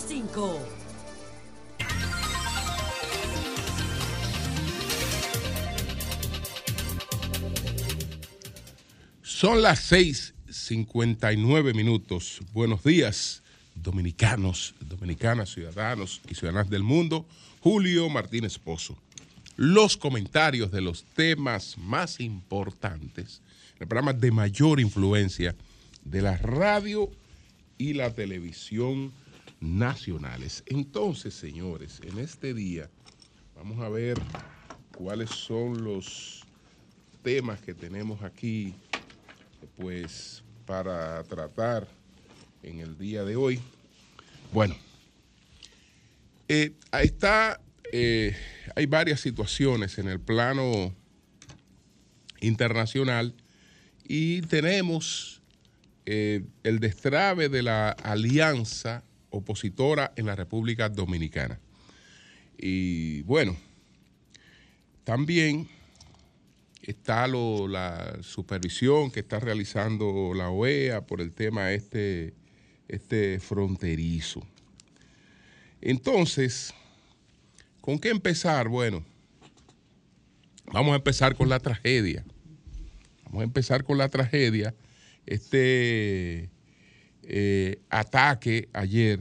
105. Son las 6:59 minutos. Buenos días, dominicanos, dominicanas, ciudadanos y ciudadanas del mundo. Julio Martínez Pozo. Los comentarios de los temas más importantes, el programa de mayor influencia de la radio y la televisión nacionales. Entonces, señores, en este día vamos a ver cuáles son los temas que tenemos aquí, pues, para tratar en el día de hoy. Bueno, eh, ahí está, eh, hay varias situaciones en el plano internacional y tenemos eh, el destrave de la alianza opositora en la República Dominicana. Y bueno, también está lo, la supervisión que está realizando la OEA por el tema este, este fronterizo. Entonces, ¿con qué empezar? Bueno, vamos a empezar con la tragedia. Vamos a empezar con la tragedia. Este eh, ataque ayer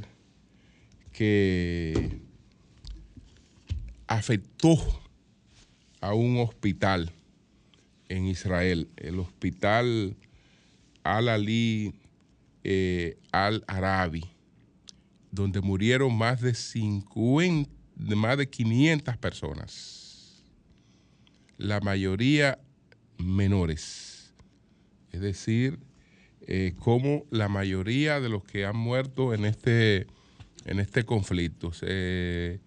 que afectó a un hospital en Israel, el hospital Al-Ali eh, Al-Arabi, donde murieron más de 50, más de 500 personas, la mayoría menores, es decir, eh, como la mayoría de los que han muerto en este, en este conflicto. Eh,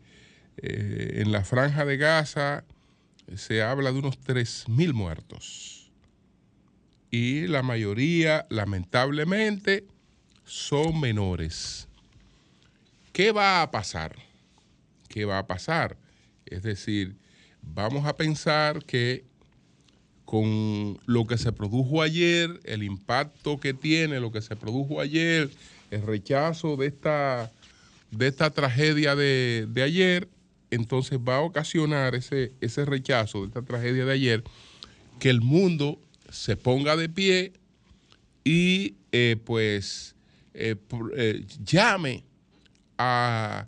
en la franja de Gaza se habla de unos 3.000 muertos y la mayoría, lamentablemente, son menores. ¿Qué va a pasar? ¿Qué va a pasar? Es decir, vamos a pensar que con lo que se produjo ayer, el impacto que tiene lo que se produjo ayer, el rechazo de esta, de esta tragedia de, ayer, entonces va a ocasionar ese, ese rechazo de esta tragedia de ayer, que el mundo se ponga de pie y eh, pues eh, eh, llame a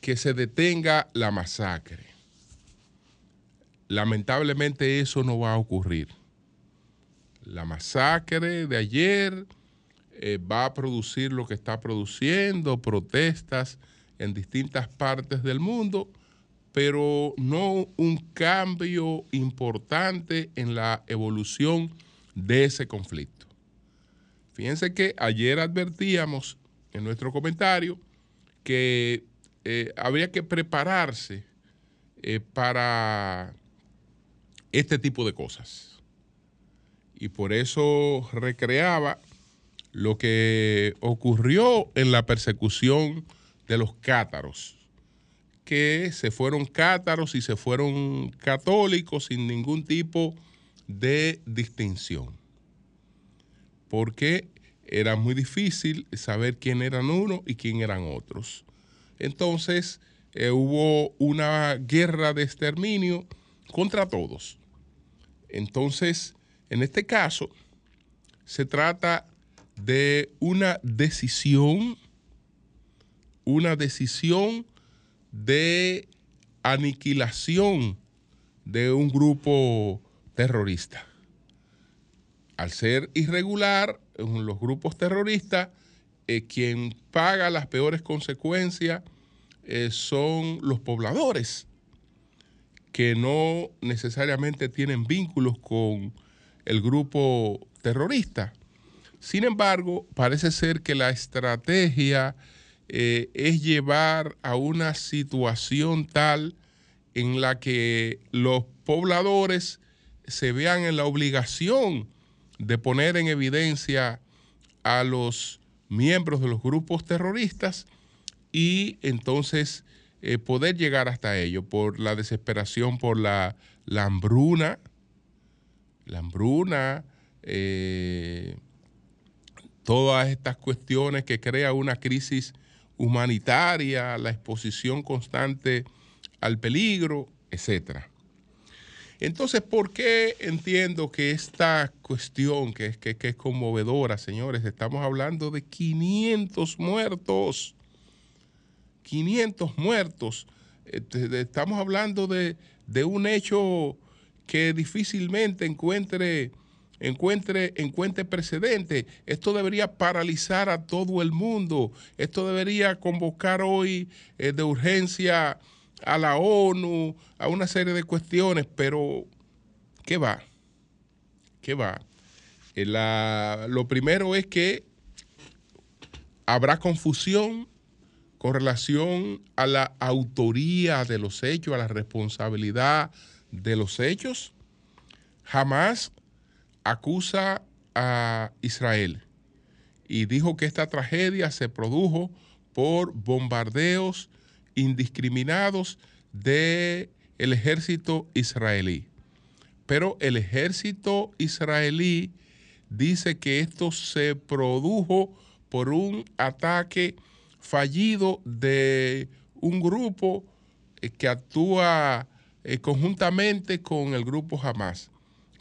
que se detenga la masacre. Lamentablemente eso no va a ocurrir. La masacre de ayer eh, va a producir lo que está produciendo, protestas en distintas partes del mundo, pero no un cambio importante en la evolución de ese conflicto. Fíjense que ayer advertíamos en nuestro comentario que eh, habría que prepararse eh, para este tipo de cosas. Y por eso recreaba lo que ocurrió en la persecución de los cátaros, que se fueron cátaros y se fueron católicos sin ningún tipo de distinción. Porque era muy difícil saber quién eran unos y quién eran otros. Entonces eh, hubo una guerra de exterminio contra todos. Entonces, en este caso, se trata de una decisión, una decisión de aniquilación de un grupo terrorista. Al ser irregular, los grupos terroristas, eh, quien paga las peores consecuencias eh, son los pobladores que no necesariamente tienen vínculos con el grupo terrorista. Sin embargo, parece ser que la estrategia eh, es llevar a una situación tal en la que los pobladores se vean en la obligación de poner en evidencia a los miembros de los grupos terroristas y entonces eh, poder llegar hasta ello por la desesperación, por la, hambruna, la hambruna, eh, todas estas cuestiones que crea una crisis humanitaria, la exposición constante al peligro, etc. Entonces, ¿por qué entiendo que esta cuestión, que, que, que es conmovedora, señores, estamos hablando de 500 muertos, 500 muertos, este, estamos hablando de, de un hecho que difícilmente encuentre encuentre, encuentre precedente. Esto debería paralizar a todo el mundo. Esto debería convocar hoy eh, de urgencia a la ONU, a una serie de cuestiones, pero ¿qué va? ¿Qué va? Eh, lo primero es que habrá confusión con relación a la autoría de los hechos, a la responsabilidad de los hechos. Jamás acusa a Israel y dijo que esta tragedia se produjo por bombardeos indiscriminados del el ejército israelí. Pero el ejército israelí dice que esto se produjo por un ataque fallido de un grupo eh, que actúa eh, conjuntamente con el grupo Hamas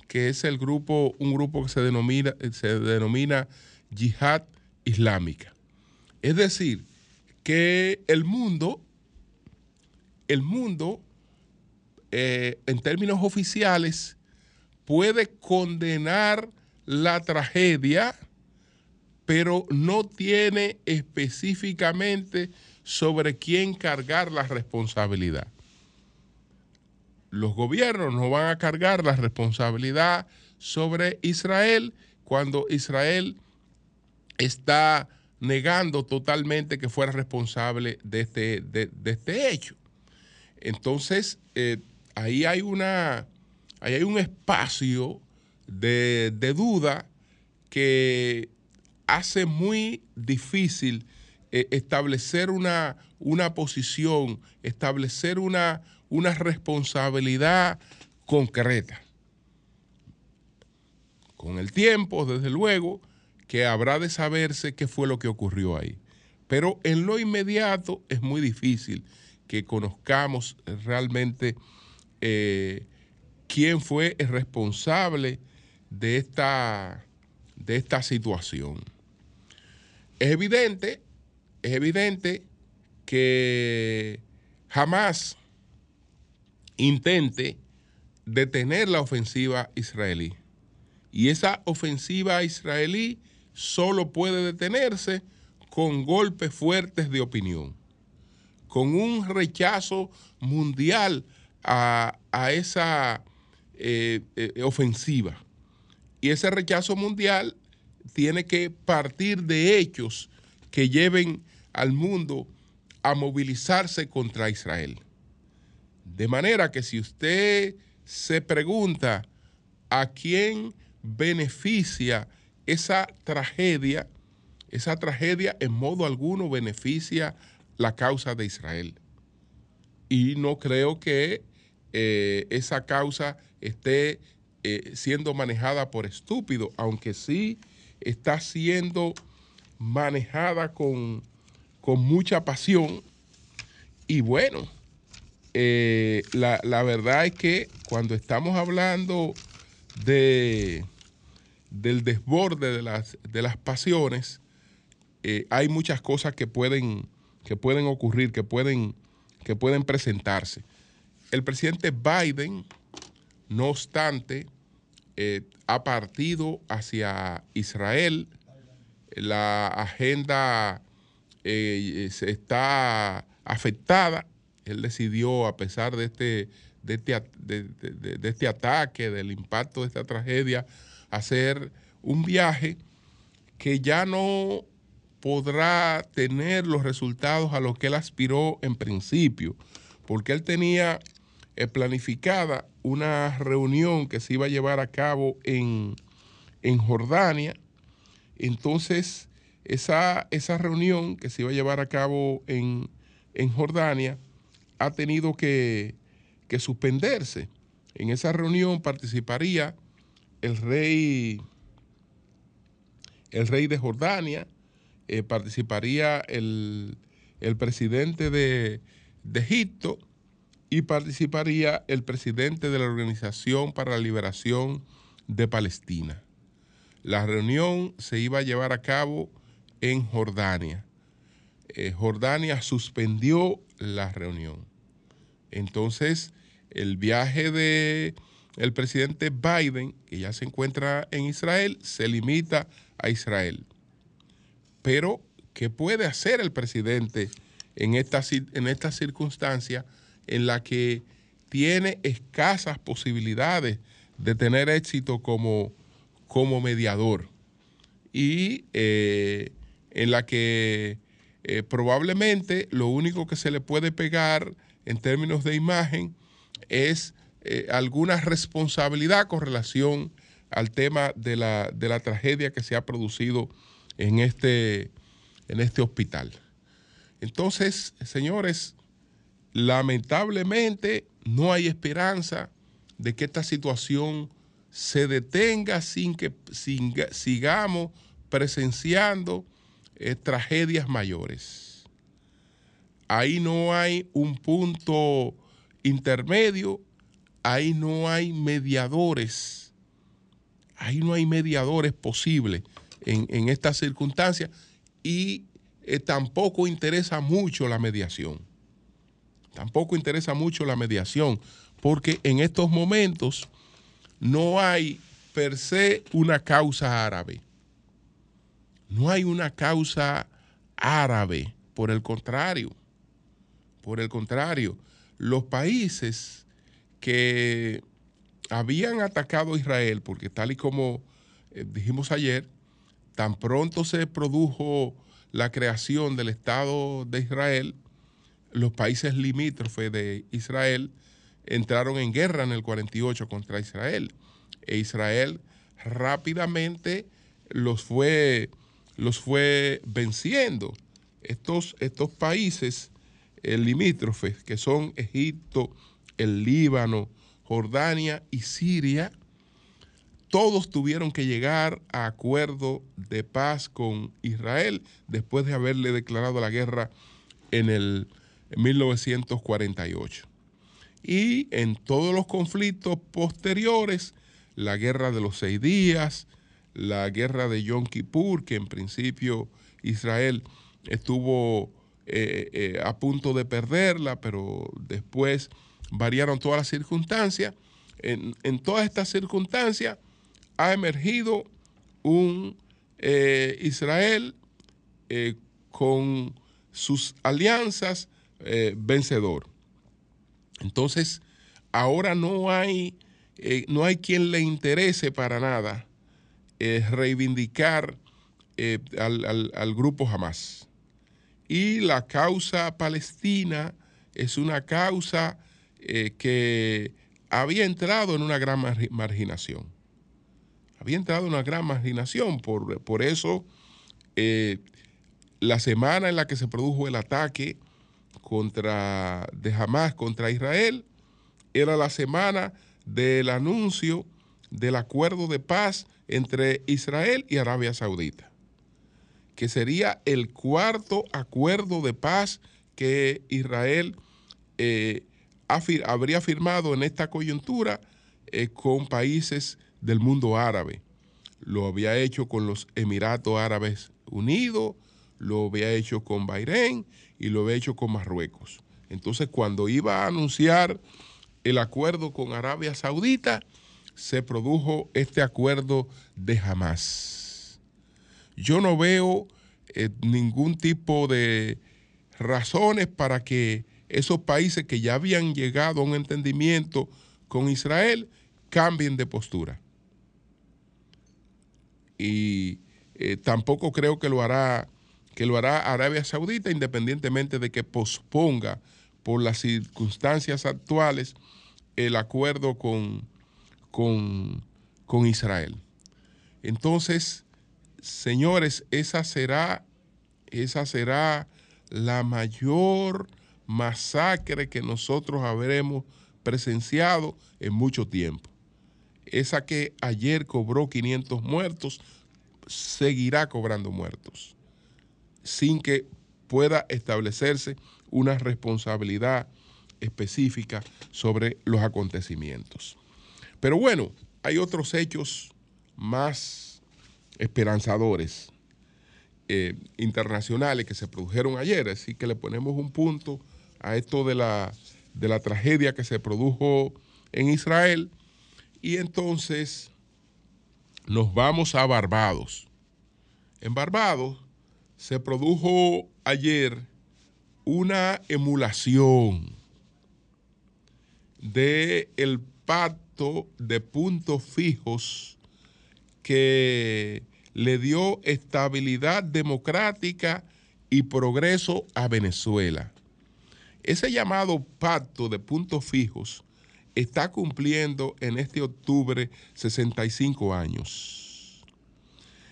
que es el grupo, un grupo que se denomina, se denomina yihad islámica. Es decir, que el mundo, el mundo, eh, en términos oficiales, puede condenar la tragedia, pero no tiene específicamente sobre quién cargar la responsabilidad los gobiernos no van a cargar la responsabilidad sobre Israel cuando Israel está negando totalmente que fuera responsable de este, de, este hecho. Entonces, eh, ahí hay una, ahí hay un espacio de, duda que hace muy difícil eh, establecer una, una posición, establecer una, una responsabilidad concreta. Con el tiempo, desde luego, que habrá de saberse qué fue lo que ocurrió ahí. Pero en lo inmediato es muy difícil que conozcamos realmente eh, quién fue el responsable de esta, de esta situación. Es evidente, es evidente que jamás intente detener la ofensiva israelí. Y esa ofensiva israelí solo puede detenerse con golpes fuertes de opinión, con un rechazo mundial a, esa eh, eh, ofensiva. Y ese rechazo mundial tiene que partir de hechos que lleven al mundo a movilizarse contra Israel. De manera que si usted se pregunta a quién beneficia esa tragedia, esa tragedia en modo alguno beneficia la causa de Israel. Y no creo que eh, esa causa esté eh, siendo manejada por estúpido, aunque sí está siendo manejada con, con mucha pasión. Y bueno, eh, la, verdad es que cuando estamos hablando de, del desborde de las, de las pasiones, eh, hay muchas cosas que pueden, que pueden ocurrir, que pueden, que pueden presentarse. El presidente Biden, no obstante, eh, ha partido hacia Israel. La agenda está afectada él decidió, a pesar de este, de este, de, este ataque, del impacto de esta tragedia, hacer un viaje que ya no podrá tener los resultados a los que él aspiró en principio, porque él tenía eh, planificada una reunión que se iba a llevar a cabo en, Jordania. Entonces, esa, esa, reunión que se iba a llevar a cabo en, en Jordania ha tenido que, suspenderse. En esa reunión participaría el rey, el rey de Jordania, eh, participaría el, el presidente de, de Egipto y participaría el presidente de la Organización para la Liberación de Palestina. La reunión se iba a llevar a cabo en Jordania. Eh, Jordania suspendió la reunión. Entonces, el viaje de el presidente Biden, que ya se encuentra en Israel, se limita a Israel. Pero, ¿qué puede hacer el presidente en esta, en esta circunstancia en la que tiene escasas posibilidades de tener éxito como, como mediador? Y eh, en la que eh, probablemente lo único que se le puede pegar en términos de imagen es eh, alguna responsabilidad con relación al tema de la, de la, tragedia que se ha producido en este, en este hospital. Entonces, señores, lamentablemente no hay esperanza de que esta situación se detenga sin que sigamos presenciando eh, tragedias mayores. Ahí no hay un punto intermedio, ahí no hay mediadores, ahí no hay mediadores posibles en, estas circunstancias y eh, tampoco interesa mucho la mediación. Tampoco interesa mucho la mediación, porque en estos momentos no hay per se una causa árabe. No hay una causa árabe, por el contrario, por el contrario, los países que habían atacado a Israel, porque tal y como eh, dijimos ayer, tan pronto se produjo la creación del Estado de Israel, los países limítrofes de Israel entraron en guerra en el 48 contra Israel. E Israel rápidamente los fue los fue venciendo. Estos, estos países eh, limítrofes, que son Egipto, el Líbano, Jordania y Siria, todos tuvieron que llegar a acuerdo de paz con Israel después de haberle declarado la guerra en el 1948. Y en todos los conflictos posteriores, la guerra de los seis días, la guerra de Yom Kippur, que en principio Israel estuvo eh, eh, a punto de perderla, pero después variaron todas las circunstancias. En, todas estas circunstancias ha emergido un eh, Israel con sus alianzas vencedor. Entonces, ahora no hay, no hay quien le interese para nada reivindicar eh, al, grupo Hamas. Y la causa palestina es una causa eh, que había entrado en una gran marginación. Había entrado en una gran marginación. Por, por eso, eh, la semana en la que se produjo el ataque contra, de Hamas contra Israel era la semana del anuncio del acuerdo de paz entre Israel y Arabia Saudita, que sería el cuarto acuerdo de paz que Israel eh, habría firmado en esta coyuntura eh, con países del mundo árabe. Lo había hecho con los Emiratos Árabes Unidos, lo había hecho con Bahrein y lo había hecho con Marruecos. Entonces, cuando iba a anunciar el acuerdo con Arabia Saudita, se produjo este acuerdo de Hamas. Yo no veo eh, ningún tipo de razones para que esos países que ya habían llegado a un entendimiento con Israel cambien de postura. Y eh, tampoco creo que lo hará que lo hará Arabia Saudita independientemente de que posponga por las circunstancias actuales el acuerdo con, con, Israel. Entonces, señores, esa será, esa será la mayor masacre que nosotros habremos presenciado en mucho tiempo. Esa que ayer cobró 500 muertos, seguirá cobrando muertos, sin que pueda establecerse una responsabilidad específica sobre los acontecimientos. Pero bueno, hay otros hechos más esperanzadores eh, internacionales que se produjeron ayer, así que le ponemos un punto a esto de la, de la tragedia que se produjo en Israel y entonces nos vamos a Barbados. En Barbados se produjo ayer una emulación de el pacto de puntos fijos que le dio estabilidad democrática y progreso a Venezuela. Ese llamado pacto de puntos fijos está cumpliendo en este octubre 65 años.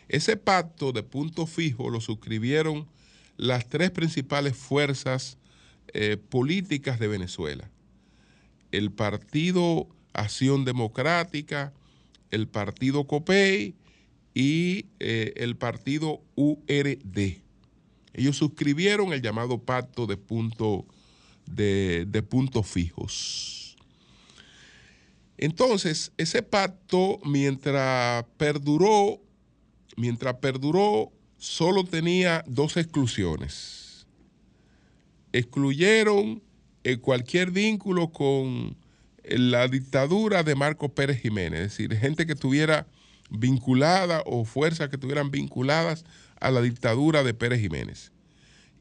Ese pacto de puntos fijos lo suscribieron las tres principales fuerzas eh, políticas de Venezuela el Partido Acción Democrática, el Partido COPEI y eh, el Partido URD. Ellos suscribieron el llamado pacto punto, de, de puntos fijos. Entonces, ese pacto, mientras perduró, mientras perduró, solo tenía dos exclusiones. Excluyeron cualquier vínculo con la dictadura de Marco Pérez Jiménez, es decir, gente que estuviera vinculada o fuerzas que estuvieran vinculadas a la dictadura de Pérez Jiménez.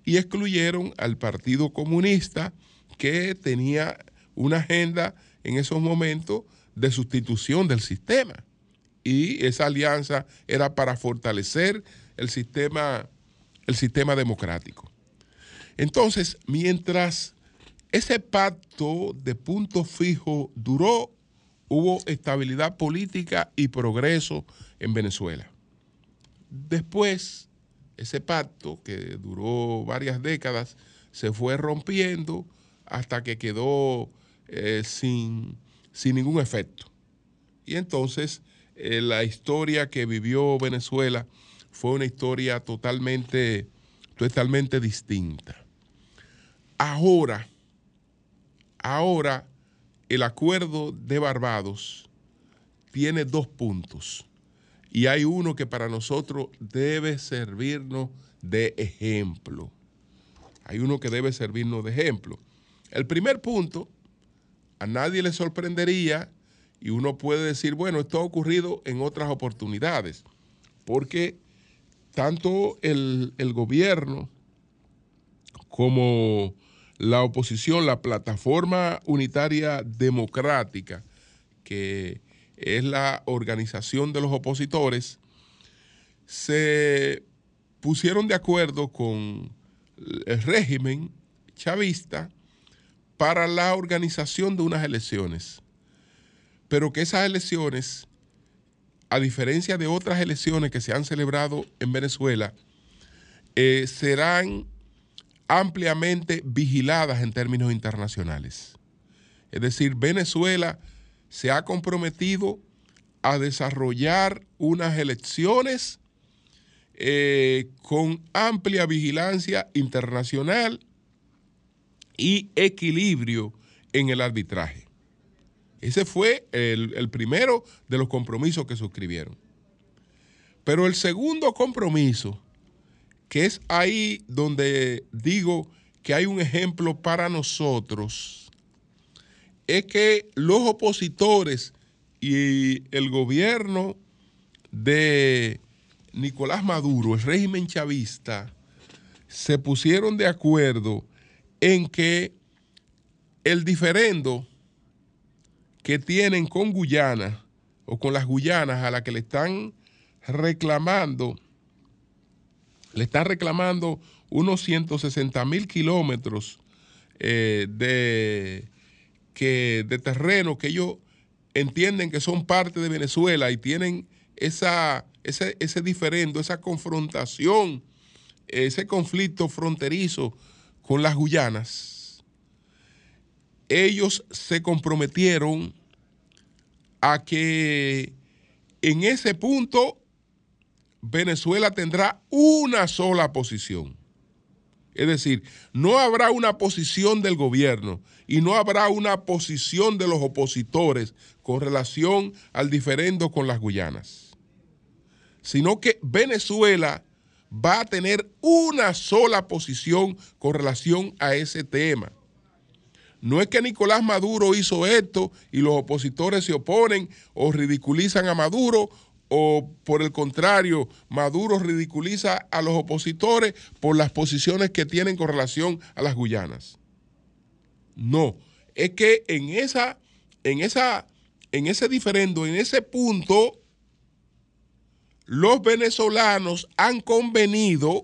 Y excluyeron al Partido Comunista que tenía una agenda en esos momentos de sustitución del sistema. Y esa alianza era para fortalecer el sistema, el sistema democrático. Entonces, mientras ese pacto de punto fijo duró, hubo estabilidad política y progreso en Venezuela. Después, ese pacto, que duró varias décadas, se fue rompiendo hasta que quedó eh, sin, sin, ningún efecto. Y entonces eh, la historia que vivió Venezuela fue una historia totalmente, totalmente distinta. Ahora, Ahora, el acuerdo de Barbados tiene dos puntos y hay uno que para nosotros debe servirnos de ejemplo. Hay uno que debe servirnos de ejemplo. El primer punto, a nadie le sorprendería y uno puede decir, bueno, esto ha ocurrido en otras oportunidades, porque tanto el, el gobierno como la oposición, la plataforma unitaria democrática, que es la organización de los opositores, se pusieron de acuerdo con el régimen chavista para la organización de unas elecciones, pero que esas elecciones, a diferencia de otras elecciones que se han celebrado en Venezuela, eh, serán ampliamente vigiladas en términos internacionales. Es decir, Venezuela se ha comprometido a desarrollar unas elecciones eh, con amplia vigilancia internacional y equilibrio en el arbitraje. Ese fue el, el primero de los compromisos que suscribieron. Pero el segundo compromiso que es ahí donde digo que hay un ejemplo para nosotros, es que los opositores y el gobierno de Nicolás Maduro, el régimen chavista, se pusieron de acuerdo en que el diferendo que tienen con Guyana o con las Guyanas a las que le están reclamando le está reclamando unos 160 mil kilómetros eh, de, de terreno que ellos entienden que son parte de Venezuela y tienen esa, ese, ese diferendo, esa confrontación, ese conflicto fronterizo con las Guyanas. Ellos se comprometieron a que en ese punto Venezuela tendrá una sola posición. Es decir, no habrá una posición del gobierno y no habrá una posición de los opositores con relación al diferendo con las Guyanas, sino que Venezuela va a tener una sola posición con relación a ese tema. No es que Nicolás Maduro hizo esto y los opositores se oponen o ridiculizan a Maduro o por el contrario, Maduro ridiculiza a los opositores por las posiciones que tienen con relación a las Guyanas. No, es que en esa en esa en ese diferendo, en ese punto los venezolanos han convenido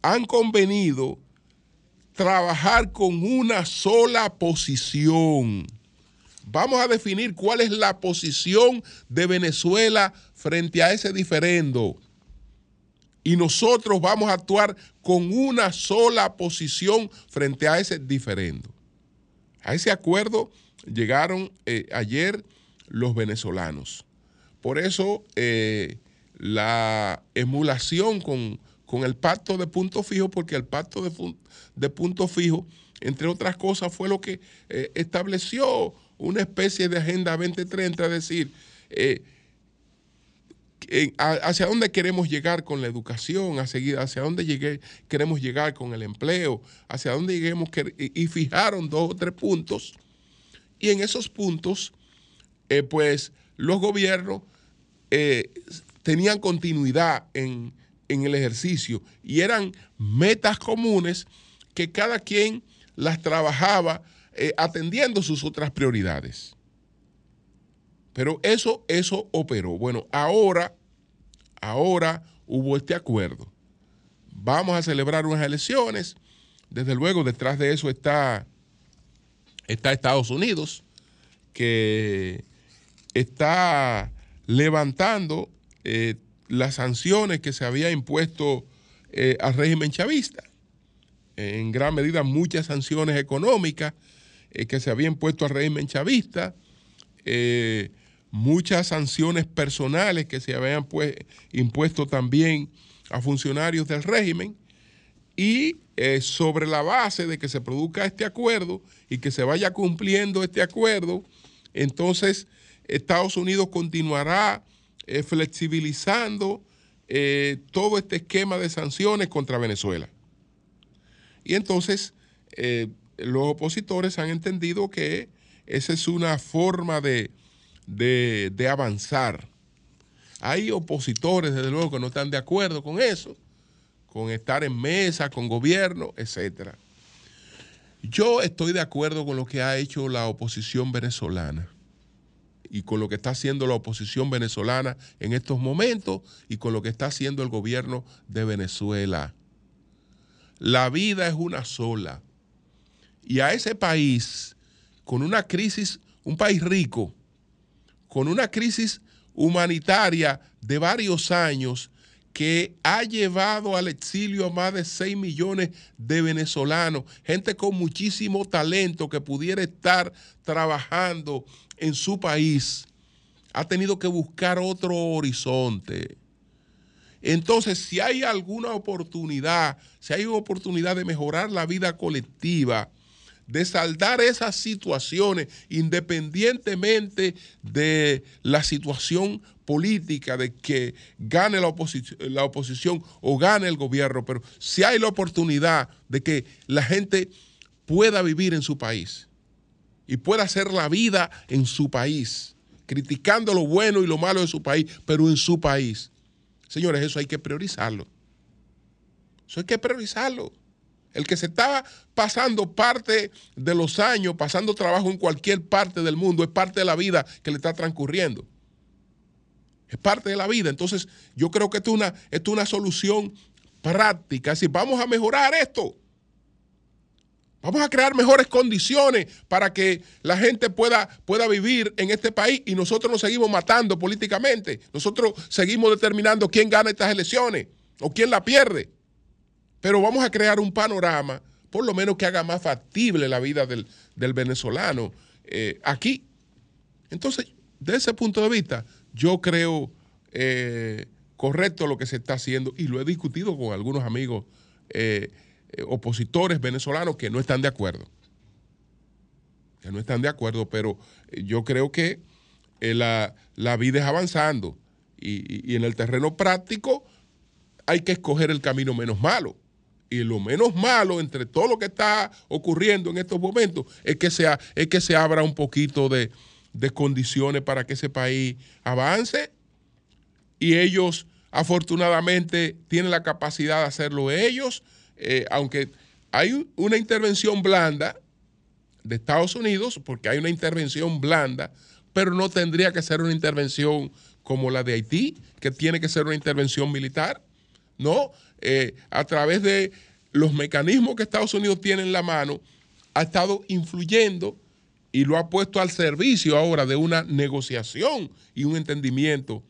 han convenido trabajar con una sola posición Vamos a definir cuál es la posición de Venezuela frente a ese diferendo. Y nosotros vamos a actuar con una sola posición frente a ese diferendo. A ese acuerdo llegaron eh, ayer los venezolanos. Por eso eh, la emulación con, el pacto de punto fijo, porque el pacto de, punto fijo, entre otras cosas, fue lo que eh, estableció una especie de agenda 2030, es decir, eh, hacia dónde queremos llegar con la educación, hacia, hacia dónde queremos llegar con el empleo, hacia dónde lleguemos, y, fijaron dos o tres puntos, y en esos puntos, eh, pues los gobiernos tenían continuidad en, en el ejercicio y eran metas comunes que cada quien las trabajaba eh, atendiendo sus otras prioridades. Pero eso, eso operó. Bueno, ahora, ahora hubo este acuerdo. Vamos a celebrar unas elecciones. Desde luego, detrás de eso está, está Estados Unidos, que está levantando eh, las sanciones que se había impuesto eh, al régimen chavista. En gran medida, muchas sanciones económicas eh, que se habían puesto al régimen chavista, eh, muchas sanciones personales que se habían pues, impuesto también a funcionarios del régimen y sobre la base de que se produzca este acuerdo y que se vaya cumpliendo este acuerdo, entonces Estados Unidos continuará flexibilizando todo este esquema de sanciones contra Venezuela. Y entonces los opositores han entendido que esa es una forma de, avanzar. Hay opositores, desde luego, que no están de acuerdo con eso, con estar en mesa, con gobierno, etc. Yo estoy de acuerdo con lo que ha hecho la oposición venezolana y con lo que está haciendo la oposición venezolana en estos momentos y con lo que está haciendo el gobierno de Venezuela. La vida es una sola y a ese país, con una crisis, un país rico, con una crisis humanitaria de varios años que ha llevado al exilio a más de 6 millones de venezolanos, gente con muchísimo talento que pudiera estar trabajando en su país, ha tenido que buscar otro horizonte. Entonces, si hay alguna oportunidad, si hay una oportunidad de mejorar la vida colectiva, de saldar esas situaciones independientemente de la situación política, de que gane la, la oposición o gane el gobierno, pero si hay la oportunidad de que la gente pueda vivir en su país y pueda hacer la vida en su país, criticando lo bueno y lo malo de su país, pero en su país. Señores, eso hay que priorizarlo. Eso hay que priorizarlo. El que se estaba pasando parte de los años, pasando trabajo en cualquier parte del mundo, es parte de la vida que le está transcurriendo. Es parte de la vida. Entonces, yo creo que esto es una, esto es una solución práctica. Es decir, vamos a mejorar esto. Vamos a crear mejores condiciones para que la gente pueda, pueda vivir en este país y nosotros nos seguimos matando políticamente. Nosotros seguimos determinando quién gana estas elecciones o quién la pierde pero vamos a crear un panorama, por lo menos que haga más factible la vida del, venezolano eh, aquí. Entonces, desde ese punto de vista, yo creo eh, correcto lo que se está haciendo y lo he discutido con algunos amigos eh, eh, opositores venezolanos que no están de acuerdo. Que no están de acuerdo, pero yo creo que la, vida es avanzando y, en el terreno práctico hay que escoger el camino menos malo. Y lo menos malo entre todo lo que está ocurriendo en estos momentos es que, sea, es que se abra un poquito de, de condiciones para que ese país avance y ellos afortunadamente tienen la capacidad de hacerlo ellos, eh, aunque hay una intervención blanda de Estados Unidos, porque hay una intervención blanda, pero no tendría que ser una intervención como la de Haití, que tiene que ser una intervención militar, ¿no? Eh, a través de los mecanismos que Estados Unidos tiene en la mano, ha estado influyendo y lo ha puesto al servicio ahora de una negociación y un entendimiento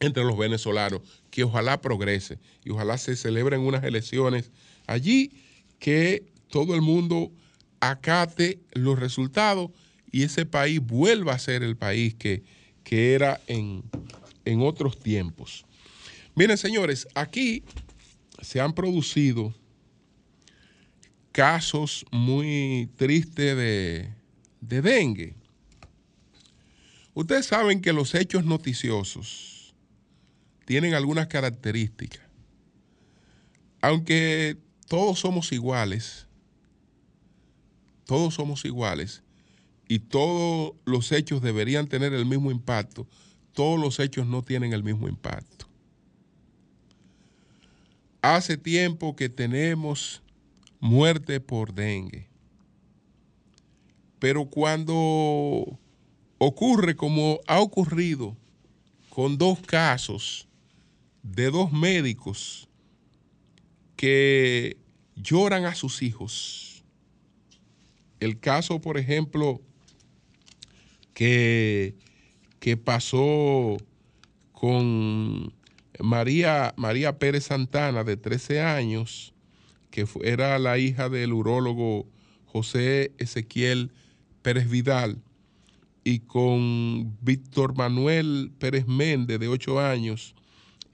entre los venezolanos, que ojalá progrese y ojalá se celebren unas elecciones allí, que todo el mundo acate los resultados y ese país vuelva a ser el país que, que era en, en otros tiempos. Miren, señores, aquí se han producido casos muy tristes de, de dengue. Ustedes saben que los hechos noticiosos tienen algunas características. Aunque todos somos iguales, todos somos iguales y todos los hechos deberían tener el mismo impacto, todos los hechos no tienen el mismo impacto. Hace tiempo que tenemos muerte por dengue. Pero cuando ocurre como ha ocurrido con dos casos de dos médicos que lloran a sus hijos, el caso, por ejemplo, que, que pasó con María, María Pérez Santana, de 13 años, que era la hija del urólogo José Ezequiel Pérez Vidal y con Víctor Manuel Pérez Méndez, de 8 años,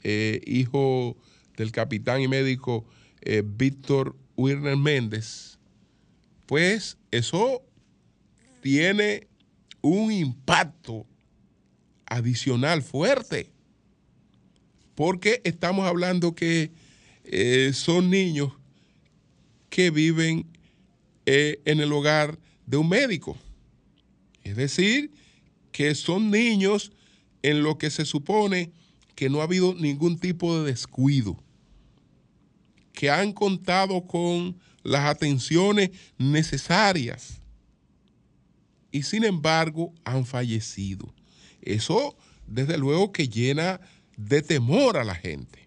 eh, hijo del capitán y médico eh, Víctor Wirner Méndez, pues eso tiene un impacto adicional fuerte, porque estamos hablando que eh, son niños que viven en el hogar de un médico. Es decir, que son niños en lo que se supone que no ha habido ningún tipo de descuido, que han contado con las atenciones necesarias y sin embargo han fallecido. Eso desde luego que llena de temor a la gente.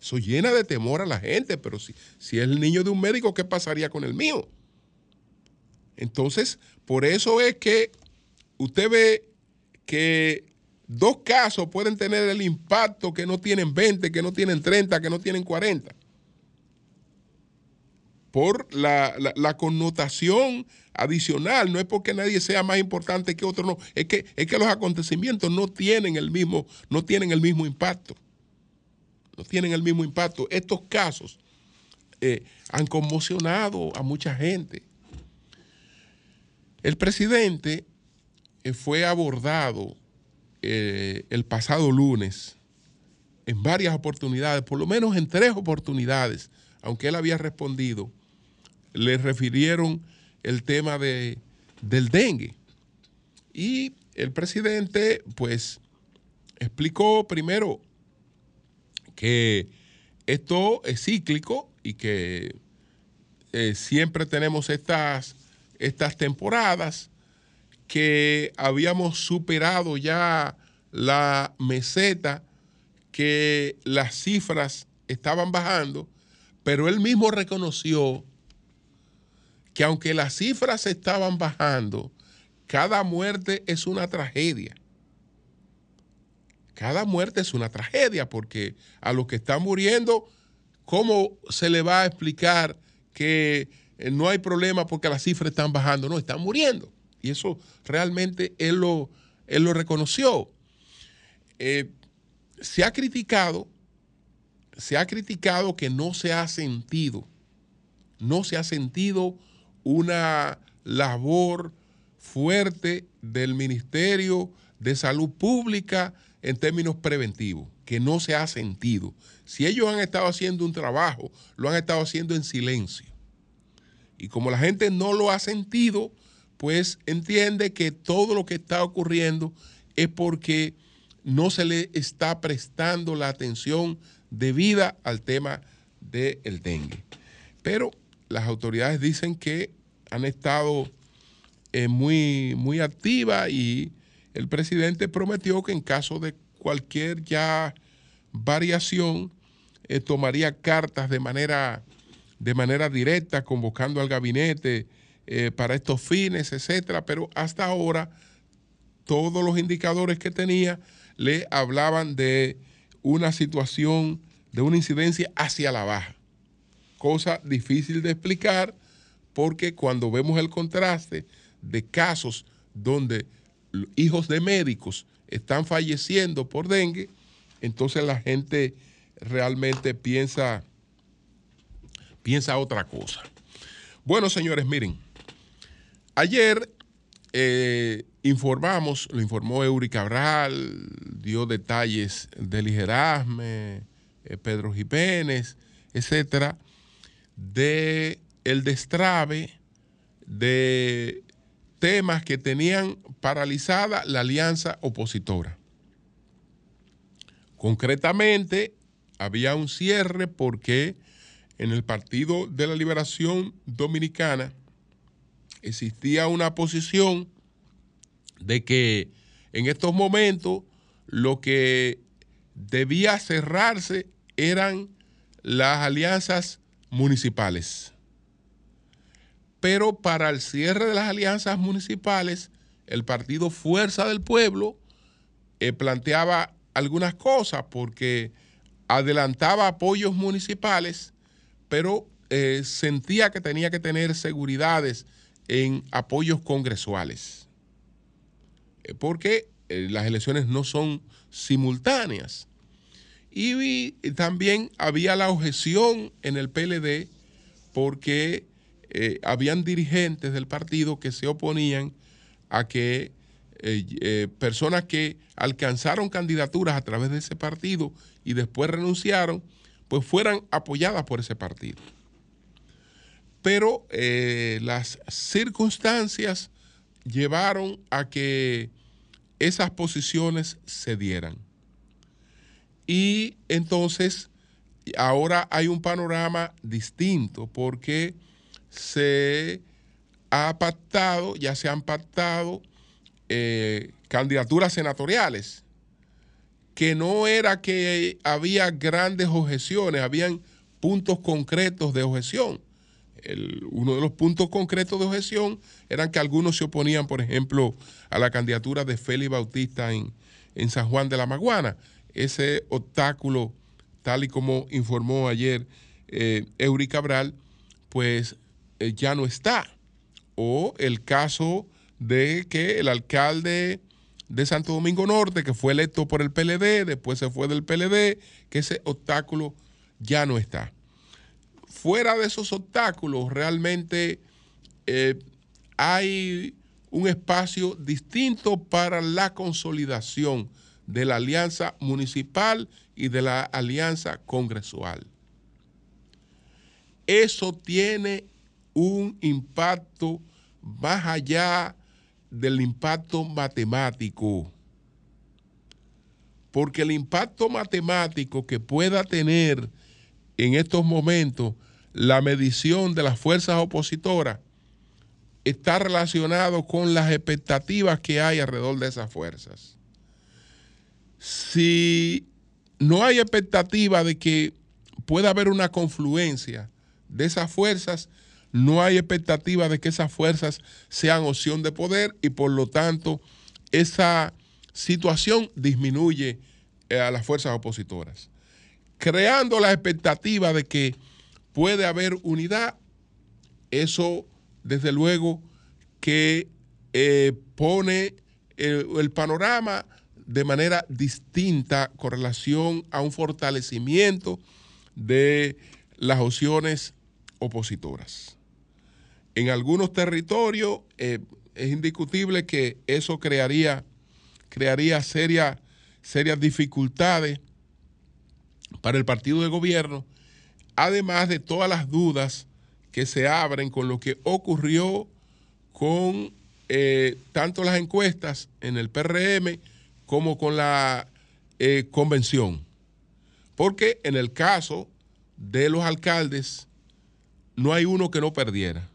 Eso llena de temor a la gente, pero si, si es el niño de un médico, ¿qué pasaría con el mío? Entonces, por eso es que usted ve que dos casos pueden tener el impacto que no tienen 20, que no tienen 30, que no tienen 40. Por la, connotación adicional, no es porque nadie sea más importante que otro, no, es que, es que los acontecimientos no tienen el mismo, no tienen el mismo impacto. No tienen el mismo impacto. Estos casos eh, han conmocionado a mucha gente. El presidente eh, fue abordado eh, el pasado lunes en varias oportunidades, por lo menos en tres oportunidades, aunque él había respondido, le refirieron el tema de, del dengue. Y el presidente, pues, explicó primero que esto es cíclico y que eh, siempre tenemos estas estas temporadas, que habíamos superado ya la meseta, que las cifras estaban bajando, pero él mismo reconoció que aunque las cifras estaban bajando, cada muerte es una tragedia. Cada muerte es una tragedia porque a los que están muriendo, ¿cómo se le va a explicar que no hay problema porque las cifras están bajando, no, están muriendo. Y eso realmente él lo, él lo reconoció. Eh, se ha criticado se ha criticado que no se ha sentido, no se ha sentido una labor fuerte del Ministerio de Salud Pública en términos preventivos, que no se ha sentido. Si ellos han estado haciendo un trabajo, lo han estado haciendo en silencio. Y como la gente no lo ha sentido, pues entiende que todo lo que está ocurriendo es porque no se le está prestando la atención debida al tema del dengue. Pero las autoridades dicen que han estado eh, muy, muy activas y el presidente prometió que en caso de cualquier ya variación, eh, tomaría cartas de manera, de manera directa, convocando al gabinete eh, para estos fines, etcétera. Pero hasta ahora, todos los indicadores que tenía le hablaban de una situación, de una incidencia hacia la baja. Cosa difícil de explicar porque cuando vemos el contraste de casos donde hijos de médicos están falleciendo por dengue, entonces la gente realmente piensa, piensa otra cosa. Bueno, señores, miren, ayer eh, informamos, lo informó Eury Cabral, dio detalles de Ligerasme, eh, Pedro Jiménez, etcétera, de el destrave de temas que tenían paralizada la alianza opositora. Concretamente, había un cierre porque en el Partido de la Liberación Dominicana existía una posición de que en estos momentos lo que debía cerrarse eran las alianzas municipales. Pero para el cierre de las alianzas municipales, el partido Fuerza del Pueblo eh, planteaba algunas cosas porque adelantaba apoyos municipales, pero eh, sentía que tenía que tener seguridades en apoyos congresuales. Eh, porque las elecciones no son simultáneas. Y, también había la objeción en el PLD porque eh, habían dirigentes del partido que se oponían a que eh, eh, personas que alcanzaron candidaturas a través de ese partido y después renunciaron, pues fueran apoyadas por ese partido. Pero las circunstancias llevaron a que esas posiciones se dieran. Y entonces ahora hay un panorama distinto porque se ha pactado, ya se han pactado eh, candidaturas senatoriales, que no era que había grandes objeciones, habían puntos concretos de objeción. Uno de los puntos concretos de objeción eran que algunos se oponían, por ejemplo, a la candidatura de Félix Bautista en, San Juan de la Maguana. Ese obstáculo, tal y como informó ayer eh, Eury Cabral, pues eh, ya no está. O el caso de que el alcalde de Santo Domingo Norte, que fue electo por el PLD, después se fue del PLD, que ese obstáculo ya no está. Fuera de esos obstáculos, realmente eh, hay un espacio distinto para la consolidación de la alianza municipal y de la alianza congresual. Eso tiene un impacto más allá del impacto matemático. Porque el impacto matemático que pueda tener en estos momentos la medición de las fuerzas opositoras está relacionado con las expectativas que hay alrededor de esas fuerzas. Si no hay expectativa de que pueda haber una confluencia de esas fuerzas, no hay expectativa de que esas fuerzas sean opción de poder y por lo tanto esa situación disminuye eh, a las fuerzas opositoras. Creando la expectativa de que puede haber unidad, eso desde luego que eh, pone el, panorama de manera distinta con relación a un fortalecimiento de las opciones opositoras. En algunos territorios eh, es indiscutible que eso crearía, crearía serias dificultades para el partido de gobierno, además de todas las dudas que se abren con lo que ocurrió con eh, tanto las encuestas en el PRM como con la eh, convención. Porque en el caso de los alcaldes, no hay uno que no perdiera.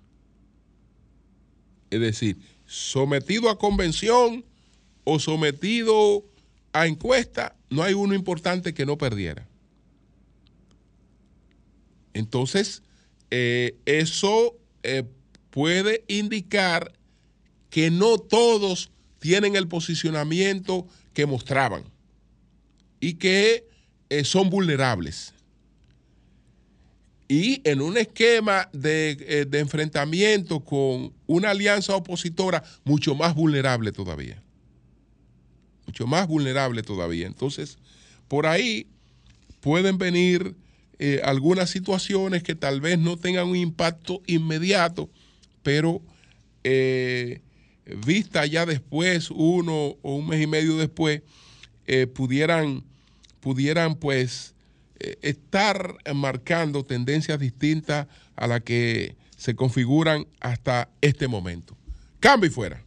Es decir, sometido a convención o sometido a encuesta, no hay uno importante que no perdiera. Entonces, eh, eso eh, puede indicar que no todos tienen el posicionamiento que mostraban y que eh, son vulnerables. Y en un esquema de, de, enfrentamiento con una alianza opositora mucho más vulnerable todavía. Mucho más vulnerable todavía. Entonces, por ahí pueden venir eh, algunas situaciones que tal vez no tengan un impacto inmediato, pero eh, vista ya después, uno o un mes y medio después, eh, pudieran, pudieran pues estar marcando tendencias distintas a las que se configuran hasta este momento. Cambio y fuera.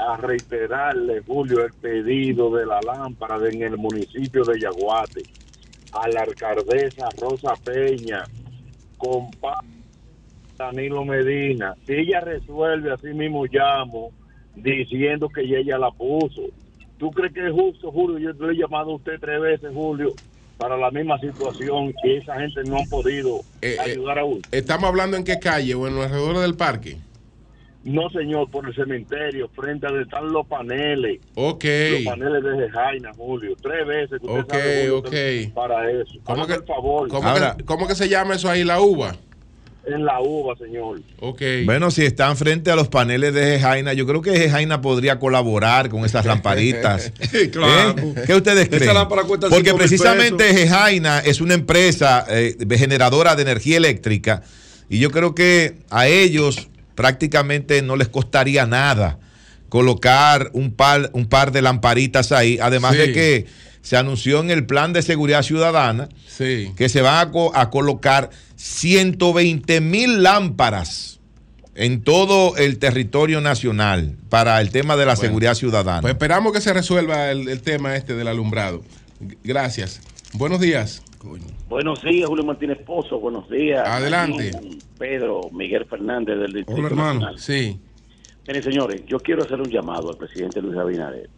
a reiterarle, Julio, el pedido de la lámpara en el municipio de Yaguate a la alcaldesa Rosa Peña, compa Danilo Medina. Si ella resuelve, así mismo llamo, diciendo que ella la puso. ¿Tú crees que es justo, Julio? Yo le he llamado a usted tres veces, Julio, para la misma situación y esa gente no ha podido eh, ayudar a uno. ¿Estamos hablando en qué calle o en los alrededores del parque? No, señor, por el cementerio, frente a donde están los paneles. Ok. Los paneles de Jaina, Julio. Tres veces que usted okay, sabe, okay. para eso. ¿Cómo que, favor. ¿cómo, Ahora, que, ¿Cómo que se llama eso ahí, la uva? En la uva, señor. Ok. Bueno, si están frente a los paneles de Jaina, yo creo que Jaina podría colaborar con esas lamparitas. claro. ¿Eh? ¿Qué ustedes creen? Porque precisamente Jaina es una empresa eh, generadora de energía eléctrica y yo creo que a ellos prácticamente no les costaría nada colocar un par, un par de lamparitas ahí, además de que se anunció en el plan de seguridad ciudadana que se van a, colocar 120 mil lámparas en todo el territorio nacional para el tema de la seguridad ciudadana. Pues esperamos que se resuelva el, el tema este del alumbrado. Gracias. Buenos días. Buenos días, Julio Martínez Pozo. Buenos días. Adelante. Pedro Miguel Fernández del Distrito Hola, hermano. Sí. Miren, señores, yo quiero hacer un llamado al presidente Luis Abinader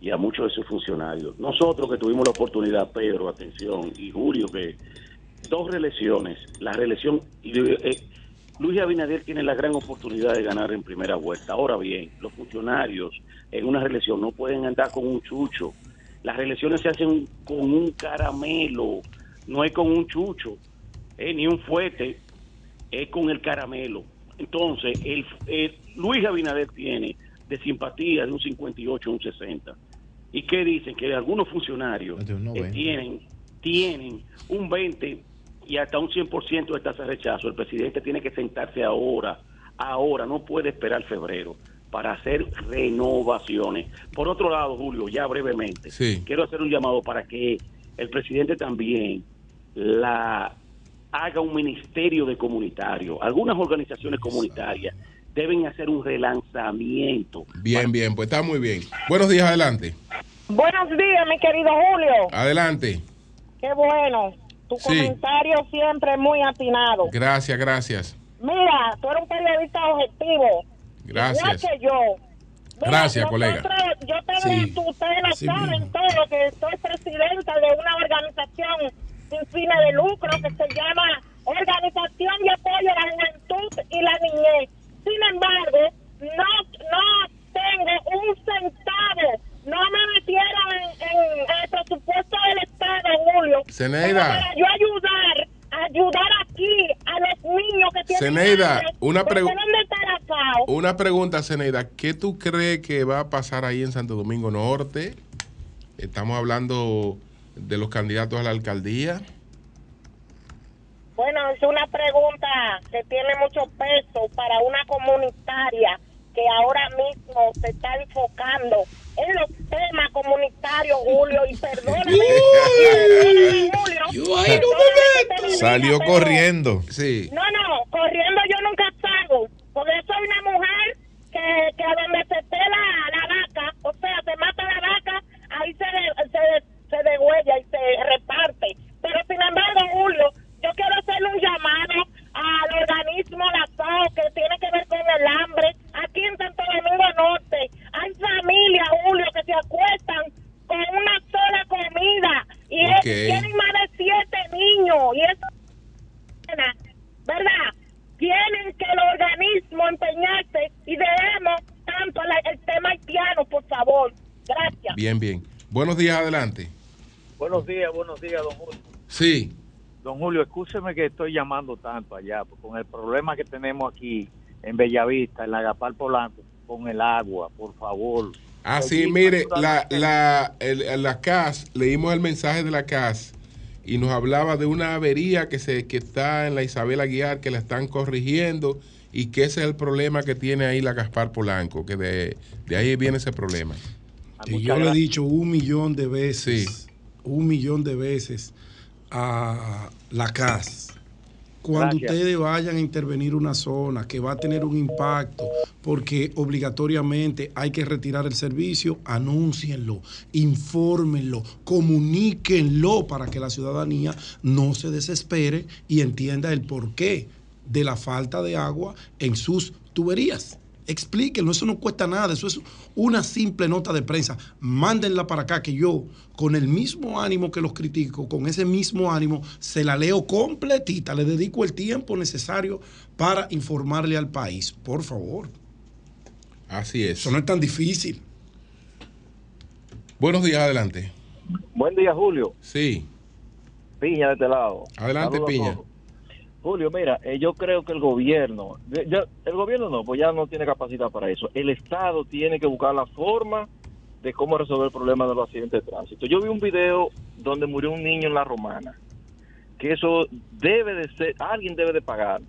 y a muchos de sus funcionarios. Nosotros que tuvimos la oportunidad, Pedro, atención, y Julio, que dos reelecciones, la reelección, eh, Luis Abinader tiene la gran oportunidad de ganar en primera vuelta. Ahora bien, los funcionarios en una reelección no pueden andar con un chucho las reelecciones se hacen con un caramelo, no es con un chucho, eh, ni un fuete, es con el caramelo. Entonces, el, Luis Abinader tiene de simpatía de un 58 a un 60. ¿Y qué dicen? Que algunos funcionarios eh, tienen, tienen un 20 y hasta un 100% de tasa de rechazo. El presidente tiene que sentarse ahora, ahora, no puede esperar febrero para hacer renovaciones. Por otro lado, Julio, ya brevemente, quiero hacer un llamado para que el presidente también la haga un ministerio de comunitario. Algunas organizaciones comunitarias deben hacer un relanzamiento. Bien, bien, pues está muy bien. Buenos días, adelante. Buenos días, mi querido Julio. Adelante. Qué bueno. Tu comentario siempre muy atinado. Gracias, gracias. Mira, tú eres un periodista objetivo Gracias. que yo, Gracias, colega. Yo tengo, ustedes lo saben todo, que soy presidenta de una organización sin fines de lucro que se llama Organización de Apoyo a la Juventud y la Niñez. Sin embargo, no, no tengo un centavo, no me metieron en, el presupuesto del Estado, Julio. Zeneida. Para yo ayudar, ayudar aquí a los niños que tienen... Zeneida, una pregunta. Una pregunta, Zeneida. ¿Qué tú crees que va a pasar ahí en Santo Domingo Norte? Estamos hablando de los candidatos a la alcaldía. Bueno, es una pregunta que tiene mucho peso para una comunitaria que ahora mismo se está enfocando en los temas comunitarios, Julio, y perdóname, Julio, Salió corriendo. Sí. No, no, corriendo yo nunca salgo, porque soy una mujer que, que a donde se esté la, vaca, o sea, se mata la vaca, ahí se, se, se degüella y se reparte. Pero sin embargo, Julio, yo quiero hacerle un llamado al organismo La que tiene que ver con el hambre. Aquí en Santo Domingo Norte hay familias, Julio, que se acuestan con una sola comida y tienen más de siete niños. Y eso, ¿verdad? Tienen que el organismo empeñarse y debemos tanto el tema haitiano, por favor. Gracias. Bien, bien. Buenos días, adelante. Buenos días, buenos días, don Julio. Sí. Don Julio, escúcheme que estoy llamando tanto allá, con el problema que tenemos aquí en Bellavista, en la Gapal Polanco, con el agua, por favor. Ah, sí, mire, la, la, la CAS, leímos el mensaje de la CAS y nos hablaba de una avería que, se, que está en la Isabel Aguiar, que la están corrigiendo y que ese es el problema que tiene ahí la Gaspar Polanco, que de, ahí viene ese problema. Y yo le he dicho un millón de veces, un millón de veces a la CAS. Cuando ustedes vayan a intervenir una zona que va a tener un impacto, porque obligatoriamente hay que retirar el servicio, anúncienlo, infórmenlo, comuníquenlo para que la ciudadanía no se desespere y entienda el porqué de la falta de agua en sus tuberías. Explíquenlo, eso no cuesta nada, eso es una simple nota de prensa. Mándenla para acá que yo, con el mismo ánimo que los critico, con ese mismo ánimo, se la leo completita, le dedico el tiempo necesario para informarle al país. Por favor. Así es. Eso no es tan difícil. Buenos días, adelante. Buen día, Julio. Sí. Piña de este lado. Adelante, Piña. Julio, mira, eh, yo creo que el gobierno, el gobierno no, pues ya no tiene capacidad para eso. El Estado tiene que buscar la forma de cómo resolver el problema de los accidentes de tránsito. Yo vi un video donde murió un niño en la romana, que eso debe de ser, alguien debe de pagar.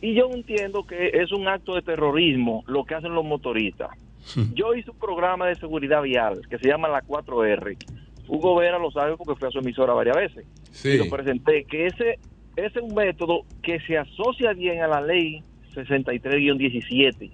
Y yo entiendo que es un acto de terrorismo lo que hacen los motoristas. Yo hice un programa de seguridad vial que se llama la 4R. Hugo Vera lo sabe porque fue a su emisora varias veces. Y lo presenté, que ese es un método que se asocia bien a la ley 63-17.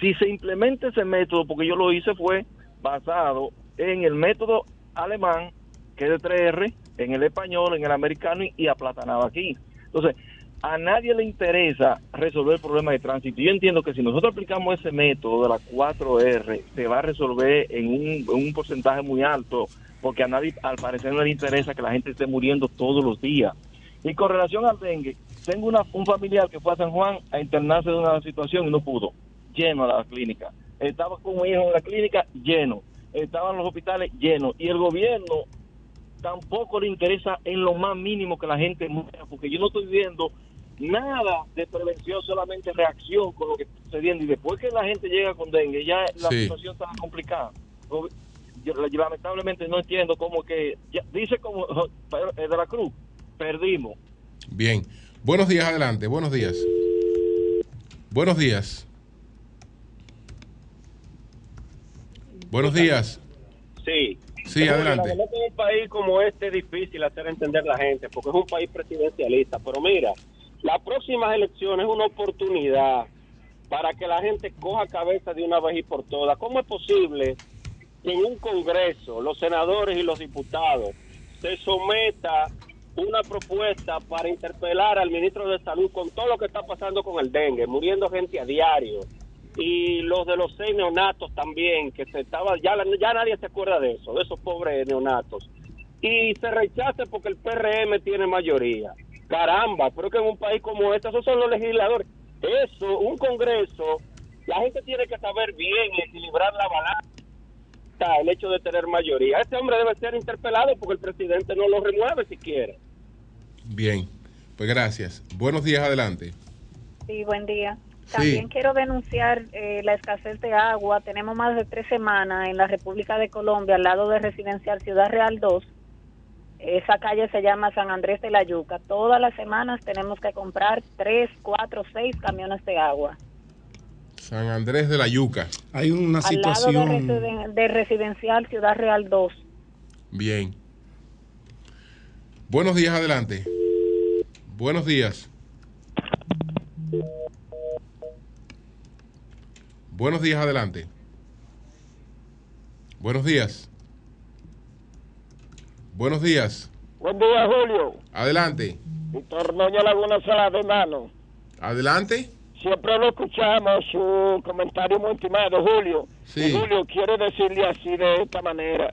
Si se implementa ese método, porque yo lo hice fue basado en el método alemán, que es de 3R, en el español, en el americano y, aplatanado aquí. Entonces, a nadie le interesa resolver el problema de tránsito. Yo entiendo que si nosotros aplicamos ese método de la 4R, se va a resolver en un, en un porcentaje muy alto, porque a nadie, al parecer, no le interesa que la gente esté muriendo todos los días. Y con relación al dengue, tengo una, un familiar que fue a San Juan a internarse de una situación y no pudo. Lleno a la clínica. Estaba con un hijo en la clínica, lleno. Estaban los hospitales llenos. Y el gobierno tampoco le interesa en lo más mínimo que la gente muera, porque yo no estoy viendo nada de prevención, solamente reacción con lo que está sucediendo. Y después que la gente llega con dengue, ya la situación está complicada. Yo, lamentablemente no entiendo cómo que, dice como de la Cruz, perdimos. Bien. Buenos días, adelante. Buenos días. Buenos días. Buenos días. Sí. Sí, adelante. en un país como este es difícil hacer entender a la gente porque es un país presidencialista. Pero mira, las próximas elecciones es una oportunidad para que la gente coja cabeza de una vez y por todas. ¿Cómo es posible que en un Congreso los senadores y los diputados se someta una propuesta para interpelar al ministro de Salud con todo lo que está pasando con el dengue, muriendo gente a diario, y los de los seis neonatos también, que se estaba, ya, ya nadie se acuerda de eso, de esos pobres neonatos. Y se rechaza porque el PRM tiene mayoría. Caramba, creo que en un país como este, esos son los legisladores. Eso, un Congreso, la gente tiene que saber bien equilibrar la balanza, el hecho de tener mayoría. Este hombre debe ser interpelado porque el presidente no lo remueve si quiere. Bien, pues gracias. Buenos días, adelante. Sí, buen día. También quiero denunciar eh, la escasez de agua. Tenemos más de tres semanas en la República de Colombia, al lado de Residencial Ciudad Real 2. Esa calle se llama San Andrés de la Yuca. Todas las semanas tenemos que comprar tres, cuatro, seis camiones de agua. San Andrés de la Yuca. Hay una situación. Al lado de, de Residencial Ciudad Real 2. Bien. Buenos días, adelante. Buenos días. Buenos días, adelante. Buenos días. Buenos días. Buen día, Julio. Adelante. Víctor Noña Laguna Sala de Mano. Adelante. Siempre lo escuchamos, su comentario muy estimado, Julio. Sí. Julio, quiero decirle así de esta manera.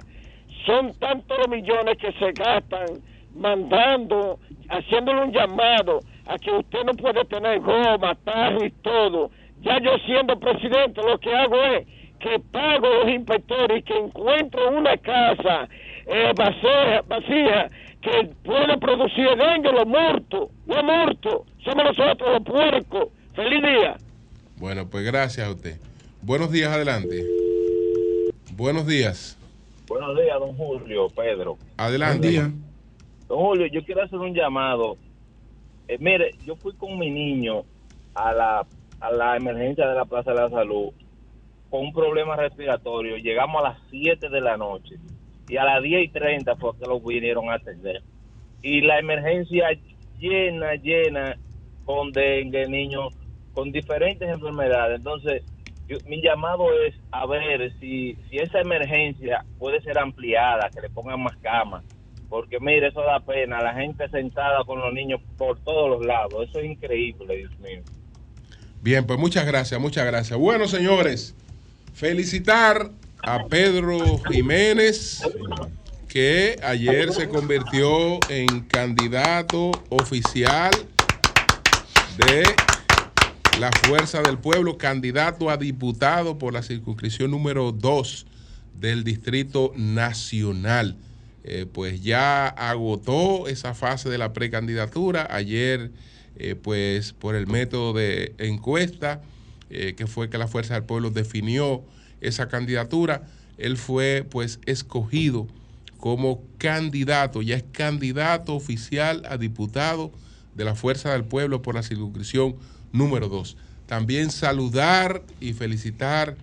Son tantos los millones que se gastan mandando, haciéndole un llamado a que usted no puede tener goma, tarro y todo ya yo siendo presidente lo que hago es que pago los inspectores y que encuentro una casa eh, vacía, vacía que puede producir dengue, los muertos, los muertos, somos nosotros los puercos. Feliz día. Bueno, pues gracias a usted. Buenos días, adelante. Buenos días. Buenos días, don Julio, Pedro. Adelante. Don Julio, yo quiero hacer un llamado. Eh, mire, yo fui con mi niño a la a la emergencia de la Plaza de la Salud con un problema respiratorio. Llegamos a las 7 de la noche y a las 10 y 30 fue que lo vinieron a atender. Y la emergencia llena, llena con dengue, niños con diferentes enfermedades. Entonces, mi llamado es a ver si, si esa emergencia puede ser ampliada, que le pongan más camas. Porque mire, eso da pena, la gente sentada con los niños por todos los lados. Eso es increíble, Dios mío. Bien, pues muchas gracias, muchas gracias. Bueno, señores, felicitar a Pedro Jiménez, que ayer se convirtió en candidato oficial de la Fuerza del Pueblo, candidato a diputado por la circunscripción número 2 del Distrito Nacional. Eh, pues ya agotó esa fase de la precandidatura. Ayer eh, pues por el método de encuesta, eh, que fue que la Fuerza del Pueblo definió esa candidatura, él fue pues escogido como candidato, ya es candidato oficial a diputado de la Fuerza del Pueblo por la circunscripción número 2. También saludar y felicitar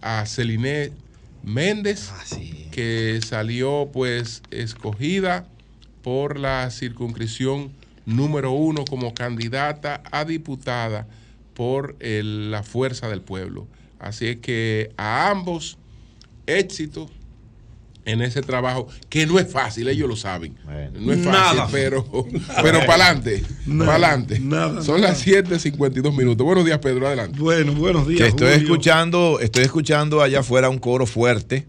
a Celine Méndez, ah, que salió pues escogida por la circunscripción número uno como candidata a diputada por la fuerza del pueblo. Así es que a ambos éxito en ese trabajo, que no es fácil, ellos lo saben. No es fácil, pero, pero para adelante, para adelante. Son las 7.52 minutos. Buenos días, Pedro, adelante. Bueno, buenos días. estoy escuchando, estoy escuchando allá afuera un coro fuerte.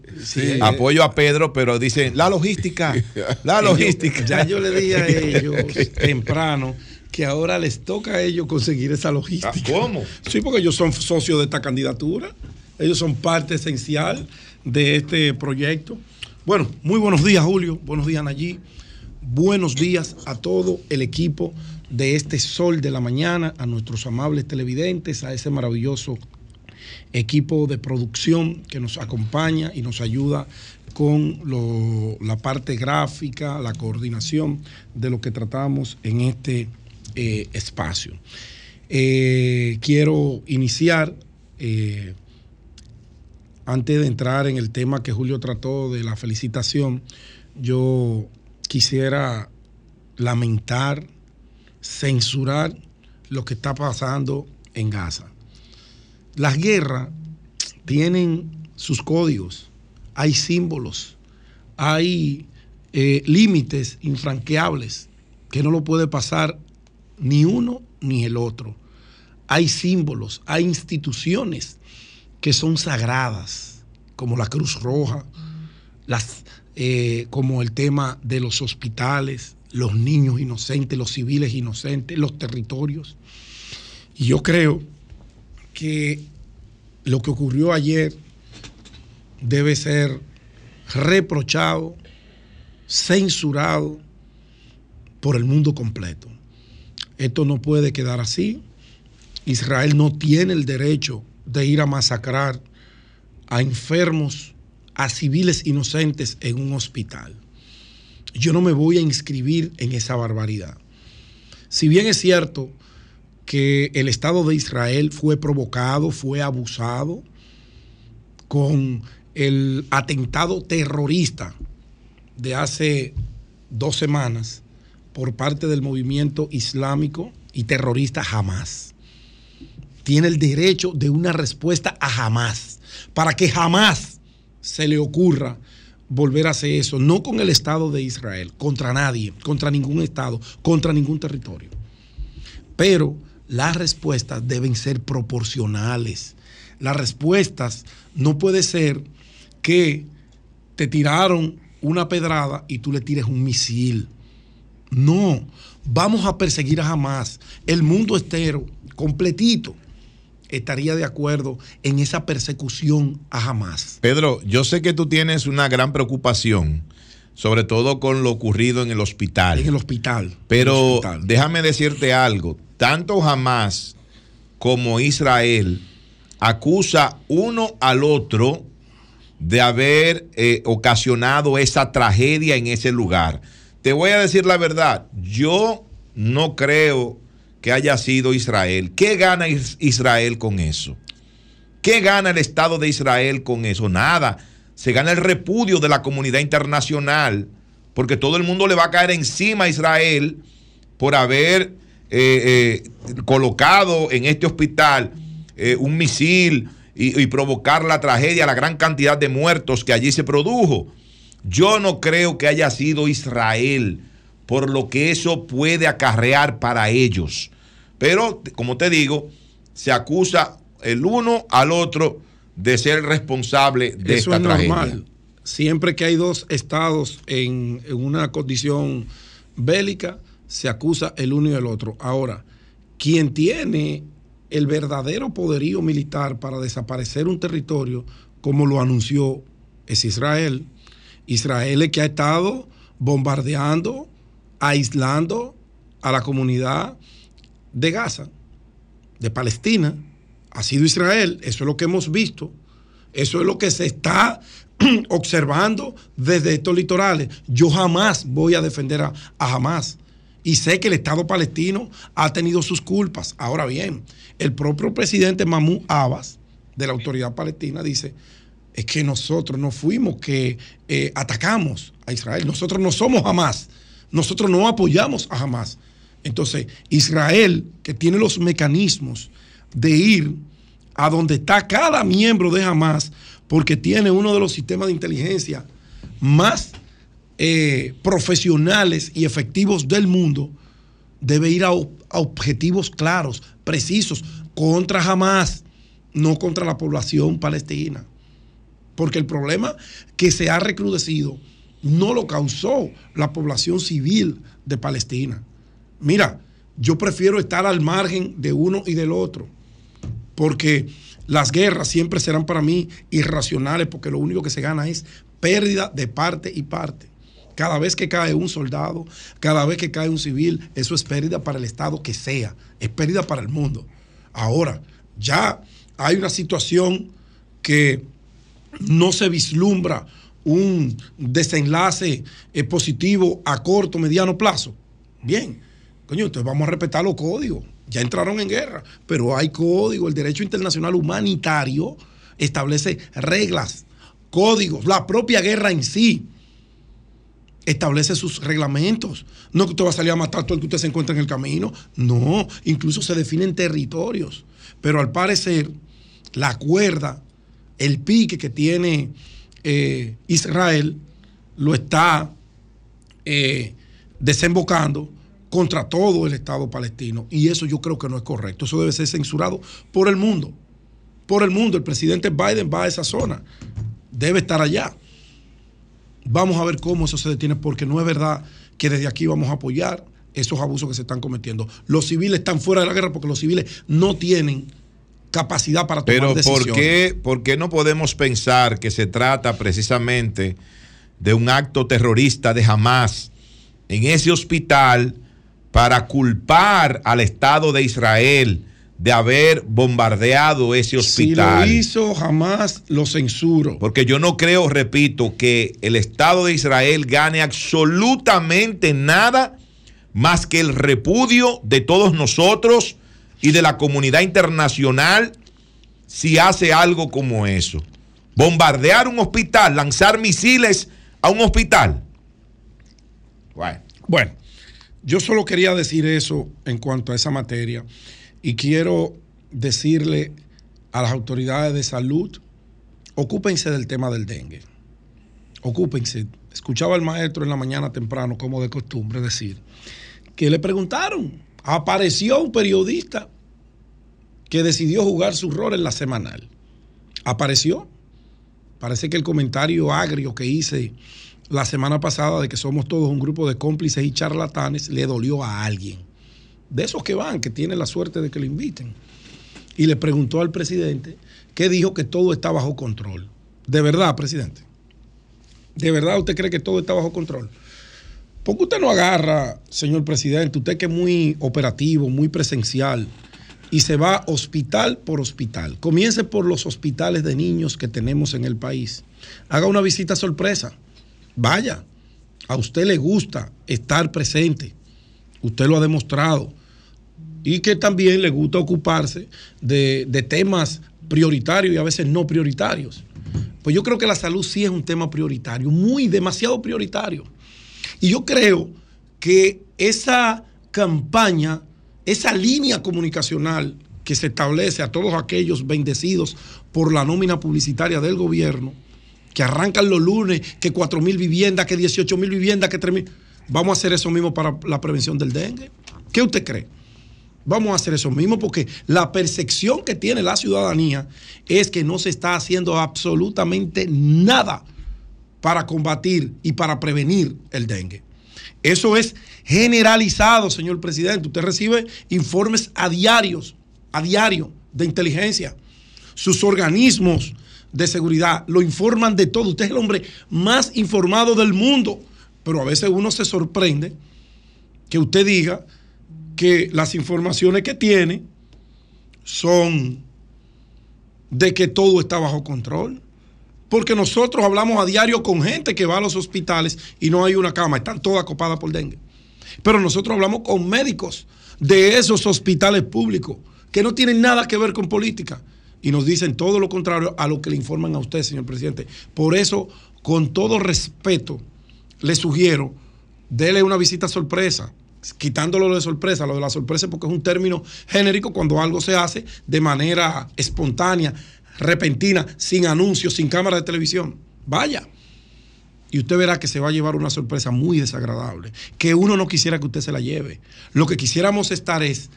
Apoyo a Pedro, pero dicen la logística, la logística. ya yo le dije a ellos temprano que ahora les toca a ellos conseguir esa logística. Ah, ¿Cómo? Sí, porque ellos son socios de esta candidatura. Ellos son parte esencial de este proyecto. Bueno, muy buenos días, Julio. Buenos días, Nayí. Buenos días a todo el equipo de este Sol de la Mañana, a nuestros amables televidentes, a ese maravilloso equipo de producción que nos acompaña y nos ayuda con la parte gráfica, la coordinación de lo que tratamos en este eh, espacio. Eh, quiero iniciar eh, antes de entrar en el tema que Julio trató de la felicitación, yo quisiera lamentar, censurar lo que está pasando en Gaza. Las guerras tienen sus códigos, hay símbolos, hay eh, límites infranqueables que no lo puede pasar ni uno ni el otro. hay símbolos, hay instituciones que son sagradas, como la Cruz Roja, las, eh, como el tema de los hospitales, los niños inocentes, los civiles inocentes, los territorios. Y yo creo que lo que ocurrió ayer debe ser reprochado, censurado por el mundo completo. Esto no puede quedar así. Israel no tiene el derecho de ir a masacrar a enfermos, a civiles inocentes en un hospital. Yo no me voy a inscribir en esa barbaridad. Si bien es cierto que el Estado de Israel fue provocado, fue abusado con el atentado terrorista de hace dos semanas por parte del movimiento islámico y terrorista Hamas. Tiene el derecho de una respuesta a Hamas, para que jamás se le ocurra volver a hacer eso, no con el Estado de Israel, contra nadie, contra ningún Estado, contra ningún territorio. Pero las respuestas deben ser proporcionales. Las respuestas no puede ser que te tiraron una pedrada y tú le tires un misil. No, vamos a perseguir a Hamas. El mundo entero, completito, estaría de acuerdo en esa persecución a Hamas. Pedro, yo sé que tú tienes una gran preocupación, sobre todo con lo ocurrido en el hospital. En el hospital. Pero déjame decirte algo tanto Hamas como Israel acusa uno al otro de haber eh, ocasionado esa tragedia en ese lugar. Te voy a decir la verdad, yo no creo que haya sido Israel. ¿Qué gana Israel con eso? ¿Qué gana el Estado de Israel con eso? Nada. Se gana el repudio de la comunidad internacional, porque todo el mundo le va a caer encima a Israel por haber eh, eh, colocado en este hospital eh, un misil y, provocar la tragedia, la gran cantidad de muertos que allí se produjo. Yo no creo que haya sido Israel por lo que eso puede acarrear para ellos. Pero, como te digo, se acusa el uno al otro de ser responsable de eso esta es tragedia. Normal. Siempre que hay dos estados en, en una condición bélica, se acusa el uno y el otro. Ahora, quien tiene el verdadero poderío militar para desaparecer un territorio, como lo anunció, es Israel. Israel es que ha estado bombardeando, aislando a la comunidad de Gaza, de Palestina. Ha sido Israel, eso es lo que hemos visto, eso es lo que se está observando desde estos litorales. Yo jamás voy a defender a, a Hamas y sé que el Estado palestino ha tenido sus culpas. Ahora bien, el propio presidente Mahmoud Abbas de la autoridad palestina dice, es que nosotros no fuimos que eh, atacamos a Israel, nosotros no somos Hamas, nosotros no apoyamos a Hamas. Entonces, Israel, que tiene los mecanismos de ir a donde está cada miembro de Hamas, porque tiene uno de los sistemas de inteligencia más eh, profesionales y efectivos del mundo debe ir a, objetivos claros, precisos, contra Hamas, no contra la población palestina. Porque el problema que se ha recrudecido no lo causó la población civil de Palestina. Mira, yo prefiero estar al margen de uno y del otro, porque las guerras siempre serán para mí irracionales, porque lo único que se gana es pérdida de parte y parte. Cada vez que cae un soldado, cada vez que cae un civil, eso es pérdida para el Estado que sea, es pérdida para el mundo. Ahora, ya hay una situación que no se vislumbra un desenlace eh, positivo a corto, mediano plazo. Bien, coño, entonces vamos a respetar los códigos. Ya entraron en guerra, pero hay código. El derecho internacional humanitario establece reglas, códigos, la propia guerra en sí establece sus reglamentos. No que usted va a salir a matar todo el que usted se encuentra en el camino. No, incluso se definen territorios. Pero al parecer, la cuerda, el pique que tiene eh, Israel, lo está eh, desembocando contra todo el Estado palestino. Y eso yo creo que no es correcto. Eso debe ser censurado por el mundo. Por el mundo. El presidente Biden va a esa zona. Debe estar allá. Vamos a ver cómo eso se detiene, porque no es verdad que desde aquí vamos a apoyar esos abusos que se están cometiendo. Los civiles están fuera de la guerra porque los civiles no tienen capacidad para tomar Pero decisiones. ¿por qué, ¿por qué no podemos pensar que se trata precisamente de un acto terrorista de Hamas en ese hospital para culpar al Estado de Israel de haber bombardeado ese hospital? Si lo hizo, jamás lo censuro. Porque yo no creo, repito, que el Estado de Israel gane absolutamente nada más que el repudio de todos nosotros y de la comunidad internacional si hace algo como eso. Bombardear un hospital, lanzar misiles a un hospital. Bueno. bueno, yo solo quería decir eso en cuanto a esa materia y quiero decirle a las autoridades de salud, ocúpense del tema del dengue. Ocúpense. Escuchaba al maestro en la mañana temprano, como de costumbre, decir que le preguntaron. Apareció un periodista que decidió jugar su rol en la semanal. Apareció. Parece que el comentario agrio que hice la semana pasada de que somos todos un grupo de cómplices y charlatanes le dolió a alguien. De esos que van, que tienen la suerte de que lo inviten. Y le preguntó al presidente que dijo que todo está bajo control. ¿De verdad, presidente? ¿De verdad usted cree que todo está bajo control? Porque usted no agarra, señor presidente, usted que es muy operativo, muy presencial, y se va hospital por hospital. Comience por los hospitales de niños que tenemos en el país. Haga una visita sorpresa. Vaya. A usted le gusta estar presente. Usted lo ha demostrado. Y que también le gusta ocuparse de, temas prioritarios y a veces no prioritarios. Pues yo creo que la salud sí es un tema prioritario, muy demasiado prioritario. Y yo creo que esa campaña esa línea comunicacional que se establece a todos aquellos bendecidos por la nómina publicitaria del gobierno, que arrancan los lunes, que 4 mil viviendas, que 18 mil viviendas, que 3 mil. Vamos a hacer eso mismo para la prevención del dengue. ¿Qué usted cree? Vamos a hacer eso mismo porque la percepción que tiene la ciudadanía es que no se está haciendo absolutamente nada para combatir y para prevenir el dengue. Eso es generalizado, señor presidente. Usted recibe informes a diarios, a diario, de inteligencia. Sus organismos de seguridad lo informan de todo. Usted es el hombre más informado del mundo. Pero a veces uno se sorprende que usted diga que las informaciones que tiene son de que todo está bajo control. Porque nosotros hablamos a diario con gente que va a los hospitales y no hay una cama, están todas copadas por dengue. Pero nosotros hablamos con médicos de esos hospitales públicos que no tienen nada que ver con política y nos dicen todo lo contrario a lo que le informan a usted, señor presidente. Por eso, con todo respeto, le sugiero, dele una visita sorpresa, quitándolo de sorpresa, lo de la sorpresa porque es un término genérico cuando algo se hace de manera espontánea, repentina, sin anuncios, sin cámara de televisión. Vaya, y usted verá que se va a llevar una sorpresa muy desagradable, que uno no quisiera que usted se la lleve. Lo que quisiéramos estar es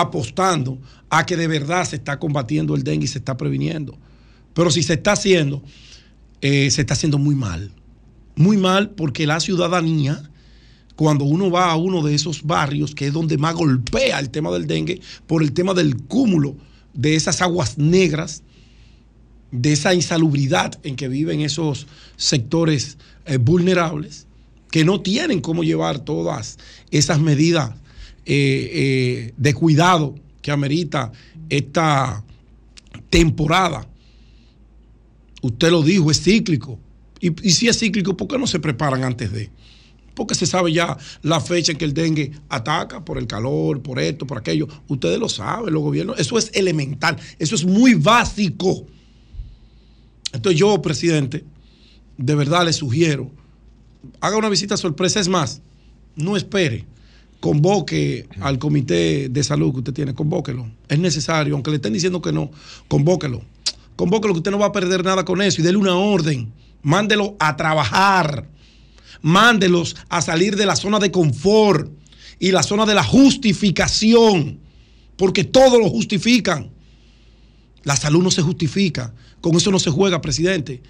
apostando a que de verdad se está combatiendo el dengue y se está previniendo. Pero si se está haciendo, eh, se está haciendo muy mal. Muy mal porque la ciudadanía, cuando uno va a uno de esos barrios, que es donde más golpea el tema del dengue, por el tema del cúmulo de esas aguas negras, de esa insalubridad en que viven esos sectores eh, vulnerables, que no tienen cómo llevar todas esas medidas eh, eh, de cuidado que amerita esta temporada. Usted lo dijo, es cíclico. Y, y si es cíclico, ¿por qué no se preparan antes de? Porque se sabe ya la fecha en que el dengue ataca por el calor, por esto, por aquello. Ustedes lo saben, los gobiernos. Eso es elemental, eso es muy básico. Entonces yo, presidente, de verdad le sugiero, haga una visita sorpresa. Es más, no espere, convoque al comité de salud que usted tiene, convóquelo. Es necesario, aunque le estén diciendo que no, convóquelo. Convóquelo, que usted no va a perder nada con eso y déle una orden. Mándelo a trabajar. Mándelos a salir de la zona de confort y la zona de la justificación, porque todo lo justifican. La salud no se justifica, con eso no se juega, presidente,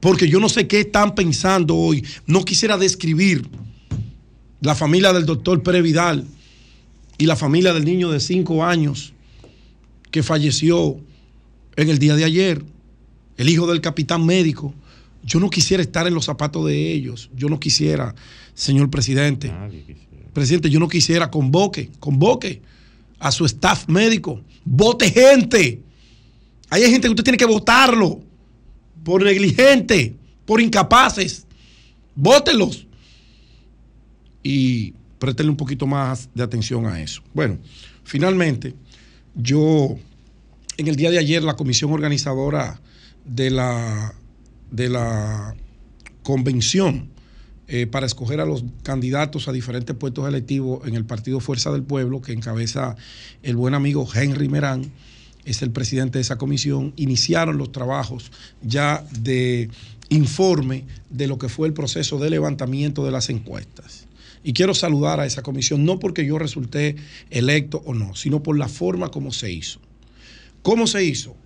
porque yo no sé qué están pensando hoy. No quisiera describir la familia del doctor Pérez Vidal y la familia del niño de cinco años que falleció en el día de ayer, el hijo del capitán médico. Yo no quisiera estar en los zapatos de ellos. Yo no quisiera, señor presidente. Presidente, yo no quisiera, convoque, convoque a su staff médico. Vote gente. Hay gente que usted tiene que votarlo por negligente, por incapaces. Vótelos. Y préstele un poquito más de atención a eso. Bueno, finalmente, yo en el día de ayer la comisión organizadora de la, de la convención eh, para escoger a los candidatos a diferentes puestos electivos en el partido Fuerza del Pueblo, que encabeza el buen amigo Henry Merán, es el presidente de esa comisión, iniciaron los trabajos ya de informe de lo que fue el proceso de levantamiento de las encuestas. Y quiero saludar a esa comisión, no porque yo resulté electo o no, sino por la forma como se hizo. ¿Cómo se hizo?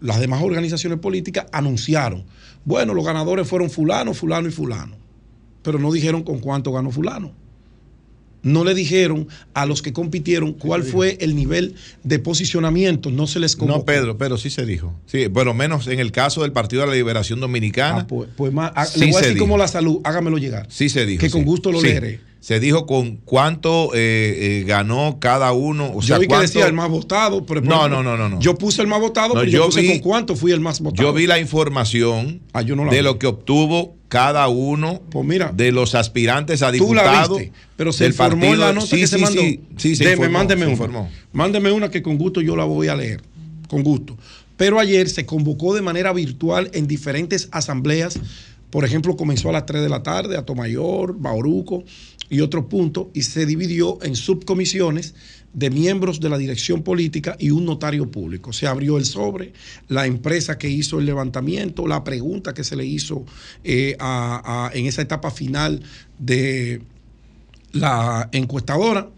Las demás organizaciones políticas anunciaron, bueno, los ganadores fueron fulano, fulano y fulano, pero no dijeron con cuánto ganó fulano. No le dijeron a los que compitieron cuál fue el nivel de posicionamiento, no se les convocó. No, Pedro, pero sí se dijo. Sí, bueno, menos en el caso del Partido de la Liberación Dominicana. Ah, pues, pues más, ah, le voy a decir como la salud, hágamelo llegar. Sí se dijo. Que con gusto lo leeré se dijo con cuánto eh, eh, ganó cada uno. O yo vi que decía el más votado, pero no, no, no, no, Yo puse el más votado, pero yo, puse con cuánto fui el más votado. Yo vi la información ah, de lo que obtuvo cada uno pues mira, de los aspirantes a diputados. pero se informó en la nota sí, que se mandó. Sí, sí, mándeme una. Mándeme una que con gusto yo la voy a leer. Con gusto. Pero ayer se convocó de manera virtual en diferentes asambleas. Por ejemplo, comenzó a las 3 de la tarde, a Tomayor, Bauruco, y otro punto, y se dividió en subcomisiones de miembros de la dirección política y un notario público. Se abrió el sobre, la empresa que hizo el levantamiento, la pregunta que se le hizo eh, en esa etapa final de la encuestadora,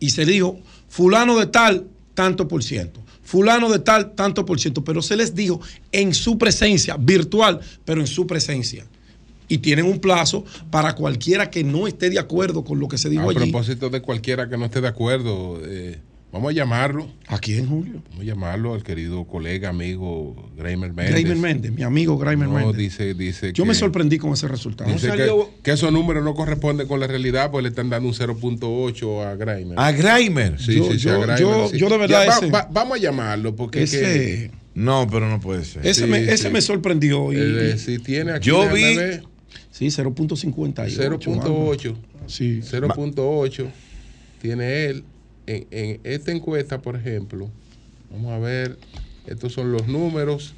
y se dijo, fulano de tal, tanto por ciento. Fulano de tal, tanto por ciento, pero se les dijo en su presencia, virtual, pero en su presencia y tienen un plazo para cualquiera que no esté de acuerdo con lo que se dijo allí. A propósito de cualquiera que no esté de acuerdo, eh, vamos a llamarlo. ¿A quién, Julio? Vamos a llamarlo al querido colega, amigo Graimer Méndez. Graimer Méndez, mi amigo Graimer Méndez. Dice, dice Yo me sorprendí con ese resultado. Dice que, esos números no corresponden con la realidad, pues le están dando un 0.8 a Graimer. ¿A Graimer? Sí, sí, sí, a Graimer, yo, de verdad. vamos a llamarlo porque. Ese, no, pero no puede ser. Ese, me, ese me sorprendió. Y, si tiene aquí, yo vi. Sí, 0.58. 0.8. Sí. 0.8 tiene él. En, esta encuesta, por ejemplo, vamos a ver, estos son los números.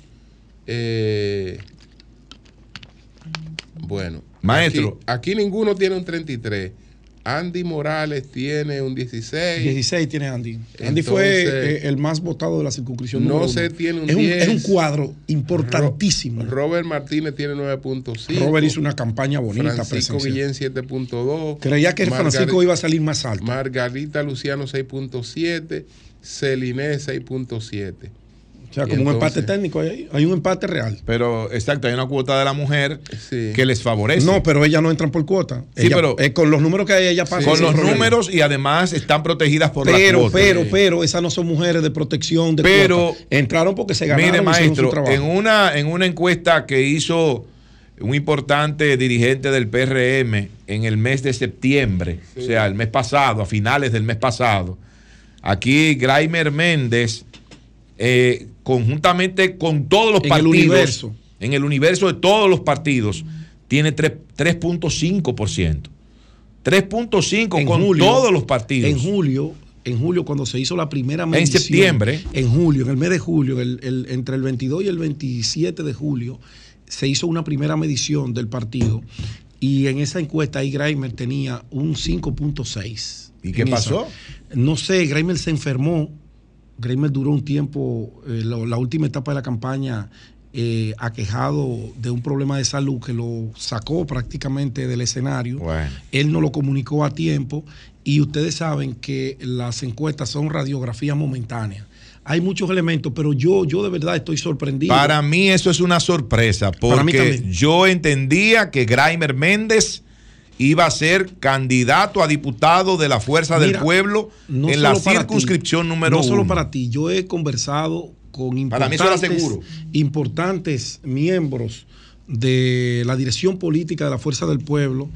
Eh, bueno, maestro. Aquí, aquí, ninguno tiene un 33. Andy Morales tiene un 16. 16 tiene Andy. Andy fue eh, el más votado de la circunscripción. No se tiene un es 10. Un, es un cuadro importantísimo. Robert Martínez tiene 9.5. Robert hizo una campaña bonita. Francisco Guillén 7.2. Creía que Francisco iba a salir más alto. Margarita Luciano 6.7. Celine 6.7. O sea, como un empate técnico hay, hay un empate real. Pero, exacto, hay una cuota de la mujer que les favorece. No, pero ellas no entran por cuota. Sí, pero con los números que hay, ella pasa. con los números y además están protegidas por pero, la cuota. Pero, pero, esas no son mujeres de protección de Pero entraron porque se ganaron. Mire, maestro, en una, en una encuesta que hizo un importante dirigente del PRM en el mes de septiembre, o sea, el mes pasado, a finales del mes pasado, aquí Graimer Méndez eh, conjuntamente con todos los partidos, el universo. en el universo de todos los partidos, tiene 3.5%. 3.5 con todos los partidos. En julio, en julio, cuando se hizo la primera medición. En septiembre. En julio, en el mes de julio, entre el 22 y el 27 de julio, se hizo una primera medición del partido. Y en esa encuesta ahí Greimer tenía un 5.6. ¿Y qué pasó? No sé, Greimer se enfermó Greimer duró un tiempo, eh, la, última etapa de la campaña eh, aquejado de un problema de salud que lo sacó prácticamente del escenario. Él no lo comunicó a tiempo y ustedes saben que las encuestas son radiografías momentáneas. Hay muchos elementos, pero yo, yo de verdad estoy sorprendido. Para mí eso es una sorpresa, porque yo entendía que Graimer Méndez iba a ser candidato a diputado de la Fuerza del Pueblo en la circunscripción número uno. No solo para ti, yo he conversado con importantes, importantes miembros de la dirección política de la Fuerza del Pueblo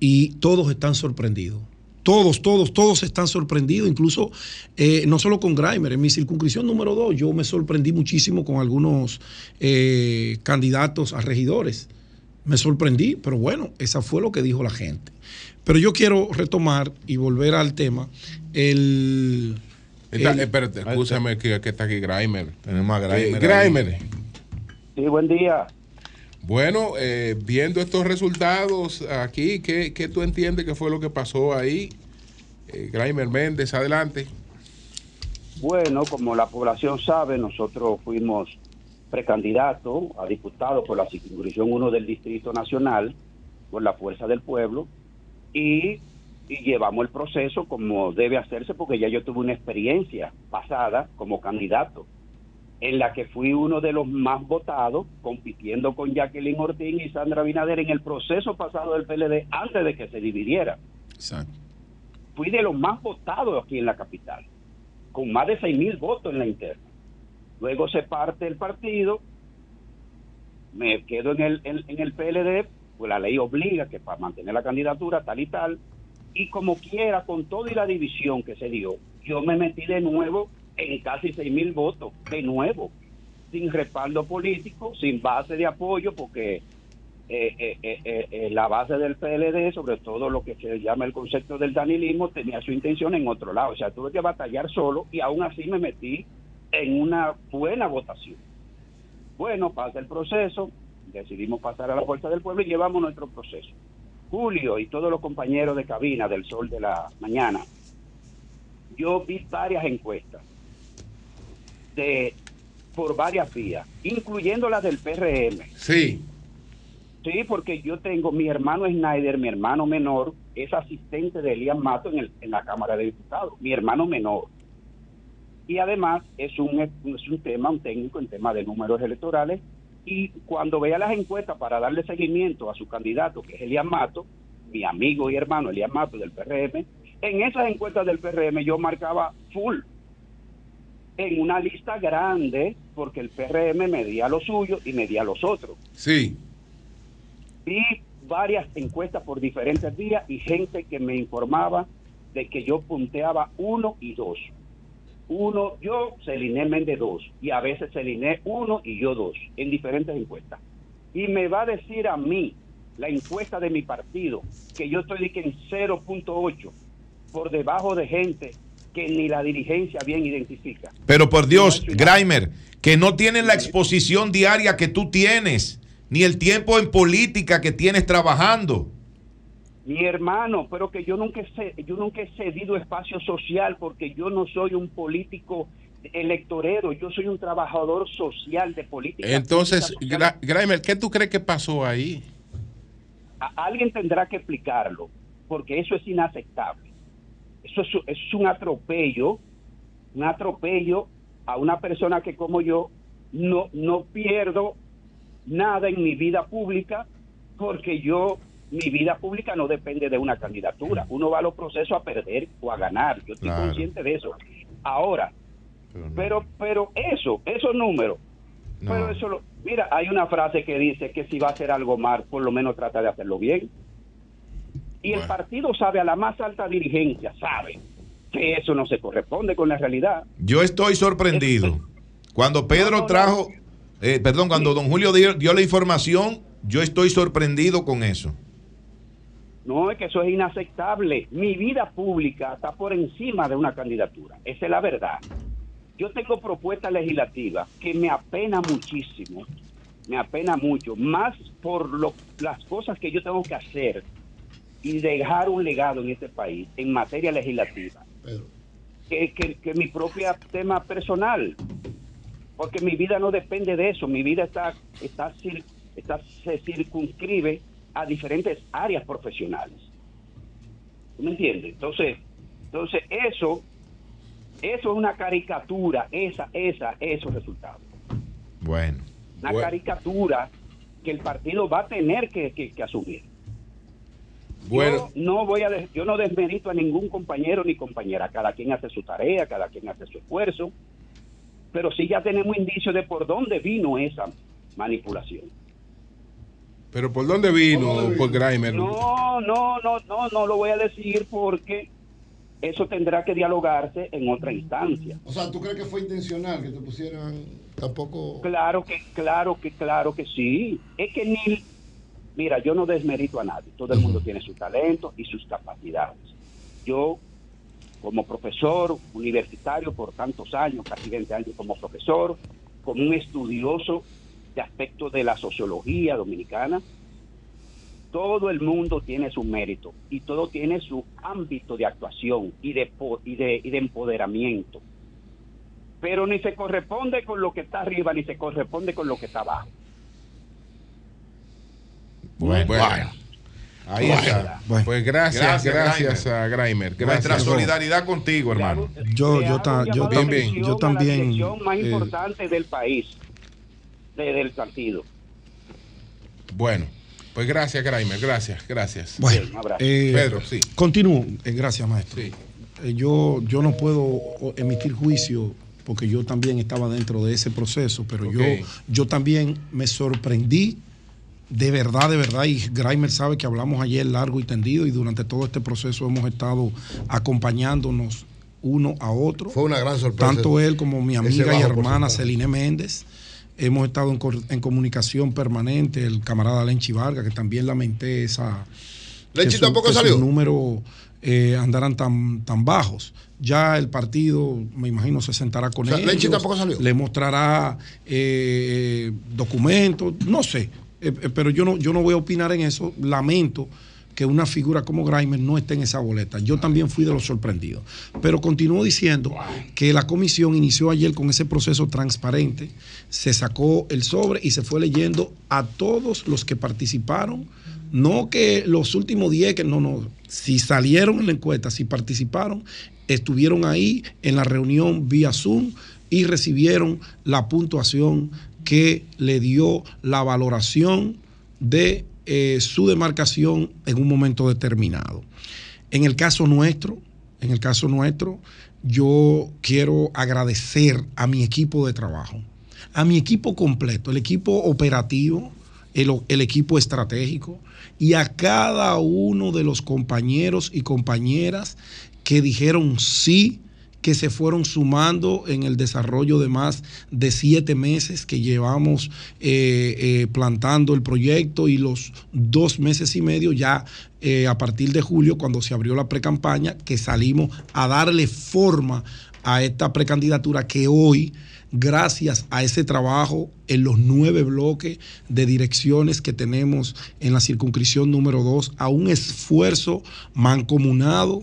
y todos están sorprendidos. Todos, todos, todos están sorprendidos, incluso eh, no solo con Grimer, en mi circunscripción número dos yo me sorprendí muchísimo con algunos eh, candidatos a regidores. Me sorprendí, pero bueno, esa fue lo que dijo la gente. Pero yo quiero retomar y volver al tema. El, espérate, escúchame que, está aquí Grimer. Tenemos a Grimer. Eh, Grimer. Sí, buen día. Bueno, eh, viendo estos resultados aquí, ¿qué, ¿qué, tú entiendes que fue lo que pasó ahí? Eh, Grimer Méndez, adelante. Bueno, como la población sabe, nosotros fuimos precandidato a diputado por la circunscripción 1 del Distrito Nacional, por la Fuerza del Pueblo, y y llevamos el proceso como debe hacerse porque ya yo tuve una experiencia pasada como candidato en la que fui uno de los más votados compitiendo con Jacqueline Ortiz y Sandra Binader en el proceso pasado del PLD antes de que se dividiera. Fui de los más votados aquí en la capital, con más de seis mil votos en la interna. Luego se parte el partido, me quedo en el, en, el PLD, pues la ley obliga que para mantener la candidatura tal y tal, y como quiera, con toda y la división que se dio, yo me metí de nuevo en casi seis mil votos, de nuevo, sin respaldo político, sin base de apoyo, porque eh, eh, eh, la base del PLD, sobre todo lo que se llama el concepto del danilismo, tenía su intención en otro lado. O sea, tuve que batallar solo y aún así me metí en una buena votación. Bueno, pasa el proceso, decidimos pasar a la fuerza del pueblo y llevamos nuestro proceso. Julio y todos los compañeros de cabina del Sol de la Mañana, yo vi varias encuestas de por varias vías, incluyendo las del PRM. Sí. Sí, porque yo tengo mi hermano Snyder, mi hermano menor, es asistente de Elian Mato en, el, en la Cámara de Diputados, mi hermano menor. Y además es un, es un tema, un técnico en tema de números electorales y cuando veía las encuestas para darle seguimiento a su candidato, que es Elian Mato, mi amigo y hermano Elian Mato del PRM, en esas encuestas del PRM yo marcaba full en una lista grande porque el PRM medía lo suyo y medía los otros. Sí. Y varias encuestas por diferentes días y gente que me informaba de que yo punteaba uno y dos uno yo, Celine Méndez dos, y a veces Celine uno y yo dos, en diferentes encuestas. Y me va a decir a mí, la encuesta de mi partido, que yo estoy en 0.8, por debajo de gente que ni la dirigencia bien identifica. Pero por Dios, Grimer, que no tienen la exposición diaria que tú tienes, ni el tiempo en política que tienes trabajando. Mi hermano, pero que yo nunca, he, yo nunca he cedido espacio social porque yo no soy un político electorero, yo soy un trabajador social de política. Entonces, Graimer, ¿qué tú crees que pasó ahí? alguien tendrá que explicarlo, porque eso es inaceptable. Eso es, es un atropello, un atropello a una persona que como yo no, no pierdo nada en mi vida pública porque yo mi vida pública no depende de una candidatura. Uno va a los procesos a perder o a ganar. Yo estoy consciente de eso. Ahora, pero, pero, eso, esos números, pero eso mira, hay una frase que dice que si va a hacer algo mal, por lo menos trata de hacerlo bien. Y el partido sabe, a la más alta dirigencia, sabe que eso no se corresponde con la realidad. Yo estoy sorprendido. Cuando Pedro trajo, eh, perdón, cuando don Julio dio la información, yo estoy sorprendido con eso. No, es que eso es inaceptable. Mi vida pública está por encima de una candidatura. Esa es la verdad. Yo tengo propuestas legislativas que me apena muchísimo, me apena mucho, más por lo, las cosas que yo tengo que hacer y dejar un legado en este país en materia legislativa, que, que, mi propio tema personal. porque mi vida no depende de eso, mi vida está, está, está se circunscribe a diferentes áreas profesionales. ¿Me entiendes? Entonces, entonces eso, eso es una caricatura, esa, esa, esos resultados. Bueno. Una caricatura que el partido va a tener que, asumir. Bueno. Yo no voy a yo no desmerito a ningún compañero ni compañera, cada quien hace su tarea, cada quien hace su esfuerzo, pero sí ya tenemos indicios de por dónde vino esa manipulación. Pero ¿por dónde vino, por Grimer? No, no, no, no, no lo voy a decir porque eso tendrá que dialogarse en otra instancia. O sea, ¿tú crees que fue intencional que te pusieran tampoco? Claro que, claro que, claro que sí. Es que ni, mira, yo no desmerito a nadie. Todo el mundo tiene su talento y sus capacidades. Yo, como profesor universitario por tantos años, casi 20 años como profesor, como un estudioso de aspectos de la sociología dominicana, todo el mundo tiene su mérito y todo tiene su ámbito de actuación y de, y de, y de empoderamiento. Pero ni se corresponde con lo que está arriba, ni se corresponde con lo que está abajo. Bueno, Ahí está. Pues gracias, gracias, a Grimer. Nuestra solidaridad contigo, hermano. Yo, yo, yo, también, yo también. La más eh, importante del país, del partido. Bueno. Pues gracias, Graimer, gracias, gracias. Bueno, eh, Pedro, sí. Continúo. Eh, gracias, maestro. Sí. Eh, yo, yo no puedo emitir juicio porque yo también estaba dentro de ese proceso, pero yo, yo también me sorprendí de verdad, de verdad, y Grimer sabe que hablamos ayer largo y tendido y durante todo este proceso hemos estado acompañándonos uno a otro. Fue una gran sorpresa. Tanto él como mi amiga y hermana Celine Méndez. Hemos estado en, comunicación permanente, el camarada Lenchi Vargas, que también lamenté esa. Lenchi tampoco salió. Los números eh, andarán tan, tan bajos. Ya el partido, me imagino, se sentará con él. Lenchi tampoco salió. Le mostrará eh, documentos, no sé. Eh, pero yo no, yo no voy a opinar en eso. Lamento que una figura como Grimer no esté en esa boleta. Yo también fui de los sorprendidos. Pero continúo diciendo que la comisión inició ayer con ese proceso transparente, se sacó el sobre y se fue leyendo a todos los que participaron. No que los últimos 10, que no, no, si salieron en la encuesta, si participaron, estuvieron ahí en la reunión vía Zoom y recibieron la puntuación que le dio la valoración de eh, su demarcación en un momento determinado. En el caso nuestro, en el caso nuestro, yo quiero agradecer a mi equipo de trabajo, a mi equipo completo, el equipo operativo, el, el, equipo estratégico y a cada uno de los compañeros y compañeras que dijeron sí que se fueron sumando en el desarrollo de más de siete meses que llevamos eh, eh, plantando el proyecto y los dos meses y medio ya eh, a partir de julio, cuando se abrió la precampaña, que salimos a darle forma a esta precandidatura que hoy gracias a ese trabajo en los nueve bloques de direcciones que tenemos en la circunscripción número dos, a un esfuerzo mancomunado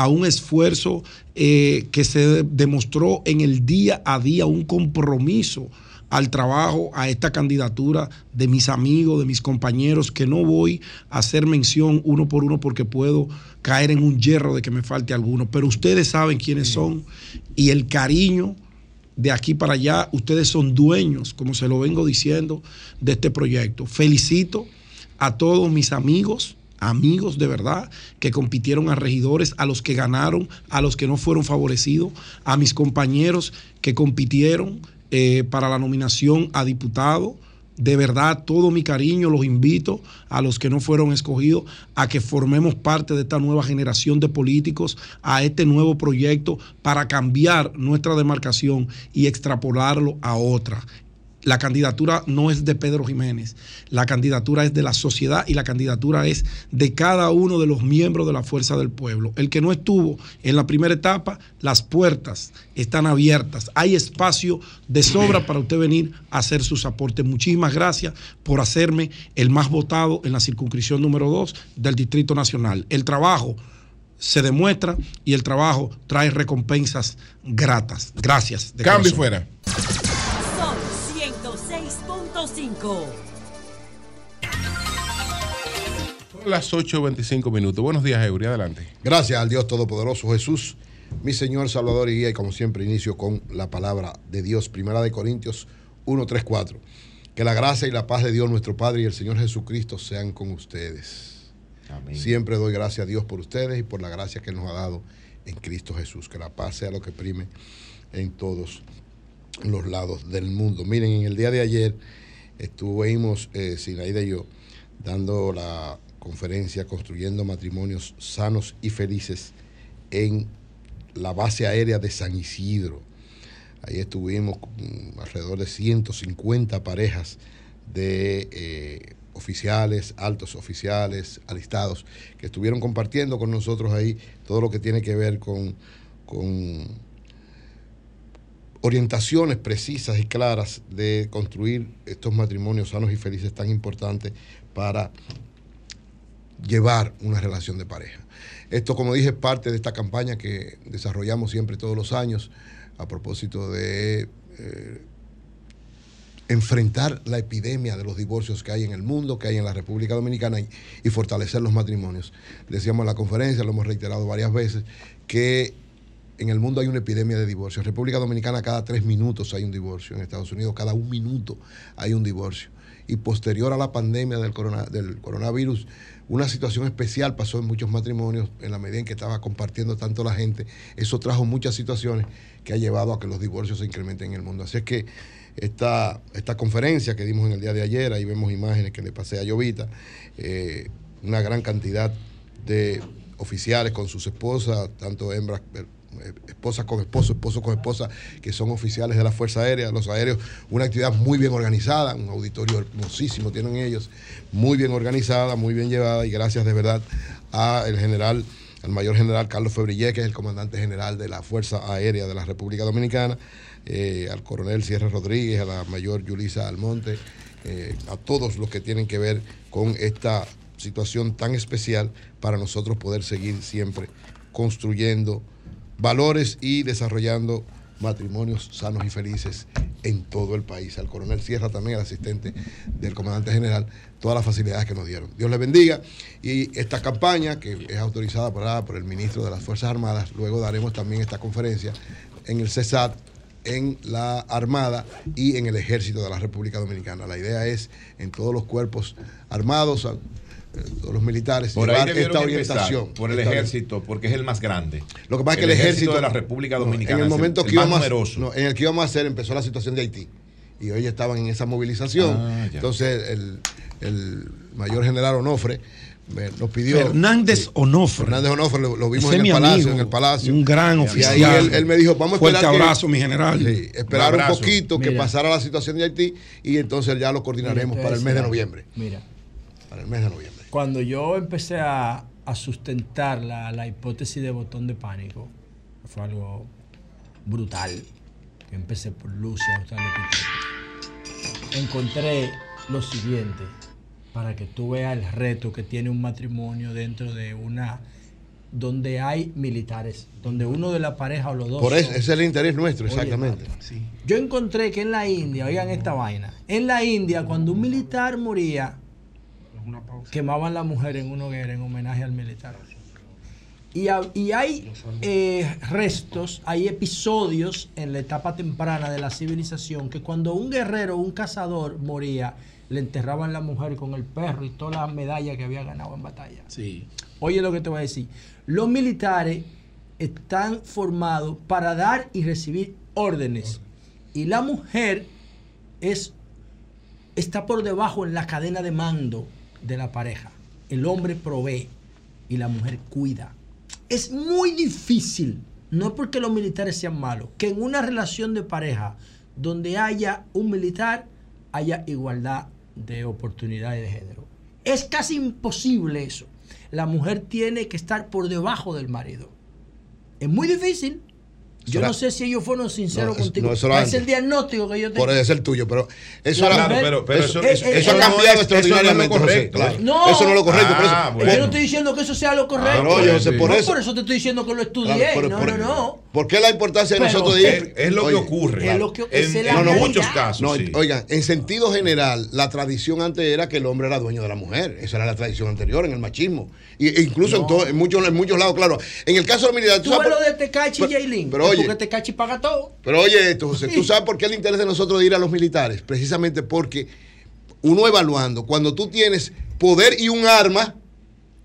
a un esfuerzo eh, que se demostró en el día a día, un compromiso al trabajo, a esta candidatura de mis amigos, de mis compañeros, que no voy a hacer mención uno por uno porque puedo caer en un hierro de que me falte alguno, pero ustedes saben quiénes son y el cariño de aquí para allá, ustedes son dueños, como se lo vengo diciendo, de este proyecto. Felicito a todos mis amigos, amigos de verdad que compitieron a regidores, a los que ganaron, a los que no fueron favorecidos, a mis compañeros que compitieron eh, para la nominación a diputado. De verdad, todo mi cariño los invito a los que no fueron escogidos a que formemos parte de esta nueva generación de políticos, a este nuevo proyecto para cambiar nuestra demarcación y extrapolarlo a otra la candidatura no es de Pedro Jiménez, la candidatura es de la sociedad y la candidatura es de cada uno de los miembros de la Fuerza del Pueblo. El que no estuvo en la primera etapa, las puertas están abiertas, hay espacio de sobra para usted venir a hacer sus aportes. Muchísimas gracias por hacerme el más votado en la circunscripción número 2 del Distrito Nacional. El trabajo se demuestra y el trabajo trae recompensas gratas. Gracias. Cambio fuera. 5. Las 8.25 minutos. Buenos días, Eury. Adelante. Gracias al Dios Todopoderoso Jesús, mi Señor, Salvador y Guía. Y como siempre, inicio con la palabra de Dios. Primera de Corintios 1, 3, 4. Que la gracia y la paz de Dios, nuestro Padre y el Señor Jesucristo sean con ustedes. Amén. Siempre doy gracias a Dios por ustedes y por la gracia que nos ha dado en Cristo Jesús. Que la paz sea lo que prime en todos los lados del mundo. Miren, en el día de ayer estuvimos, eh, Sinaida y yo, dando la conferencia Construyendo Matrimonios Sanos y Felices en la base aérea de San Isidro. Ahí estuvimos con alrededor de 150 parejas de eh, oficiales, altos oficiales, alistados, que estuvieron compartiendo con nosotros ahí todo lo que tiene que ver con, con orientaciones precisas y claras de construir estos matrimonios sanos y felices tan importantes para llevar una relación de pareja. Esto, como dije, es parte de esta campaña que desarrollamos siempre todos los años a propósito de eh, enfrentar la epidemia de los divorcios que hay en el mundo, que hay en la República Dominicana y, y fortalecer los matrimonios. Decíamos en la conferencia, lo hemos reiterado varias veces, que en el mundo hay una epidemia de divorcios. En República Dominicana cada tres minutos hay un divorcio. En Estados Unidos cada un minuto hay un divorcio. Y posterior a la pandemia del, del coronavirus, una situación especial pasó en muchos matrimonios en la medida en que estaba compartiendo tanto la gente. Eso trajo muchas situaciones que ha llevado a que los divorcios se incrementen en el mundo. Así es que esta, esta conferencia que dimos en el día de ayer, ahí vemos imágenes que le pasé a Llovita, eh, una gran cantidad de oficiales con sus esposas, tanto hembras esposas con esposo, esposo con esposa, que son oficiales de la Fuerza Aérea, los aéreos, una actividad muy bien organizada, un auditorio hermosísimo tienen ellos, muy bien organizada, muy bien llevada, y gracias de verdad al general, al mayor general Carlos Febrillé, que es el comandante general de la Fuerza Aérea de la República Dominicana, eh, al coronel Sierra Rodríguez, a la mayor Yulisa Almonte, eh, a todos los que tienen que ver con esta situación tan especial para nosotros poder seguir siempre construyendo valores y desarrollando matrimonios sanos y felices en todo el país. Al coronel Sierra también, el asistente del comandante general, todas las facilidades que nos dieron. Dios les bendiga. Y esta campaña, que es autorizada por el ministro de las Fuerzas Armadas, luego daremos también esta conferencia en el CESAT, en la Armada y en el Ejército de la República Dominicana. La idea es en todos los cuerpos armados, los militares por ahí esta orientación. por el ejército porque es el más grande. Lo que pasa es que el ejército, de la República Dominicana en el momento que íbamos en el que íbamos a hacer empezó la situación de Haití. Y hoy estaban en esa movilización. Ah, entonces el, mayor general Onofre nos pidió. Hernández Onofre. Hernández Onofre lo, vimos en el palacio en el palacio. un gran oficial y ahí él, me dijo vamos a esperar fuerte abrazo mi general esperar un, poquito que pasara la situación de Haití y entonces ya lo coordinaremos para el mes de noviembre. Mira. Para el mes de noviembre cuando yo empecé a, sustentar la, hipótesis de botón de pánico, fue algo brutal. Yo empecé por Lucia Encontré lo siguiente, para que tú veas el reto que tiene un matrimonio dentro de una donde hay militares, donde uno de la pareja o los dos. Por eso, ese es el interés nuestro, exactamente. Yo encontré que en la India, oigan esta vaina, en la India cuando un militar moría, quemaban la mujer en una hoguera en homenaje al militar. Y, hay eh, restos, hay episodios en la etapa temprana de la civilización que cuando un guerrero, un cazador moría, le enterraban la mujer con el perro y todas las medallas que había ganado en batalla. Sí. Oye lo que te voy a decir. Los militares están formados para dar y recibir órdenes. Y la mujer es, está por debajo en la cadena de mando de la pareja. El hombre provee y la mujer cuida. Es muy difícil, no porque los militares sean malos, que en una relación de pareja donde haya un militar haya igualdad de oportunidades de género. Es casi imposible eso. La mujer tiene que estar por debajo del marido. Es muy difícil. Yo no sé si ellos fueron sinceros No, es- contigo. no, eso es el diagnóstico que yo tengo. Por eso es el tuyo, pero eso La era. mujer- pero- pero eso, eso- eso- eh, eso eh, ha eh, cambiado eso no es lo extraordinariamente. José, correcto. claro. No. Eso no es lo correcto. por eso, Ah, Es bueno. yo no estoy diciendo que eso sea lo correcto. no, yo sé, por No, eso. por eso te estoy diciendo que lo estudié. Claro, por- no, por- no, no. ¿Por qué la importancia de Pero nosotros es- ir? Es lo que ocurre. Es lo que- en, es en muchos casos. Sí. oigan, en sentido general, la tradición antes era que el hombre era dueño de la mujer. Esa era la tradición anterior en el machismo. E incluso en, todo- en, muchos, en muchos lados, claro. En el caso de los militares, Tú sabes lo de Tecachi y pero- Yailin. pero oye- porque Tecachi paga todo. Pero oye esto, José, ¿tú sabes por qué el interés de nosotros de ir a los militares? Precisamente porque uno evaluando, cuando tú tienes poder y un arma,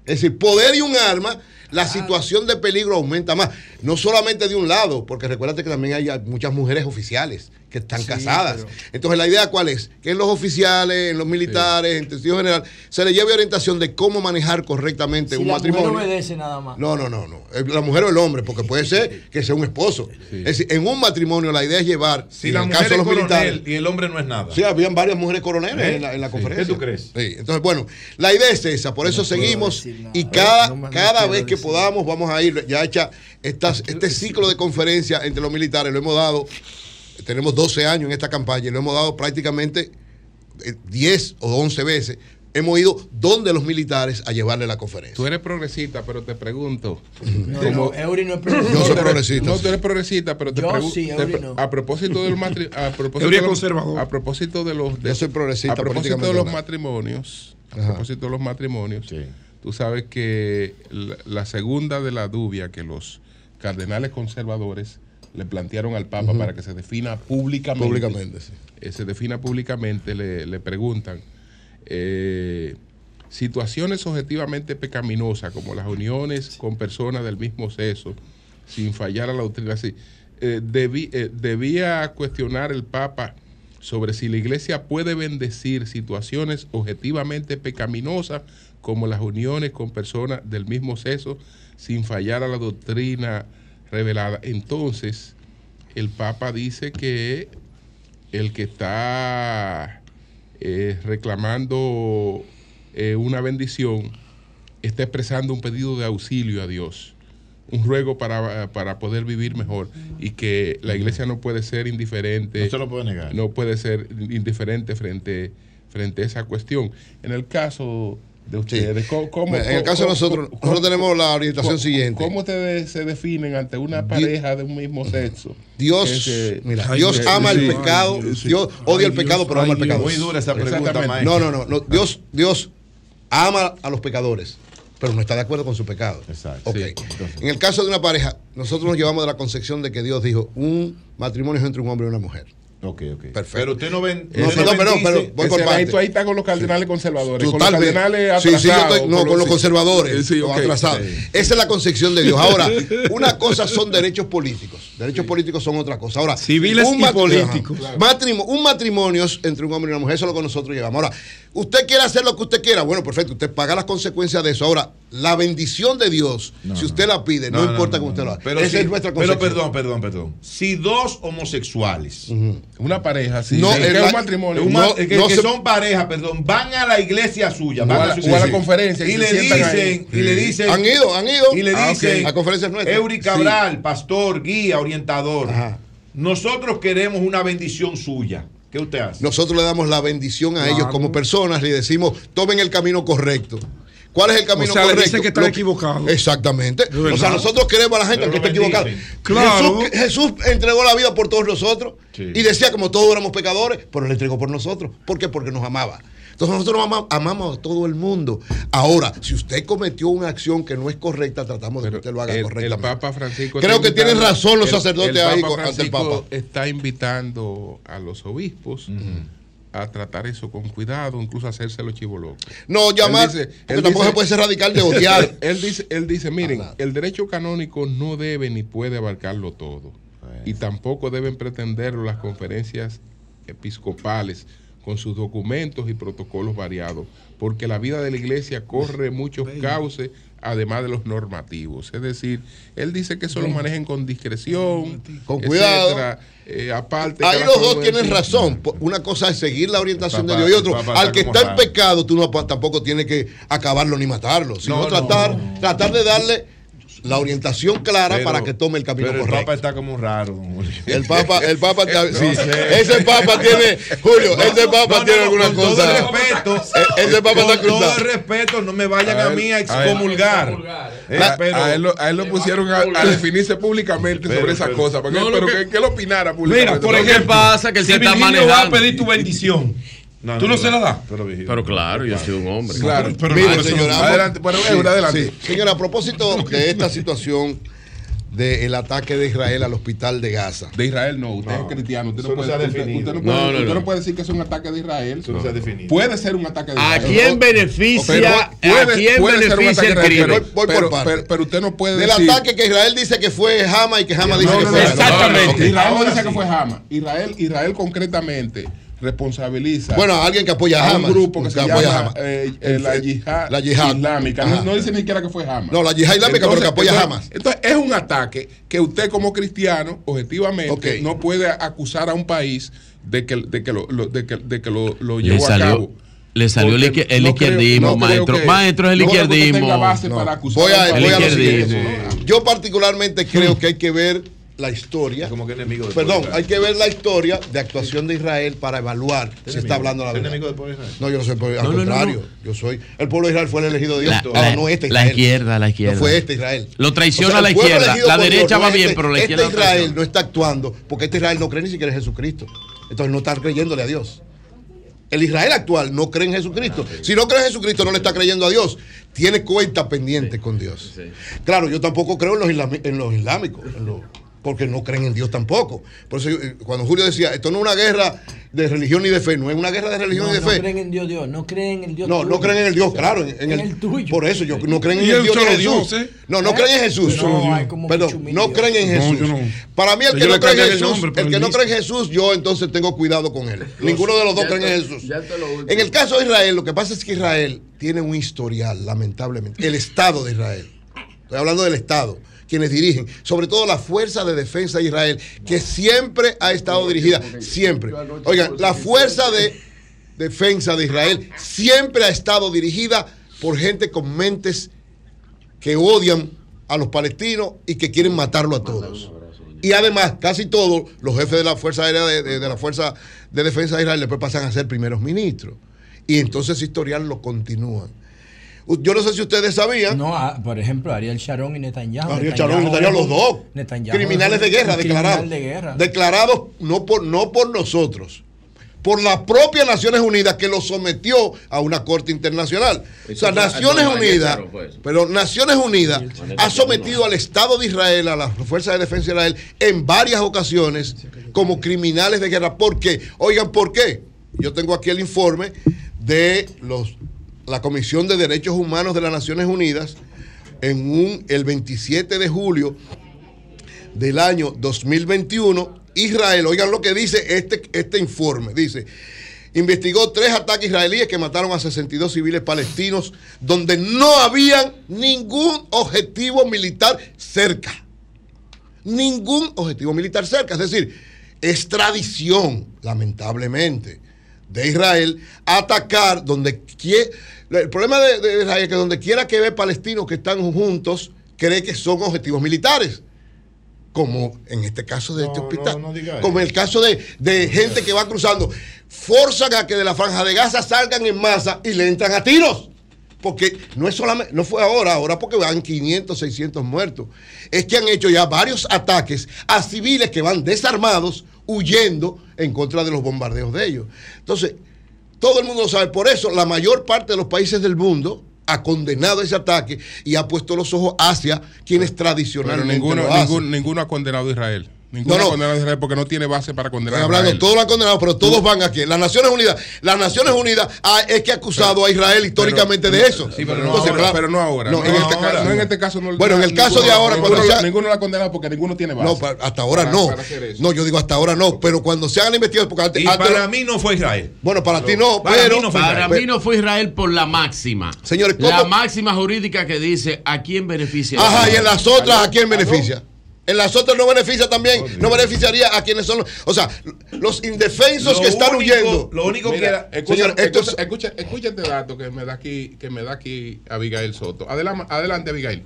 es decir, poder y un arma, la situación de peligro aumenta más. No solamente de un lado, porque recuérdate que también hay muchas mujeres oficiales que están Sí, casadas. pero- Entonces, la idea cuál es? Que en los oficiales, en los militares, en sentido general, se le lleve orientación de cómo manejar correctamente Si un la matrimonio. mujer obedece nada más. No, no, no, no. El- La mujer o el hombre, porque puede ser que sea un esposo. Es decir, en un matrimonio la idea es llevar, Si en la el caso de los militares. coronel y el hombre no es nada. Sí, habían varias mujeres coroneles ¿Eh? en, la, en la Sí. conferencia. ¿Qué tú crees? Sí, entonces, bueno, la idea es esa, por eso seguimos y cada, No cada vez que decir podamos vamos a ir, ya hecha estas, este ciclo de conferencias entre los militares, lo hemos dado, tenemos 12 años en esta campaña y lo hemos dado prácticamente eh, 10 o 11 veces. Hemos ido donde los militares a llevarle la conferencia. Tú eres progresista, pero te pregunto. No, como- no, Eury no es progresista. Yo soy progresista, No, tú eres progresista, pero te Yo pregunto. sí, Eury no. A propósito del matri- a propósito de conservador. A propósito de los. de- Yo soy progresista A propósito de los matrimonios. A Ajá. propósito de los matrimonios. Tú sabes que la, la segunda de la dubia que los cardenales conservadores le plantearon al Papa para que se defina públicamente. Públicamente, sí. eh, se defina públicamente, le, le preguntan eh, situaciones objetivamente pecaminosas como las uniones con personas del mismo sexo, sin fallar a la doctrina. así, eh, debí- eh, debía cuestionar el Papa sobre si la Iglesia puede bendecir situaciones objetivamente pecaminosas como las uniones con personas del mismo sexo, sin fallar a la doctrina revelada. Entonces, el Papa dice que el que está eh, reclamando eh, una bendición está expresando un pedido de auxilio a Dios, un ruego para, para poder vivir mejor y que la iglesia no puede ser indiferente. No se lo puede negar. No puede ser indiferente frente, frente a esa cuestión. En el caso de ustedes, ¿cómo, cómo- en el caso de nosotros, cómo- nosotros tenemos la orientación cómo- siguiente. ¿Cómo ustedes se definen ante una pareja de un mismo sexo? Dios, se- mira, Ay, Dios sí, ama sí. el pecado, Dios odia el pecado, pero ama el pecado. Muy dura esa pregunta. No, no, no, no, Dios, Dios ama a los pecadores, pero no está de acuerdo con su pecado. Exacto. Ok. En el caso de una pareja, nosotros nos llevamos de la concepción de que Dios dijo, un matrimonio es entre un hombre y una mujer. Ok, ok. Perfecto. Pero usted no ven. No, usted perdón, perdón, pero voy por parte. ahí, tú ahí estás con los cardenales conservadores, con los cardenales Sí, sí, yo atrasados. estoy- no, con los conservadores, Sí, los ok. atrasados. Sí. Esa es la concepción de Dios. Ahora, una cosa son derechos políticos. Derechos políticos son otra cosa. Ahora, Civiles y mat- políticos. Ajá. Matrimo- un matrimonio entre un hombre y una mujer, eso es lo que nosotros llevamos. Ahora, usted quiere hacer lo que usted quiera, bueno, perfecto, usted paga las consecuencias de eso. Ahora, la bendición de Dios, si usted la pide, no, importa cómo usted lo haga. Pero, Esa si- es nuestra pero concepción. perdón, perdón, perdón. Si dos homosexuales, una pareja, sí, No, que es un matrimonio, un ma- no- que, no que se- son pareja, perdón, van a la iglesia suya, O van a la- su o a la conferencia, y le dicen, ahí. y le Sí. dicen, Han ido, han ido. y le Ah, dicen, La conferencia es nuestra. Eury. Cabral, pastor, guía, orientador. Nosotros queremos una bendición suya. ¿Qué usted hace? Nosotros le damos la bendición a Claro. ellos como personas, le decimos, tomen el camino correcto. ¿Cuál es el camino O sea, le correcto? dicen que están equivocados. Exactamente. O sea, nosotros queremos a la gente Pero que esté lo equivocada. Claro. Jesús, Jesús entregó la vida por todos nosotros Sí. y decía como todos éramos pecadores, pero le entregó por nosotros. ¿Por qué? Porque nos amaba. Entonces nosotros ama- amamos a todo el mundo. Ahora, si usted cometió una acción que no es correcta, tratamos de que usted lo haga el, el correctamente. Papa Francisco Creo que tienen razón los el- sacerdotes el ahí ante el Francisco Papa. Está invitando a los obispos a tratar eso con cuidado, incluso a hacerse los chivos locos. No, llamar, Él dice- porque él tampoco dice- se puede ser radical de odiar. él dice, él dice, miren, el derecho canónico no debe ni puede abarcarlo todo. Y tampoco deben pretenderlo las conferencias episcopales con sus documentos y protocolos variados, porque la vida de la iglesia corre muchos cauces, además de los normativos. Es decir, él dice que eso lo manejen con discreción, Con cuidado. etcétera, eh, aparte. Ahí los dos tienen razón. Po- Una cosa es seguir la orientación Papá, de Dios y otro. al que está en pecado, tú no, tampoco tienes que acabarlo ni matarlo, sino No, no, tratar, no. tratar de darle la orientación clara para que tome el camino pero correcto. El Papa está como raro. El Papa, el Papa, sí, sé. ese Papa tiene, Julio, No, ese Papa no, tiene alguna con todo cosa. el respeto, E- ese Papa con está todo cruzado. el respeto, no me vayan a, A él- mí a excomulgar. Eh, A, pero- a él, lo, a él lo pusieron a, a definirse públicamente Pero, sobre esas pero- cosas. Pero que- que, él opinara públicamente. Mira, por ejemplo, pasa? Que si se está Virgilio va a manejando. pedir tu bendición, ¿tú no se la das? Pero, claro, yo soy un hombre. Claro. Pero no, no- señora, Adelante, bueno, sí, adelante. sí. Señora, a propósito de esta situación del ataque de Israel al hospital de Gaza. De Israel no, usted es cristiano. Usted no, no puede, usted- no No, puede- no, usted no. no puede decir que es un ataque de Israel. Eso no se ha definido. Puede ser un ataque de ¿A Israel. quién Pero- beneficia, a quién puede ser un beneficia ataque el de crimen? pero- Voy por pero, pero- usted no puede Del decir... ataque que Israel dice que fue Hamas y que Hamas dice No, que no, fue no, Exactamente. no, Israel no dice que fue Hamas. Israel, Israel concretamente responsabiliza Bueno, alguien que apoya a a un grupo que que se apoya a llama Hamas. eh, eh, la yihad, La yihad. islámica. No, no dice ni siquiera que fue Hamas. No, la yihad islámica, pero que apoya a entonces- Hamas. Entonces, es un ataque que usted como cristiano, objetivamente, no puede acusar a un país de que, de que lo, lo- de que, de que lo, lo Le llevó a salió, cabo. le salió el, Porque izquier- el no creo- izquierdismo, no maestro. que- maestro, es el no izquierdismo. base para Voy a, voy a lo siguiente. Yo particularmente creo que hay que ver la historia. Como que enemigo del Perdón, pueblo de hay que ver la historia de actuación de Israel para evaluar si enemigo- está hablando la ¿Es verdad. enemigo del pueblo de Israel? No, yo no soy, al No, no, no, contrario. Yo soy. El pueblo de Israel fue el elegido de Dios. La, Ahora, la- no este la Israel. izquierda, la izquierda. No fue este Israel. Lo traiciona O sea, la el pueblo izquierda. La derecha Dios, va no bien, este- pero la este izquierda lo Israel no está actuando porque este Israel no cree ni siquiera en Jesucristo. Entonces no está creyéndole a Dios. El Israel actual no cree en Jesucristo. Si no cree en Jesucristo, no le está creyendo a Dios. Tiene cuenta pendiente con Dios. Claro, yo tampoco creo en los, islami- en los islámicos, en los- porque no creen en Dios tampoco. Por eso, eh, cuando Julio decía, esto no es una guerra de religión ni de fe, no es una guerra de religión No, ni de no fe. creen en Dios, Dios. No creen en el Dios No, tuyo. no creen en el Dios, claro, en, en En el, el tuyo. Por eso, yo no creen en el Dios Jesús. Dios, ¿eh? No, no ¿Eh? creen en Jesús. No, hay como Perdón, no creen en No, Jesús. no. Para mí, el que no cree en el Jesús, el que no cree en Jesús, yo entonces tengo cuidado con él. Ninguno de los dos creen en Jesús. En el caso de Israel, lo que pasa es que Israel tiene un historial, lamentablemente. El Estado de Israel. Estoy hablando del Estado. Quienes dirigen, sobre todo la Fuerza de Defensa de Israel, que siempre ha estado dirigida, siempre. Oigan, la Fuerza de Defensa de Israel siempre ha estado dirigida por gente con mentes que odian a los palestinos y que quieren matarlo a todos. Y además, casi todos los jefes de la Fuerza Aérea de, de- de la Fuerza de Defensa de Israel después pasan a ser primeros ministros. Y entonces ese historial lo continúan. Yo no sé si ustedes sabían. No, ah, por ejemplo, Ariel Sharon y Netanyahu. Ariel Sharon y Netanyahu, los dos. Netanyahu criminales de guerra declarados. criminal de guerra. Declarados no por, no por nosotros, por la propia Naciones Unidas que lo sometió a una corte internacional. O sea, Naciones no, Unidas, eso. pero Naciones Unidas ha sometido al Estado de Israel, a las fuerzas de defensa de Israel, en varias ocasiones como criminales de guerra. ¿Por qué? Oigan, ¿por qué? Yo tengo aquí el informe de los, la Comisión de Derechos Humanos de las Naciones Unidas en un, el 27 de julio del año 2021, Israel, oigan lo que dice este, este informe, dice, investigó tres ataques israelíes que mataron a 62 civiles palestinos donde no habían ningún objetivo militar cerca. Ningún objetivo militar cerca. Es decir, es tradición, lamentablemente, de Israel atacar donde quiera. El problema de, de Israel es que donde quiera que ve palestinos que están juntos, cree que son objetivos militares como en este caso de este hospital, no como en el caso de, de gente que va cruzando, forzan a que de la franja de Gaza salgan en masa y le entran a tiros. Porque no es solamente, no fue ahora, ahora porque van 500, 600 muertos. Es que han hecho ya varios ataques a civiles que van desarmados, huyendo en contra de los bombardeos de ellos. Entonces, todo el mundo lo sabe. Por eso, la mayor parte de los países del mundo ha condenado ese ataque y ha puesto los ojos hacia quienes Pero tradicionalmente ninguno, lo hacen. ningún- ninguno ha condenado a Israel. Ninguno No, no. ha condenado a Israel porque no tiene base para condenar Estoy a hablando, Israel. todos lo han condenado, pero todos van aquí. Las Naciones Unidas, las Naciones Unidas ah, es que ha acusado a Israel históricamente de eso. Sí, pero no Entonces, ahora. claro, Pero no ahora. No, No, en este caso, no en este caso. No, Bueno, en el caso de ahora, ninguno, cuando sea- ninguno lo ha condenado porque ninguno tiene base. No, hasta ahora Para- no. para. No, yo digo hasta ahora no, pero cuando se hagan la investigación, porque antes, Y antes- para mí no fue Israel. bueno, para ti no, para pero mí no fue Para Israel. mí no fue Israel por la máxima. Señores, ¿cómo- La máxima jurídica que dice a quién beneficia. Ajá, y en las otras, ¿a quién Ah, beneficia? En las otras no beneficia también, no beneficiaría a quienes son los, o sea, los indefensos Lo que están único- huyendo. Lo único que Mira, era. escucha, Señor, esto escucha, es- escucha, escucha este dato que me da aquí, que me da aquí Abigail Soto. Adelante, adelante Abigail.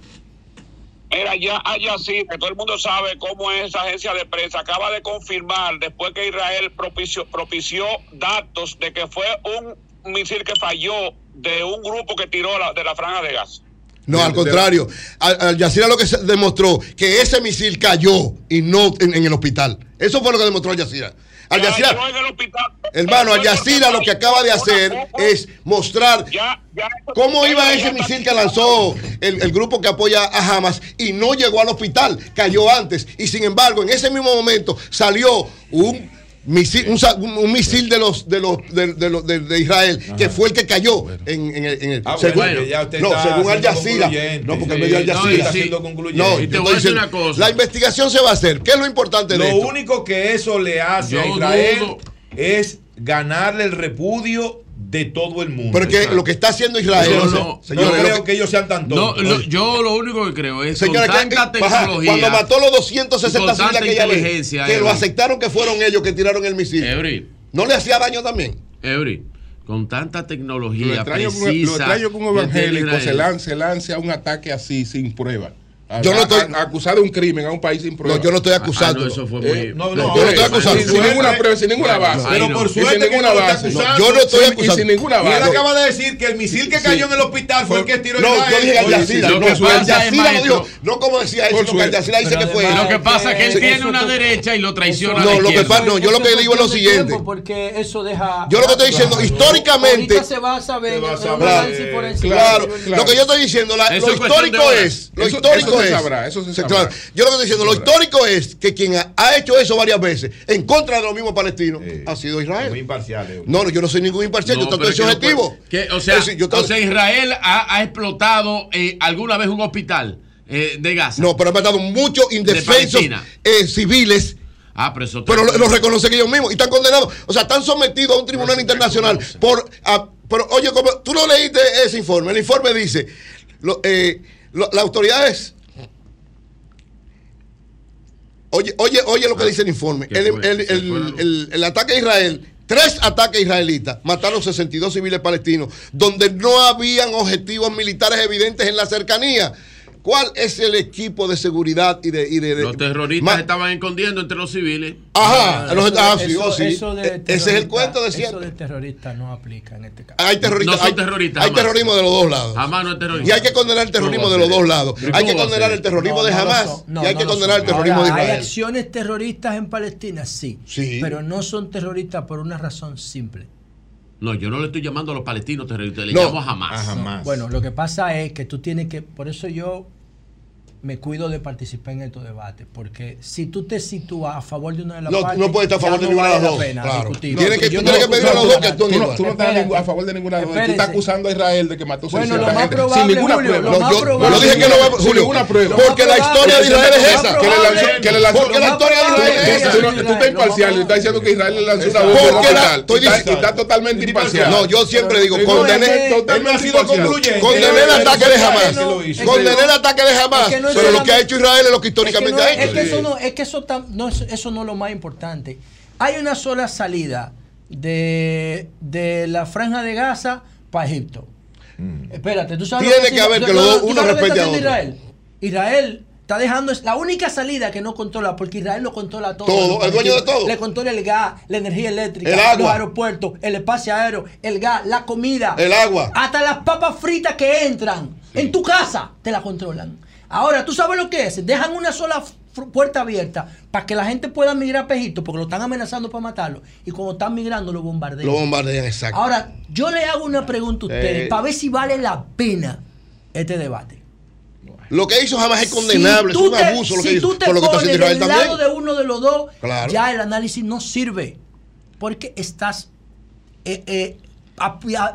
Mira, allá allá sí, que todo el mundo sabe cómo es esa agencia de prensa, acaba de confirmar después que Israel propició, propició datos de que fue un misil que falló de un grupo que tiró la, de la franja de gas. No, al contrario. Al, al Yacira lo que se demostró que ese misil cayó y no en, en el hospital. Eso fue lo que demostró Al Yacira. Al Yacira, hermano, Al Yacira lo que acaba de hacer es mostrar cómo iba ese misil que lanzó el, el grupo que apoya a Hamas y no llegó al hospital, cayó antes. Y sin embargo, en ese mismo momento salió un misil, un, misil de los de los de, de los- de- de Israel que fue el que cayó en, en el, en el- Ah, según, bueno, ya usted no, según Al Jazeera no porque Sí, medio Al Jazeera concluyente. no, Y te voy a decir una cosa. la investigación se va a hacer ¿qué es lo importante de Lo esto? único que eso le hace Yo a Israel dudo. es ganarle el repudio de todo el mundo. Porque lo que está haciendo Israel, Yo no, no, señores, no lo creo que- que ellos sean tan No, tontos. lo- yo lo único que creo es con que- tanta tecnología. cuando mató los y 260 con civiles vez, inteligencia, que lo aceptaron que fueron ellos que tiraron el misil. ¿No le hacía daño también? Eury, con tanta Lo tecnología extraño, que un- precisa. lo extraño que un que tiene evangélico se lance, lance a un ataque así sin prueba. Yo no estoy- acusado de un crimen a un país sin prueba. No, yo no estoy acusando. Ah, no, eso fue muy- no, no, yo no estoy acusando. Sin, sin ninguna prueba, sin ninguna base. Pero por Y sin suerte que ninguna no base. acusando. yo no estoy Y acusando. sin ninguna Y él base. acaba de decir que el misil que cayó en el hospital fue el que tiró No, Israel. yo dije Al Oye, Jazeera. sí, No, lo dijo. No como decía él, sino que Al Jazeera dice que fue él. Lo que pasa es que él tiene una derecha y lo traiciona. No, lo que pasa- no, yo lo que digo es lo siguiente. Porque eso deja. Yo lo que estoy diciendo, históricamente- se va a saber. Claro, lo que yo estoy diciendo, lo histórico es, lo Eso- histórico eso se es, sabrá, eso se Sí, sabrá. claro. yo lo que estoy diciendo, lo histórico es que quien ha, ha hecho eso varias veces en contra de los mismos palestinos ha sido Israel. Muy imparcial. eh. No, no, yo no soy ningún imparcial, No, yo pero estoy es que no objetivo. puede- que, o, sea, decir, yo estoy- o sea, Israel ha, ha explotado eh, alguna vez un hospital eh, de Gaza. no, pero han matado muchos indefensos eh, civiles. Ah, pero eso Pero lo, lo reconocen ellos mismos y están condenados. O sea, están sometidos a un tribunal internacional por. a- pero oye, como, tú no leíste ese informe. El informe dice: lo- eh, lo- las autoridades. Oye, oye, oye lo que dice el informe. el ataque a Israel. Tres ataques israelitas mataron 62 civiles palestinos, donde no habían objetivos militares evidentes en la cercanía. ¿Cuál es el equipo de seguridad y de. Y de, de- Los terroristas estaban escondiendo entre los civiles. Ajá, los- ah, sí, Eso- oh, sí. eso de Ese es el cuento de Eso siempre. de terrorista no aplica en este caso. Hay terroristas. No son hay, terroristas, hay jamás. terrorismo de los dos lados. Jamás no es terrorista. Y hay que condenar el terrorismo ¿Cómo de los dos lados. ¿Pero Hay que condenar el terrorismo No, de Hamas son. No, y hay no que condenar son. el terrorismo de Ahora, ¿Hay Israel. acciones terroristas en Palestina? Sí, Sí. Pero no son terroristas por una razón simple. No, yo no le estoy llamando a los palestinos terroristas, le No. llamo a Hamas. No, Bueno, lo que pasa es que tú tienes que, por eso yo me cuido de participar en estos debates, porque si tú te sitúas a favor de una de las No, partes, no puedes estar a favor de ninguna de las la dos, claro. Tienes que- tú no- tienes que pedir a los dos que Tú no, tú no estás a favor de ninguna de las dos. Tú estás acusando a Israel de que mató Bueno, 600 lo más probable, sin ninguna Julio, prueba. lo más yo, probable- yo dije que no va Sin Julio, ninguna prueba. porque la historia de Israel es esa. Que le lanzó, que la historia de Israel es esa. Tú, estás imparcial y estás diciendo que Israel le lanzó una bomba Porque está- diciendo- y está totalmente imparcial. No, yo siempre digo, condené, el ataque de Hamas. Condené el ataque de Hamas. Es que no es Pero lo que ha hecho Israel es lo que Es que, históricamente ha es hecho. que eso no, es que eso, no es, eso no es lo más importante. Hay una sola salida de, de la franja de Gaza para Egipto. Espérate, tú sabes Mm. Tiene lo que haber que los dos- uno que respete a otro. Israel. Israel está dejando es la única salida que no controla porque Israel lo controla todo. Todo, el dueño de todo. Le controla el gas, la energía eléctrica, El agua. los aeropuertos, el espacio aéreo, el gas, la comida, El agua. hasta las papas fritas que entran en tu casa te la controlan. Ahora, ¿tú sabes lo que es? Dejan una sola puerta abierta para que la gente pueda migrar a Pejito porque lo están amenazando para matarlo. Y cuando están migrando lo bombardean. Lo bombardean, exacto. Ahora, yo le hago una pregunta a ustedes Eh. para ver si vale la pena este debate. Lo que hizo Hamas es condenable, Si es un te- abuso lo que si hizo. tú te Por lo que está pones del también. lado de uno de los dos, Claro. ya el análisis no sirve. Porque estás, eh, eh,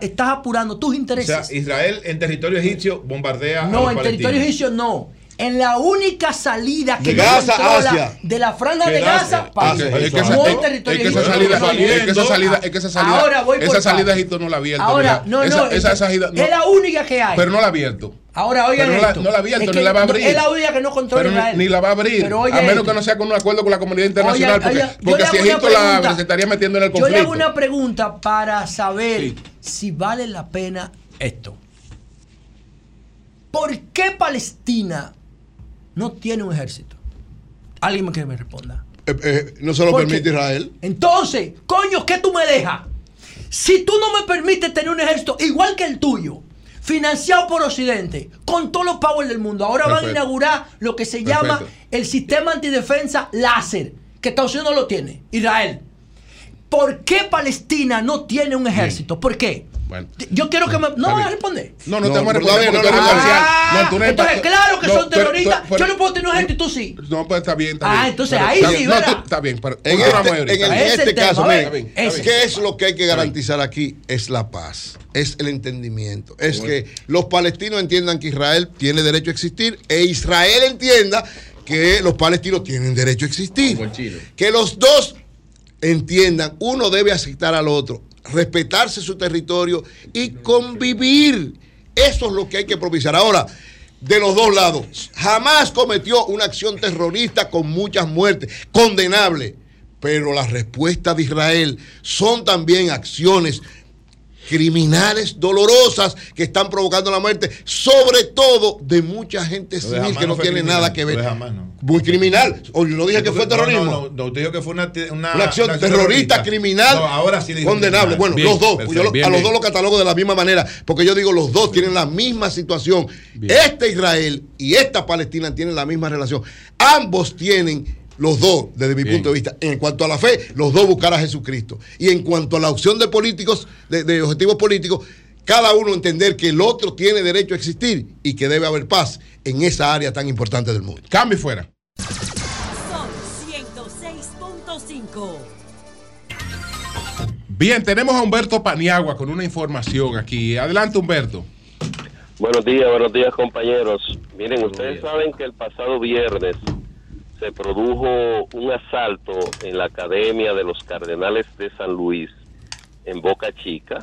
estás apurando tus O intereses. sea, Israel en territorio egipcio bombardea a No, los en palestinos. territorio egipcio no. En la única salida que De no Gaza controla hacia. de la franja de Gaza- Gaza Ah, para es que- es que esa- no es- territorio es que esa salida, es que esa salida, es que esa salida, Ahora voy por esa salida. Egipto no la ha abierto. Ahora, ¿verdad? no, esa, no, esa es, salida no- es la única que hay. pero no la ha abierto. Ahora oigan Pero no la- esto. no la abierto, Es ni la va a abrir. Es la única que no controla Pero Israel. ni la va a abrir, a menos esto. que no sea con un acuerdo con la comunidad internacional, porque, si Egipto la pregunta. abre, se estaría metiendo en el Yo le conflicto. hago una pregunta para saber si vale la pena esto. ¿Por qué Palestina no tiene un ejército. Alguien que me responda. Eh, eh, no se lo permite Israel. Entonces, coño, ¿qué tú me dejas? Si tú no me permites tener un ejército igual que el tuyo, financiado por Occidente, con todos los powers del mundo, ahora van a inaugurar lo que se llama el sistema antidefensa láser, que Estados Unidos no lo tiene, Israel. ¿Por qué Palestina no tiene un ejército? ¿Por qué? Yo quiero que me. No voy a responder. No, no, te voy a responder. No, ah, no, entonces, claro que son terroristas. yo no puedo tener un ejército y tú sí. No, pues está bien. Está ah, entonces ahí sí, ¿verdad? Está bien. Pero en este, en este caso, ¿qué es lo que hay que garantizar aquí? Es la paz. Es el entendimiento. Es que los palestinos entiendan que Israel tiene derecho a existir e Israel entienda que los palestinos tienen derecho a existir. Que los dos entiendan, uno debe aceptar al otro respetarse su territorio y convivir. Eso es lo que hay que propiciar. Ahora, de los dos lados, jamás cometió una acción terrorista con muchas muertes, condenable. Pero las respuestas de Israel son también acciones criminales dolorosas que están provocando la muerte, sobre todo de mucha gente civil que no, tiene nada que ver. Muy criminal. O yo no dije que fue terrorismo. No, no, usted dijo que fue una, una, acción terrorista, criminal, ahora sí condenable. Bueno, los dos. a los dos los catalogo de la misma manera, porque yo digo los dos tienen la misma situación. Este Israel y esta Palestina tienen la misma relación. Ambos tienen los dos, desde mi punto de vista. En cuanto a la fe, los dos buscar a Jesucristo. Y en cuanto a la opción de políticos, de, objetivos políticos, cada uno entender que el otro tiene derecho a existir y que debe haber paz en esa área tan importante del mundo. Cambio fuera. Son 106.5. Bien, tenemos a Humberto Paniagua con una información aquí. Adelante, Humberto. Buenos días, buenos días, compañeros. Miren, ustedes saben que el pasado viernes se produjo un asalto en la Academia de los Cardenales de San Luis, en Boca Chica,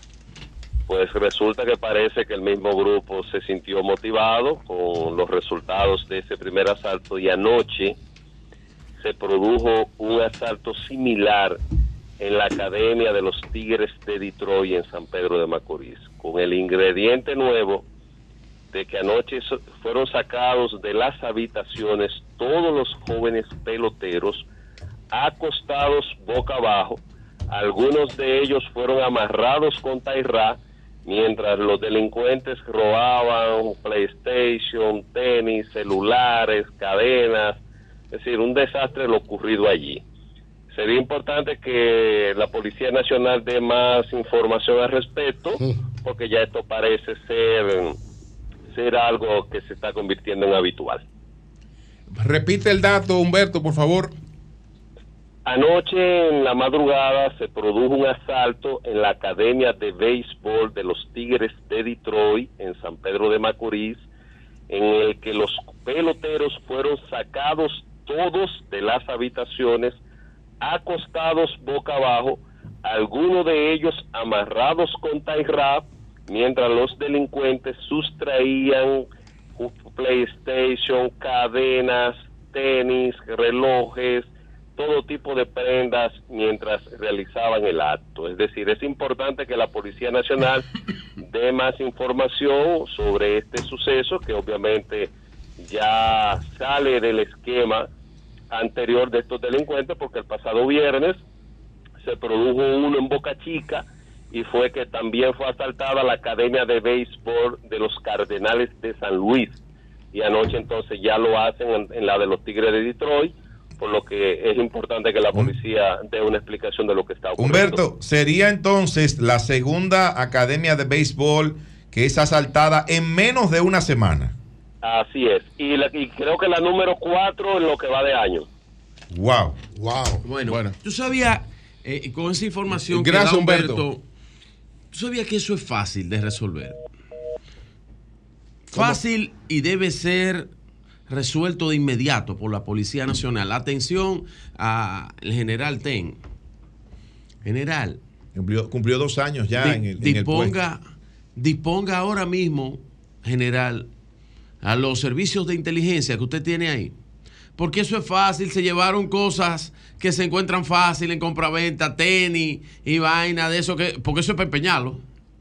pues resulta que parece que el mismo grupo se sintió motivado con los resultados de ese primer asalto y anoche se produjo un asalto similar en la Academia de los Tigres de Detroit en San Pedro de Macorís, con el ingrediente nuevo de que anoche fueron sacados de las habitaciones todos los jóvenes peloteros acostados boca abajo. Algunos de ellos fueron amarrados con tairra mientras los delincuentes robaban PlayStation, tenis, celulares, cadenas. Es decir, un desastre lo ocurrido allí. Sería importante que la Policía Nacional dé más información al respecto, porque ya esto parece ser ser algo que se está convirtiendo en habitual. Repite el dato, Humberto, por favor. Anoche en la madrugada se produjo un asalto en la Academia de Béisbol de los Tigres de Detroit en San Pedro de Macorís, en el que los peloteros fueron sacados todos de las habitaciones, acostados boca abajo, algunos de ellos amarrados con tie wrap mientras los delincuentes sustraían PlayStation, cadenas, tenis, relojes, todo tipo de prendas mientras realizaban el acto. Es decir, es importante que la Policía Nacional dé más información sobre este suceso que obviamente ya sale del esquema anterior de estos delincuentes porque el pasado viernes se produjo uno en Boca Chica y fue que también fue asaltada la Academia de Béisbol de los Cardenales de San Luis. Y anoche entonces ya lo hacen en, la de los Tigres de Detroit, por lo que es importante que la policía dé una explicación de lo que está ocurriendo. Humberto, ¿sería entonces la segunda Academia de Béisbol que es asaltada en menos de una semana? Así es. Y, creo que la número cuatro en lo que va de año. Wow. Wow. Bueno, bueno. tú sabías, eh, con esa información Gracias, que Humberto ¿Tú sabías que eso es fácil de resolver? Fácil y debe ser resuelto de inmediato por la Policía Nacional. Atención al general Ten. General. Cumplió, dos años ya en, el, disponga, Disponga ahora mismo, general, a los servicios de inteligencia que usted tiene ahí. Porque eso es fácil, se llevaron cosas que se encuentran fácil en compraventa, tenis y vaina de eso, que, porque eso es pepeñalo.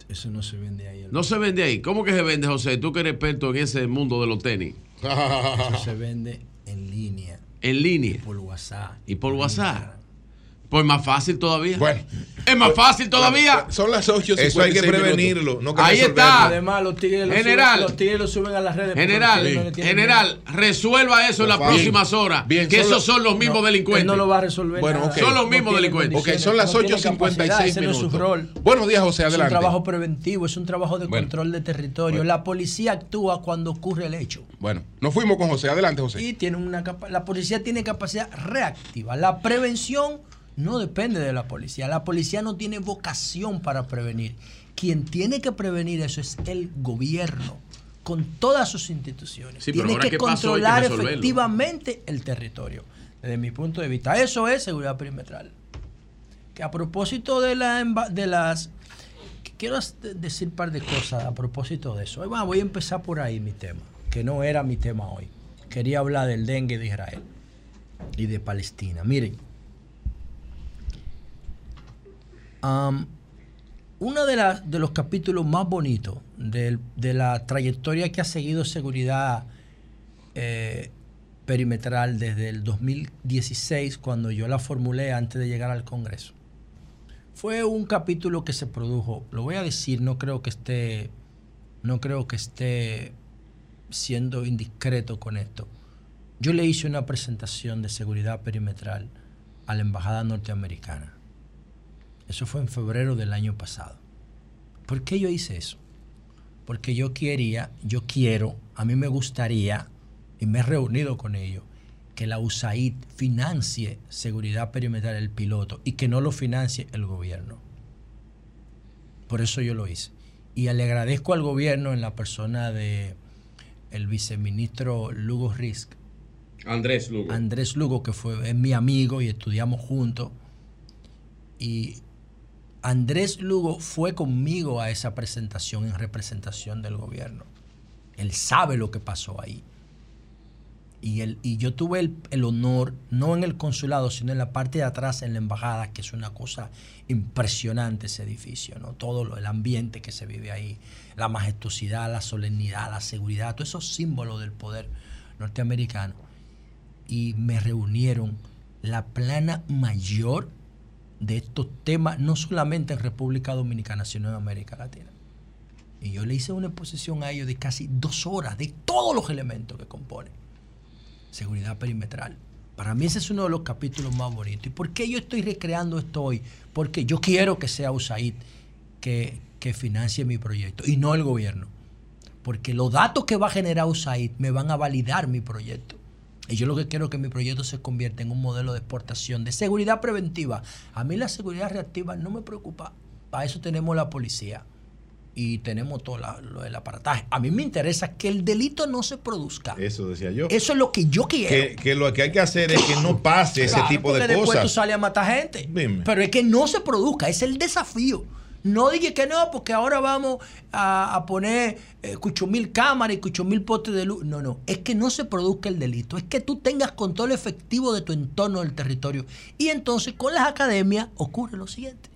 Eso no se vende ahí. No se vende ahí. ¿Cómo que se vende, José? Tú que eres experto en ese mundo de los tenis. Eso se vende en línea. En línea. Por WhatsApp. Y por WhatsApp. Pues más fácil todavía. Bueno. Es más fácil todavía. Son las 8 Eso hay que prevenirlo. No que Ahí resolverlo. está. Además, los tigres lo General. suben, los tigres lo suben a las redes. General, no general, resuelva eso en las próximas horas. Bien, que son esos son los mismos No, delincuentes. él no lo va a resolver. Bueno. Son los mismos delincuentes. Ok, son las no tiene 8.56 capacidad, ese no es su minutos. rol. Buenos días, José, Es adelante. un trabajo preventivo, es un trabajo de Bueno. control de territorio. La policía actúa cuando ocurre el hecho. Bueno, nos fuimos con José. Adelante, José. Y tiene una la policía tiene capacidad reactiva. La prevención no depende de la policía. La policía no tiene vocación para prevenir. Quien tiene que prevenir eso es el gobierno con todas sus instituciones. Sí, tiene que controlar efectivamente el territorio. Desde mi punto de vista, eso es seguridad perimetral. Que a propósito de, la, de las quiero decir un par de cosas a propósito de eso. Va, voy a empezar por ahí mi tema, que no era mi tema hoy. Quería hablar del dengue de Israel y de Palestina. Miren, uno de, los capítulos más bonitos de la trayectoria que ha seguido seguridad eh, perimetral desde el 2016, cuando yo la formulé antes de llegar al Congreso, fue un capítulo que se produjo, lo voy a decir, no creo que esté, no creo que esté siendo indiscreto con esto. Yo le hice una presentación de seguridad perimetral a la embajada norteamericana. Eso fue en febrero del año pasado. ¿Por qué yo hice eso? Porque yo quería, yo quiero, a mí me gustaría, y me he reunido con ellos, que la USAID financie seguridad perimetral el piloto y que no lo financie el gobierno. Por eso yo lo hice. Y le agradezco al gobierno en la persona de el viceministro Lugo Risk, Andrés Lugo. Andrés Lugo, que fue, es mi amigo y estudiamos juntos. Y Andrés Lugo fue conmigo a esa presentación en representación del gobierno. Él sabe lo que pasó ahí. Y, él, y yo tuve el, el honor, no en el consulado, sino en la parte de atrás, en la embajada, que es una cosa impresionante ese edificio, ¿no? Todo lo, el ambiente que se vive ahí, la majestuosidad, la solemnidad, la seguridad, todos esos símbolos del poder norteamericano. Y me reunieron la plana mayor de estos temas, no solamente en República Dominicana, sino en América Latina. Y yo le hice una exposición a ellos de casi dos horas de todos los elementos que componen seguridad perimetral. Para mí ese es uno de los capítulos más bonitos. ¿Y por qué yo estoy recreando esto hoy? Porque yo quiero que sea USAID que, que financie mi proyecto y no el gobierno. Porque los datos que va a generar USAID me van a validar mi proyecto. Y yo lo que quiero es que mi proyecto se convierta en un modelo de exportación de seguridad preventiva. A mí la seguridad reactiva no me preocupa. Para eso tenemos la policía y tenemos todo la- lo del aparataje. A mí me interesa que el delito no se produzca. Eso decía yo. Eso es lo que yo quiero. Que, que lo que hay que hacer es que no pase ese tipo de después tú cosas. sales a matar gente. Dime. Pero es que no se produzca, es el desafío. No dije que no, porque ahora vamos a, poner eh, cucho mil cámaras y cucho mil potes de luz. No, no, es que no se produzca el delito, es que tú tengas control efectivo de tu entorno del territorio. Y entonces con las academias ocurre lo siguiente.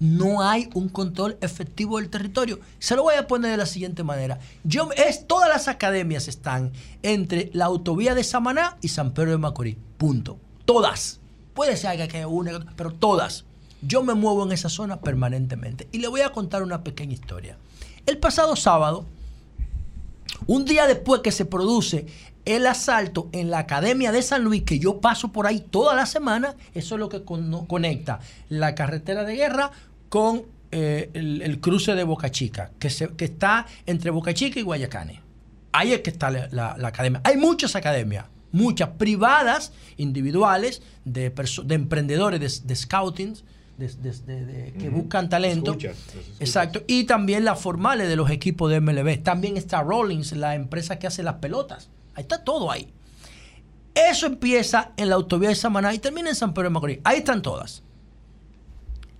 No hay un control efectivo del territorio. Se lo voy a poner de la siguiente manera. Yo, es, todas las academias están entre la autovía de Samaná y San Pedro de Macorís. Punto. Todas. Puede ser que haya una, pero todas. Yo me muevo en esa zona permanentemente. Y le voy a contar una pequeña historia. El pasado sábado, un día después que se produce el asalto en la Academia de San Luis, que yo paso por ahí toda la semana, eso es lo que con- conecta la carretera de guerra con eh, el, cruce de Boca Chica, que, se- que está entre Boca Chica y Guayacane. Ahí es que está la, academia. Hay muchas academias, muchas privadas, individuales, de, de emprendedores, de, de scouting, de, de- de- de- que buscan talento. Escuchas, las escuchas. Exacto. Y también las formales de los equipos de MLB. También está Rollins, la empresa que hace las pelotas. Ahí está todo ahí. Eso empieza en la autovía de Samaná y termina en San Pedro de Macorís. Ahí están todas.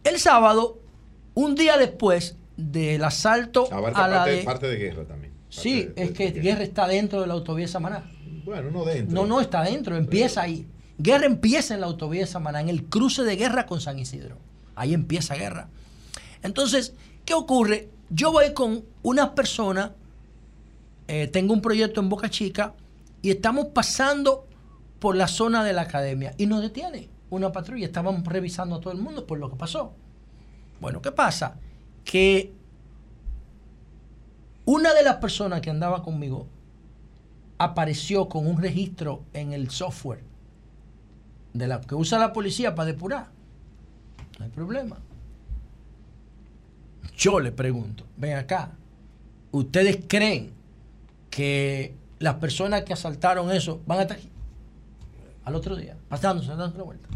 El sábado, un día después del asalto Abarca a la parte, de... parte de guerra también. Sí, es que Guerra está dentro de la autovía de Samaná. Bueno, no dentro. No, no, está dentro, empieza ahí. Guerra empieza en la autovía de Samaná, en el cruce de guerra con San Isidro. Ahí empieza guerra. Entonces, ¿qué ocurre? Yo voy con unas personas eh, tengo un proyecto en Boca Chica y estamos pasando por la zona de la academia y nos detiene una patrulla. Estaban revisando a todo el mundo por lo que pasó. Bueno, ¿qué pasa? Que una de las personas que andaba conmigo apareció con un registro en el software de la que usa la policía para depurar. No hay problema. Yo le pregunto, ven acá, ¿ustedes creen que las personas que asaltaron eso van a estar aquí? Al otro día, pasándose, dando la vuelta.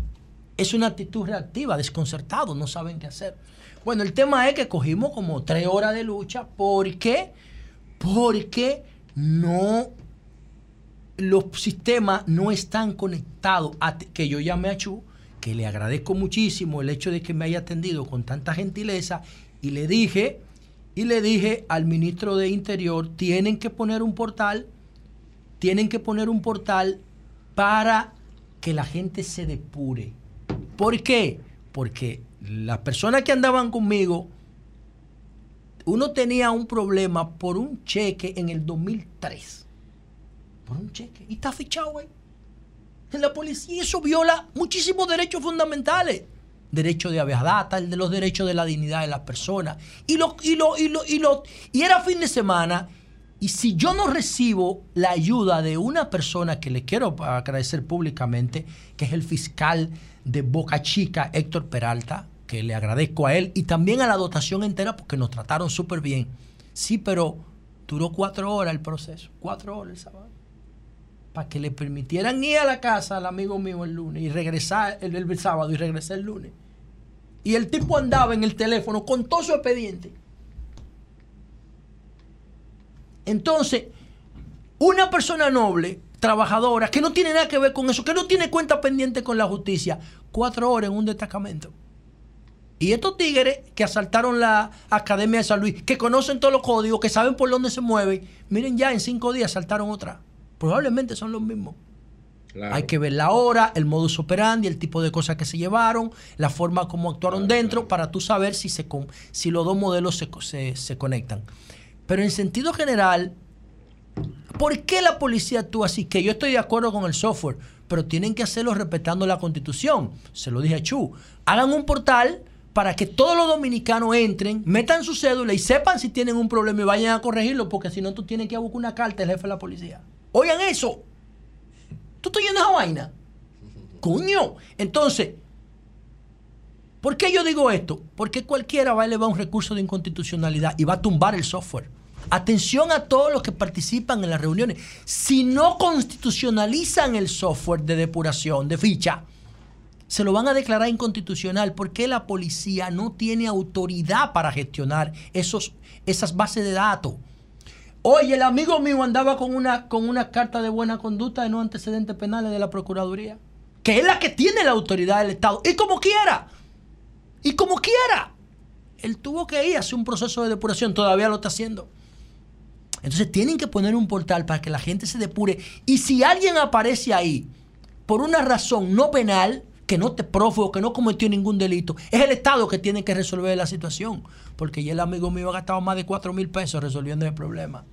Es una actitud reactiva, desconcertado, no saben qué hacer. Bueno, el tema es que cogimos como tres horas de lucha. ¿Por qué? Porque no los sistemas no están conectados. A, que yo llamé a Chu, que le agradezco muchísimo el hecho de que me haya atendido con tanta gentileza y le dije, y le dije al ministro de Interior, tienen que poner un portal, tienen que poner un portal para que la gente se depure. ¿Por qué? Porque las personas que andaban conmigo, uno tenía un problema por un cheque en el 2003. Por un cheque. Y está fichado ahí. En la policía. Eso viola muchísimos derechos fundamentales. Derecho de data, el de los derechos de la dignidad de las personas. Y, lo, y, lo, y, lo, y, lo, y era fin de semana. Y si yo no recibo la ayuda de una persona que le quiero agradecer públicamente, que es el fiscal de Boca Chica, Héctor Peralta, que le agradezco a él y también a la dotación entera porque nos trataron súper bien. Sí, pero duró cuatro horas el proceso, cuatro horas el sábado, para que le permitieran ir a la casa al amigo mío el lunes y regresar el, sábado y regresar el lunes. Y el tipo andaba en el teléfono con todo su expediente. Entonces, una persona noble trabajadora, que no tiene nada que ver con eso, que no tiene cuenta pendiente con la justicia, cuatro horas en un destacamento. Y estos tigres que asaltaron la Academia de San Luis, que conocen todos los códigos, que saben por dónde se mueven, miren ya en cinco días asaltaron otra. Probablemente son los mismos. Hay que ver la hora, el modus operandi, el tipo de cosas que se llevaron, la forma como actuaron dentro, para tú saber si, se, si los dos modelos se, se, se conectan. Pero en sentido general, ¿Por qué la policía actúa así? Que yo estoy de acuerdo con el software, pero tienen que hacerlo respetando la constitución. Se lo dije a Chu. Hagan un portal para que todos los dominicanos entren, metan su cédula y sepan si tienen un problema y vayan a corregirlo, porque si no, tú tienes que buscar una carta del jefe de la policía. Oigan eso. ¿Tú estás yendo a esa vaina? Coño. Entonces, ¿por qué yo digo esto? Porque cualquiera va a elevar un recurso de inconstitucionalidad y va a tumbar el software. Atención a todos los que participan en las reuniones. Si no constitucionalizan el software de depuración, de ficha, se lo van a declarar inconstitucional porque la policía no tiene autoridad para gestionar esos, esas bases de datos. Oye, el amigo mío andaba con una, con una carta de buena conducta de no antecedentes penales de la Procuraduría, que es la que tiene la autoridad del Estado. Y como quiera, y como quiera, él tuvo que ir a hacer un proceso de depuración, todavía lo está haciendo. Entonces tienen que poner un portal para que la gente se depure. Y si alguien aparece ahí por una razón no penal, que no te prófugo, que no cometió ningún delito, es el Estado que tiene que resolver la situación. Porque ya el amigo mío ha gastado más de 4 mil pesos resolviendo el problema.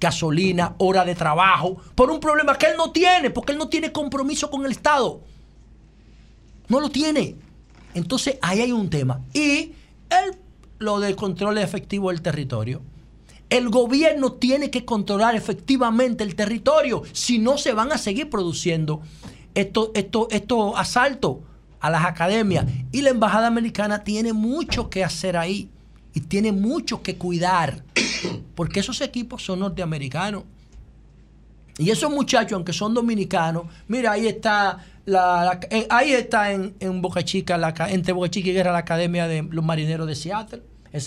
Gasolina, hora de trabajo, por un problema que él no tiene, porque él no tiene compromiso con el Estado. No lo tiene. Entonces ahí hay un tema. Y el, lo del control efectivo del territorio. El gobierno tiene que controlar efectivamente el territorio, si no se van a seguir produciendo estos esto, asaltos a las academias. Y la Embajada Americana tiene mucho que hacer ahí y tiene mucho que cuidar, porque esos equipos son norteamericanos. Y esos muchachos, aunque son dominicanos, mira, ahí está, eh, ahí está en, Boca Chica, la, entre Boca Chica y Guerra, la Academia de los Marineros de Seattle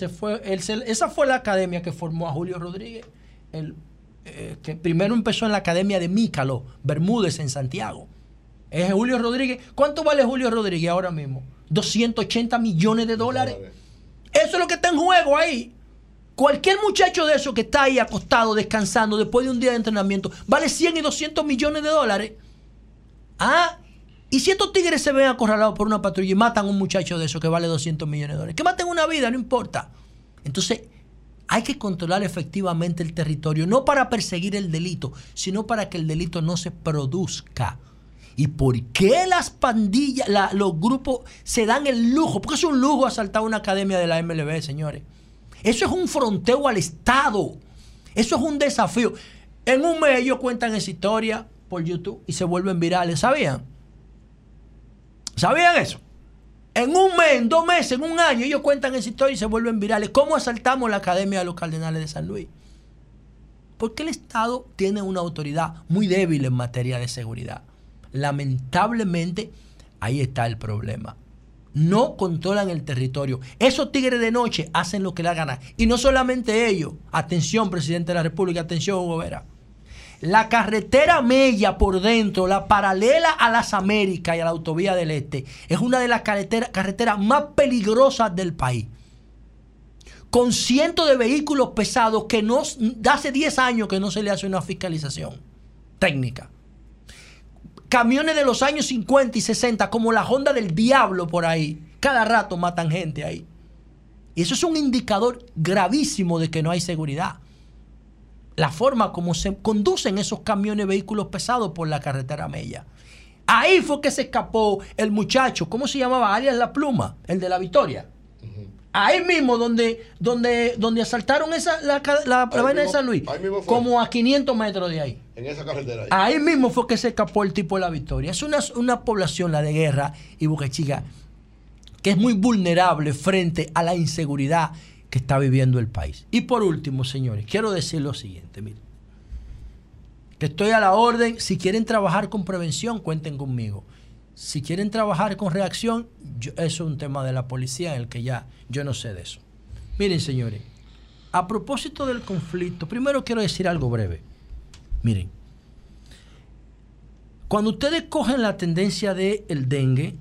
fue, esa fue la academia que formó a Julio Rodríguez, el, eh, que primero empezó en la academia de Mícalo, Bermúdez, en Santiago. Es Julio Rodríguez. ¿Cuánto vale Julio Rodríguez ahora mismo? 280 millones de dólares. Eso es lo que está en juego ahí. Cualquier muchacho de eso que está ahí acostado, descansando, después de un día de entrenamiento, vale 100 y 200 millones de dólares. Ah, y si estos tigres se ven acorralados por una patrulla y matan a un muchacho de eso que vale 200 millones de dólares, que maten una vida, no importa. Entonces, Hay que controlar efectivamente el territorio, no para perseguir el delito, sino para que el delito no se produzca. ¿Y por qué las pandillas, los grupos se dan el lujo? Porque es un lujo asaltar una academia de la MLB, señores. Eso es un fronteo al Estado. Eso es un desafío. En un mes ellos cuentan esa historia por YouTube y se vuelven virales. ¿Sabían? ¿Sabían eso? En un mes, en dos meses, en un año, ellos cuentan esa historia y se vuelven virales. ¿Cómo asaltamos la Academia de los Cardenales de San Luis? Porque el Estado tiene una autoridad muy débil en materia de seguridad. Lamentablemente, ahí está el problema. No controlan el territorio. Esos tigres de noche hacen lo que les gana. Y no solamente ellos. Atención, presidente de la República. Atención, Hugo Vera. La carretera Mella por dentro, la paralela a las Américas y a la autovía del Este, es una de las carreteras, más peligrosas del país. Con cientos de vehículos pesados que no, hace 10 años que no se le hace una fiscalización técnica. Camiones de los años 50 y 60, como la Honda del Diablo por ahí, cada rato matan gente ahí. Y eso es un indicador gravísimo de que no hay seguridad la forma como se conducen esos camiones vehículos pesados por la carretera Mella. Ahí fue que se escapó el muchacho, ¿cómo se llamaba? Alias La Pluma, el de la Victoria. Ahí mismo donde, donde, donde asaltaron esa, la, la, vaina de San Luis, como a 500 metros de ahí. En esa carretera. Ahí. mismo fue que se escapó el tipo de la Victoria. Es una, una población, la de guerra y Boca Chica, que es muy vulnerable frente a la inseguridad que está viviendo el país. Y por último, señores, quiero decir lo siguiente, miren, que estoy a la orden, si quieren trabajar con prevención, cuenten conmigo. Si quieren trabajar con reacción, eso es un tema de la policía en el que ya yo no sé de eso. Miren, señores, a propósito del conflicto, primero quiero decir algo breve. Miren, cuando ustedes cogen la tendencia del el dengue,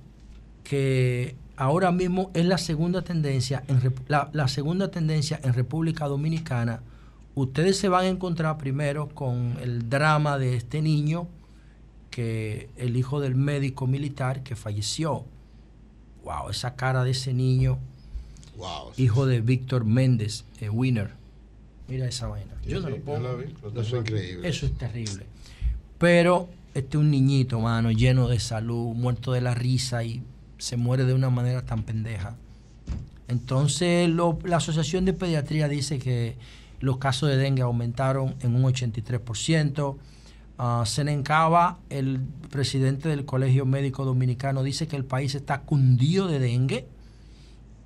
que ahora mismo es la segunda tendencia en la, segunda tendencia en República Dominicana. Ustedes se van a encontrar primero con el drama de este niño, que el hijo del médico militar que falleció. Wow, esa cara de ese niño. Wow. Hijo de Víctor Méndez, eh, Winner. Mira esa vaina. yo no lo. Eso es increíble. Eso es terrible. Pero este es un niñito, mano, lleno de salud, muerto de la risa y se muere de una manera tan pendeja. Entonces, la Asociación de Pediatría dice que los casos de dengue aumentaron en un 83%. Uh, Senencaba, el presidente del Colegio Médico Dominicano, dice que el país está cundido de dengue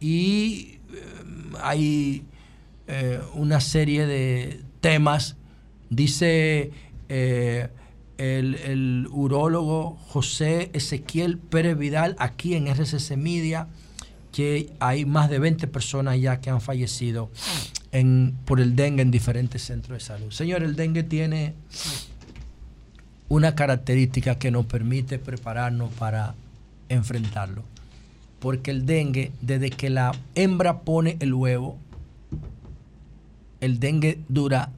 y eh, hay eh, una serie de temas. Dice eh, el, el urólogo José Ezequiel Pérez Vidal aquí en RCC Media, que hay más de 20 personas ya que han fallecido en, por el dengue en diferentes centros de salud. Señor, el dengue tiene una característica que nos permite prepararnos para enfrentarlo. Porque el dengue, desde que la hembra pone el huevo, el dengue dura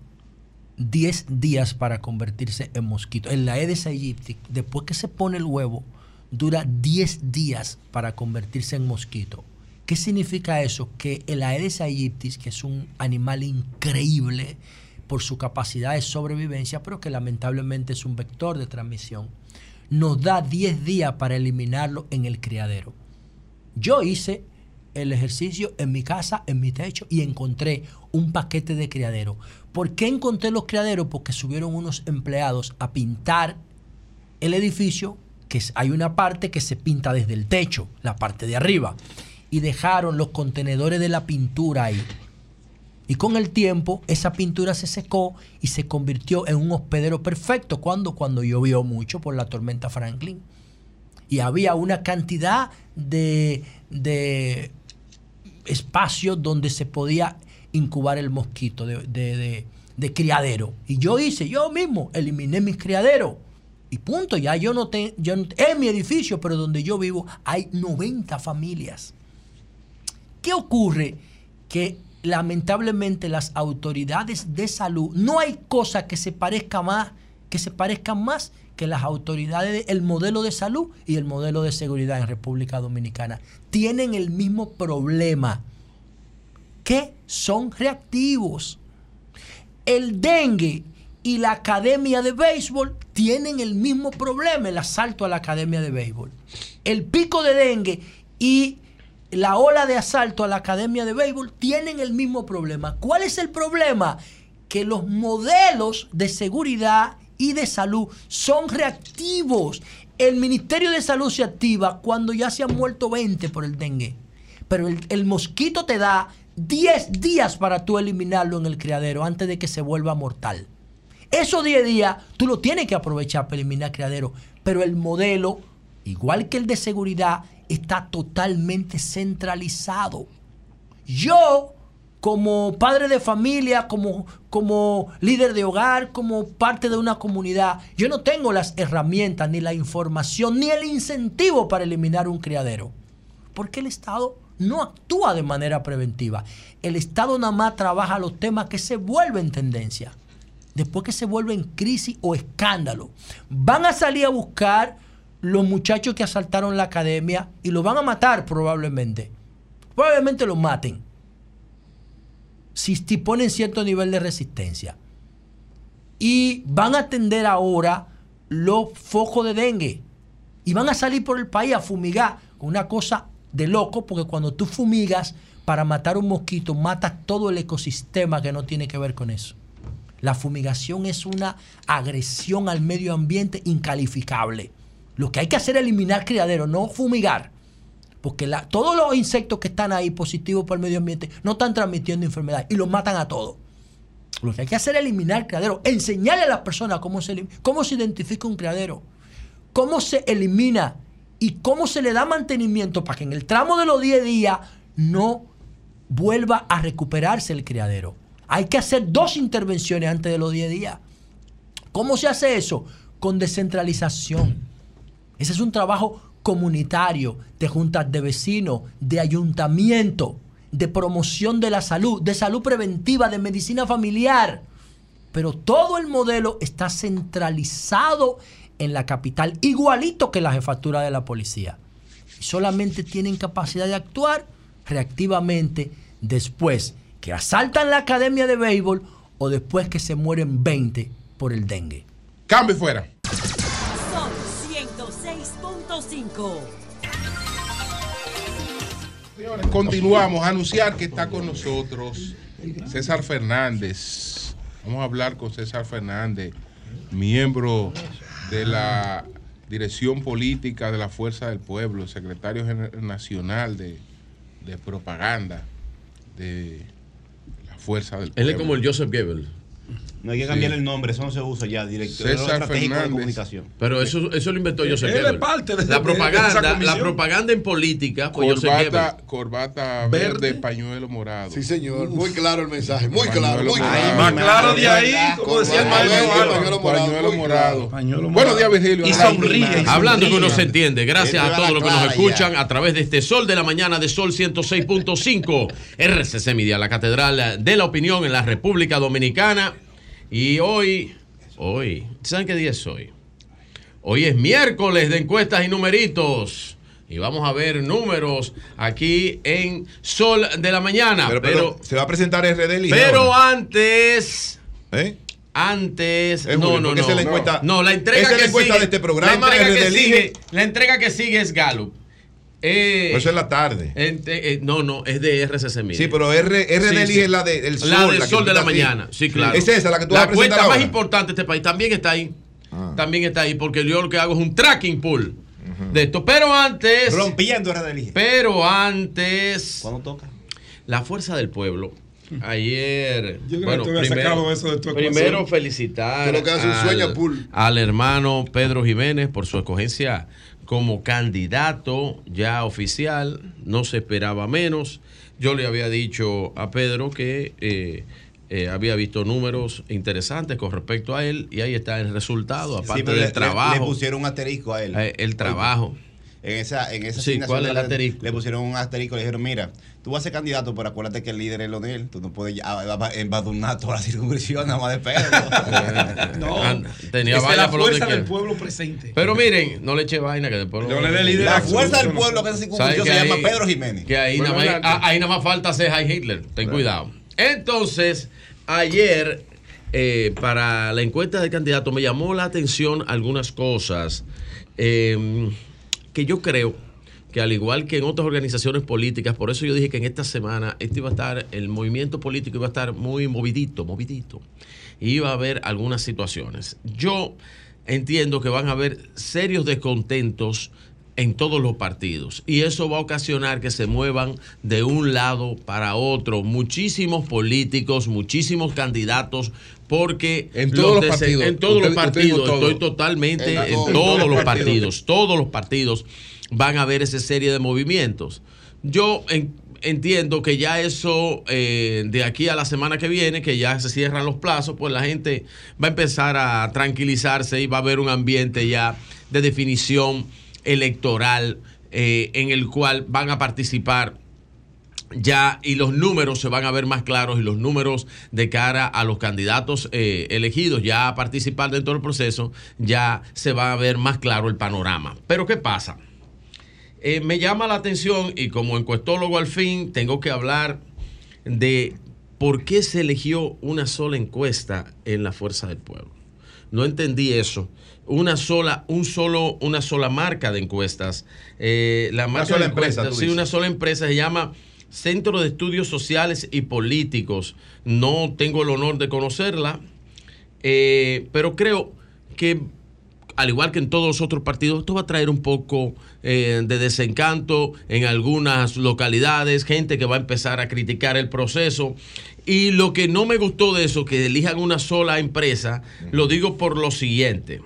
10 días para convertirse en mosquito. En la Aedes aegypti, después que se pone el huevo, dura 10 días para convertirse en mosquito. ¿Qué significa eso? Que el Aedes aegypti, que es un animal increíble por su capacidad de sobrevivencia, pero que lamentablemente es un vector de transmisión, nos da 10 días para eliminarlo en el criadero. Yo hice el ejercicio en mi casa, en mi techo, y encontré un paquete de criadero. ¿Por qué encontré los criaderos? Porque subieron unos empleados a pintar el edificio, que hay una parte que se pinta desde el techo, la parte de arriba, y dejaron los contenedores de la pintura ahí. Y con el tiempo esa pintura se secó y se convirtió en un hospedero perfecto. cuando Cuando llovió mucho por la tormenta Franklin. Y había una cantidad de, de espacios donde se podía incubar el mosquito de, criadero. Y yo hice, yo mismo, eliminé mis criaderos. Y punto, ya yo no tengo, en mi edificio, pero donde yo vivo, hay 90 familias. ¿Qué ocurre? Que lamentablemente las autoridades de salud, no hay cosa que se parezca más, que se más que las autoridades, el modelo de salud y el modelo de seguridad en República Dominicana. Tienen el mismo problema que son reactivos. El dengue y la academia de béisbol tienen el mismo problema, el asalto a la academia de béisbol. El pico de dengue y la ola de asalto a la academia de béisbol tienen el mismo problema. ¿Cuál es el problema? Que los modelos de seguridad y de salud son reactivos. El Ministerio de Salud se activa cuando ya se han muerto 20 por el dengue. Pero el, mosquito te da 10 días para tú eliminarlo en el criadero antes de que se vuelva mortal. Esos 10 días tú lo tienes que aprovechar para eliminar criadero. Pero el modelo, igual que el de seguridad, está totalmente centralizado. Yo, como padre de familia, como, como líder de hogar, como parte de una comunidad, yo no tengo las herramientas, ni la información, ni el incentivo para eliminar un criadero. Porque el Estado no actúa de manera preventiva. El Estado nada más trabaja los temas que se vuelven tendencia. Después que se vuelven crisis o escándalo. Van a salir a buscar los muchachos que asaltaron la academia y los van a matar probablemente. Probablemente los maten. Si, si ponen cierto nivel de resistencia. Y van a atender ahora los focos de dengue. Y van a salir por el país a fumigar. Una cosa de loco, porque cuando tú fumigas para matar un mosquito, matas todo el ecosistema que no tiene que ver con eso. La fumigación es una agresión al medio ambiente incalificable. Lo que hay que hacer es eliminar criaderos, no fumigar. Porque todos los insectos que están ahí positivos para el medio ambiente no están transmitiendo enfermedades y los matan a todos. Lo que hay que hacer es eliminar criaderos, enseñarle a las personas cómo se, cómo se identifica un criadero, cómo se elimina y cómo se le da mantenimiento para que en el tramo de los 10 días no vuelva a recuperarse el criadero. Hay que hacer dos intervenciones antes de los 10 días. ¿Cómo se hace eso? Con descentralización. Ese es un trabajo comunitario, de juntas de vecinos, de ayuntamiento, de promoción de la salud, de salud preventiva, de medicina familiar. Pero todo el modelo está centralizado en la capital, igualito que la jefatura de la policía. Y solamente tienen capacidad de actuar reactivamente después que asaltan la academia de béisbol o después que se mueren 20 por el dengue. Cambio fuera. Son 106.5. Señores, continuamos a anunciar que está con nosotros César Fernández. Vamos a hablar con César Fernández, miembro de la dirección política de la Fuerza del Pueblo, secretario nacional de, de propaganda de la Fuerza del Pueblo. Él es como el Joseph Goebbels. No hay que cambiar el nombre, eso no se usa ya, director estratégico de comunicación. Pero eso, eso lo inventó Joseph Él es Goebbels. parte de- la de- propaganda, de la propaganda en política, pues Corbata, corbata verde, pañuelo morado. Sí, señor. Muy claro el mensaje. Muy claro, muy morado. claro. Más claro de ahí, como decía el maestro. Pañuelo morado. Pañuelo morado. claro. Buenos días, Virgilio. Y sonríe. Hablando que uno se entiende. Gracias a todos los que nos escuchan a través de este Sol de la Mañana de Sol 106.5 RCC Media, la Catedral de la Opinión en la República Dominicana. Y hoy, hoy, ¿saben qué día es hoy? Hoy es miércoles de encuestas y numeritos. Y vamos a ver números aquí en Sol de la Mañana. Pero, Pero, pero, se va a presentar RD pero ahora. antes. ¿Eh? Antes. Es no, Julio, no, no. es la encuesta- No, la entrega es la que encuesta sigue- de este programa, La entrega, que RD Lige. sigue, la entrega que sigue es Gallup. Eh, Pero eso es la tarde. en- eh, no, no, es de RCC Media. Sí, pero R, RD Lige es la de- del La sol, del la que sol de la mañana. Sí, claro. Es esa la que tú la vas a presentar cuenta más importante de este país también está ahí. Ah. También está ahí, porque yo lo que hago es un tracking pool de esto. Pero antes. Rompiendo RD Lige. Pero antes. ¿Cuándo toca? La fuerza del pueblo. Ayer. Yo creo que bueno, había primero, sacado eso de tu primero felicitar Que lo que hace un sueño a pool. al hermano Pedro Jiménez por su escogencia como candidato ya oficial. No se esperaba menos. Yo le había dicho a Pedro que eh, eh, había visto números interesantes con respecto a él y ahí está el resultado, aparte Sí, del le- trabajo. Le pusieron un asterisco a él. Eh, el trabajo. en esa, en esa Sí, ¿cuál es el le- asterisco? Le pusieron un asterisco, le dijeron, mira, tú vas a ser candidato, pero acuérdate que el líder es Leonel, tú no puedes ya- a- a- embadurnar toda la circunscripción nada más de Pedro. Ah, Tenía es valla la fuerza del pueblo presente. Pero miren, no le eche vaina que después No le dé líder La fuerza del pueblo que esa circunscripción ¿Sabe se llama Pedro Jiménez. Que ahí, Bueno, nada más, ah, ahí nada más falta ser High Hitler. Ten cuidado. Entonces, ayer, eh, para la encuesta de candidato, me llamó la atención algunas cosas eh, que yo creo que al igual que en otras organizaciones políticas, por eso yo dije que en esta semana este iba a estar, el movimiento político iba a estar muy movidito, movidito. Y iba a haber algunas situaciones. Yo entiendo que van a haber serios descontentos en todos los partidos y eso va a ocasionar que se muevan de un lado para otro muchísimos políticos, muchísimos candidatos porque En todos los partidos. en todos Usted- los partidos estoy totalmente En en, todos. todos los partidos. partidos todos los partidos van a ver esa serie de movimientos yo en- entiendo que ya eso eh, de aquí a la semana que viene, que ya se cierran los plazos, pues la gente va a empezar a tranquilizarse y va a haber un ambiente ya de definición electoral eh, en el cual van a participar ya y los números se van a ver más claros y los números de cara a los candidatos eh, elegidos ya a participar dentro del proceso, ya se va a ver más claro el panorama. Pero ¿qué pasa? Eh, me llama la atención y como encuestólogo al fin tengo que hablar de por qué se eligió una sola encuesta en la Fuerza del Pueblo. No entendí eso. Una sola, un solo, una sola marca de encuestas. Eh, la marca sola de empresa, sí, una sola empresa se llama Centro de Estudios Sociales y Políticos. No tengo el honor de conocerla, eh, pero creo que al igual que en todos los otros partidos, esto va a traer un poco eh, de desencanto en algunas localidades, gente que va a empezar a criticar el proceso. Y lo que no me gustó de eso, que elijan una sola empresa, lo digo por lo siguiente.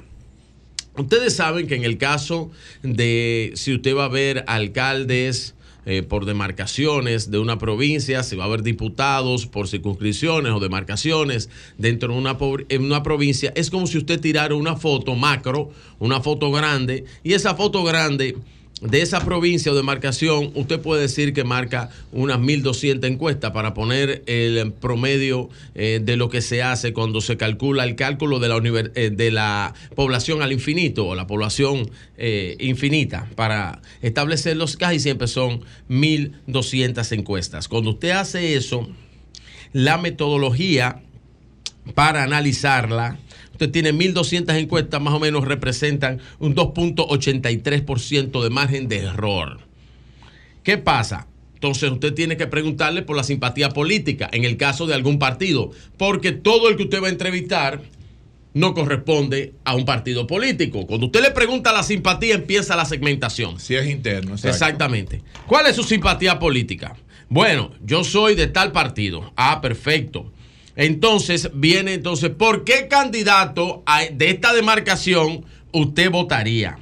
Ustedes saben que en el caso de si usted va a ver alcaldes eh, por demarcaciones de una provincia, si va a haber diputados por circunscripciones o demarcaciones dentro de una, en una provincia, es como si usted tirara una foto macro, una foto grande, y esa foto grande de esa provincia o demarcación, usted puede decir que marca unas 1.200 encuestas para poner el promedio eh, de lo que se hace cuando se calcula el cálculo de la, eh, población al infinito o la población eh, infinita para establecer los casi siempre son 1.200 encuestas. Cuando usted hace eso, la metodología para analizarla. Usted tiene 1.200 encuestas, más o menos representan un 2.83% de margen de error. ¿Qué pasa? Entonces usted tiene que preguntarle por la simpatía política en el caso de algún partido, porque todo el que usted va a entrevistar no corresponde a un partido político. Cuando usted le pregunta la simpatía, empieza la segmentación. Si es interno, exacto. Exactamente. ¿Cuál es su simpatía política? Bueno, yo soy de tal partido. Ah, perfecto. Entonces viene entonces, ¿por qué candidato de esta demarcación usted votaría?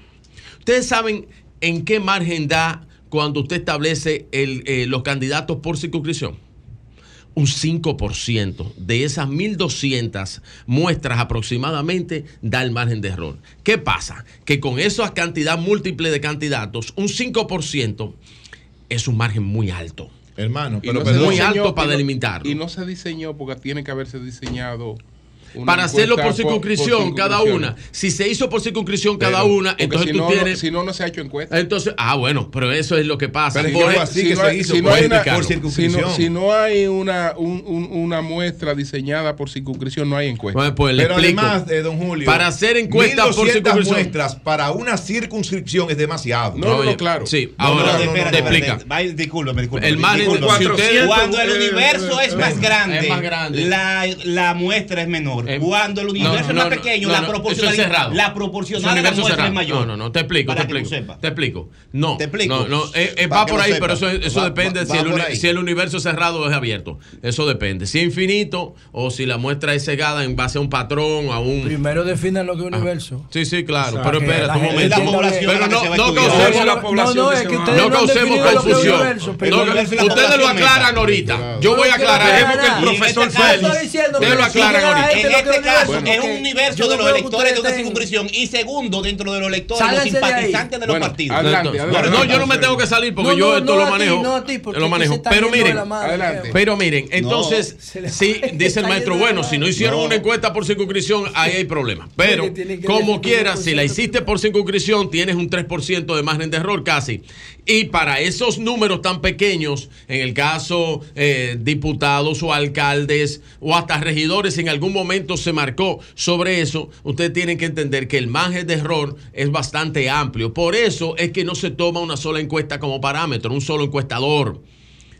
Ustedes saben en qué margen da cuando usted establece eh, los candidatos por circunscripción. Un 5% de esas 1.200 muestras aproximadamente da el margen de error. ¿Qué pasa? Que con esa cantidad múltiple de candidatos, un 5% es un margen muy alto. Hermano, pero no muy alto para delimitarlo. Y no se diseñó porque tiene que haberse diseñado. Una Para hacerlo por circunscripción, cada circunscripción. una. Si se hizo por circunscripción cada Pero, una, entonces si tú no, tienes. no- si no, no se ha hecho encuesta. Entonces, ah, bueno, pero eso es lo que pasa. Pero Por- es que así si que no se hay- hizo, si no por hay una- explicarlo. Si no, si no hay una, un- un- una muestra diseñada por circunscripción, no hay encuesta. Bueno, pues le Pero explico. además, eh, don Julio, Para hacer encuestas por 1200 circunscripción. muestras para una circunscripción es demasiado. No, no, no, claro. Sí, ahora No, no, te explica. Discúlpame, discúlpame. El margen de- Cuando el universo es más grande, la muestra es menor. Cuando el universo No, es más no, pequeño, no, la no, proporcional, eso es cerrado. la Es proporcional un de la universo muestra es mayor. No, no, no, te explico, te que explico. Te explico. No, Te explico. no, no, eh, eh, va que por ahí, sepa. pero eso, eso Va- depende va- si, el, va por uni- ahí. si el universo cerrado o es abierto. Eso depende. Si es infinito o si la muestra es cegada en base a un patrón, a un. Primero definen lo que es universo. Sí, sí, claro. O sea, pero que espérate la un momento. que- Pero no, que causemos, es la población no, que es que causemos que es confusión. ustedes lo aclaran ahorita. Yo voy a aclarar. nada. el profesor este Félix. Ustedes que lo aclaran ahorita. Lo este caso es un universo de los electores de una circunscripción y segundo dentro de los electores, los simpatizantes de los Bueno, partidos. adelante, adelante. No, yo no me tengo que salir porque No, yo no, esto no lo ti, manejo. no a ti, porque lo manejo. Pero miren, pero miren, entonces, sí, dice el maestro, bueno, si no hicieron una encuesta por circunscripción, ahí hay problemas. Pero, como quiera, si la hiciste por circunscripción, tienes un 3% de margen de error casi. Y para esos números tan pequeños, en el caso eh, diputados o alcaldes o hasta regidores, en algún momento se marcó sobre eso, ustedes tienen que entender que el margen de error es bastante amplio. Por eso es que no se toma una sola encuesta como parámetro, un solo encuestador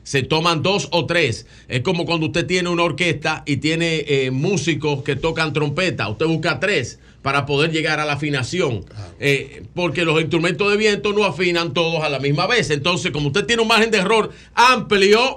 se toman dos o tres. Es como cuando usted tiene una orquesta y tiene eh, músicos que tocan trompeta. Usted busca tres para poder llegar a la afinación. Eh, porque los instrumentos de viento no afinan todos a la misma vez. Entonces, como usted tiene un margen de error amplio,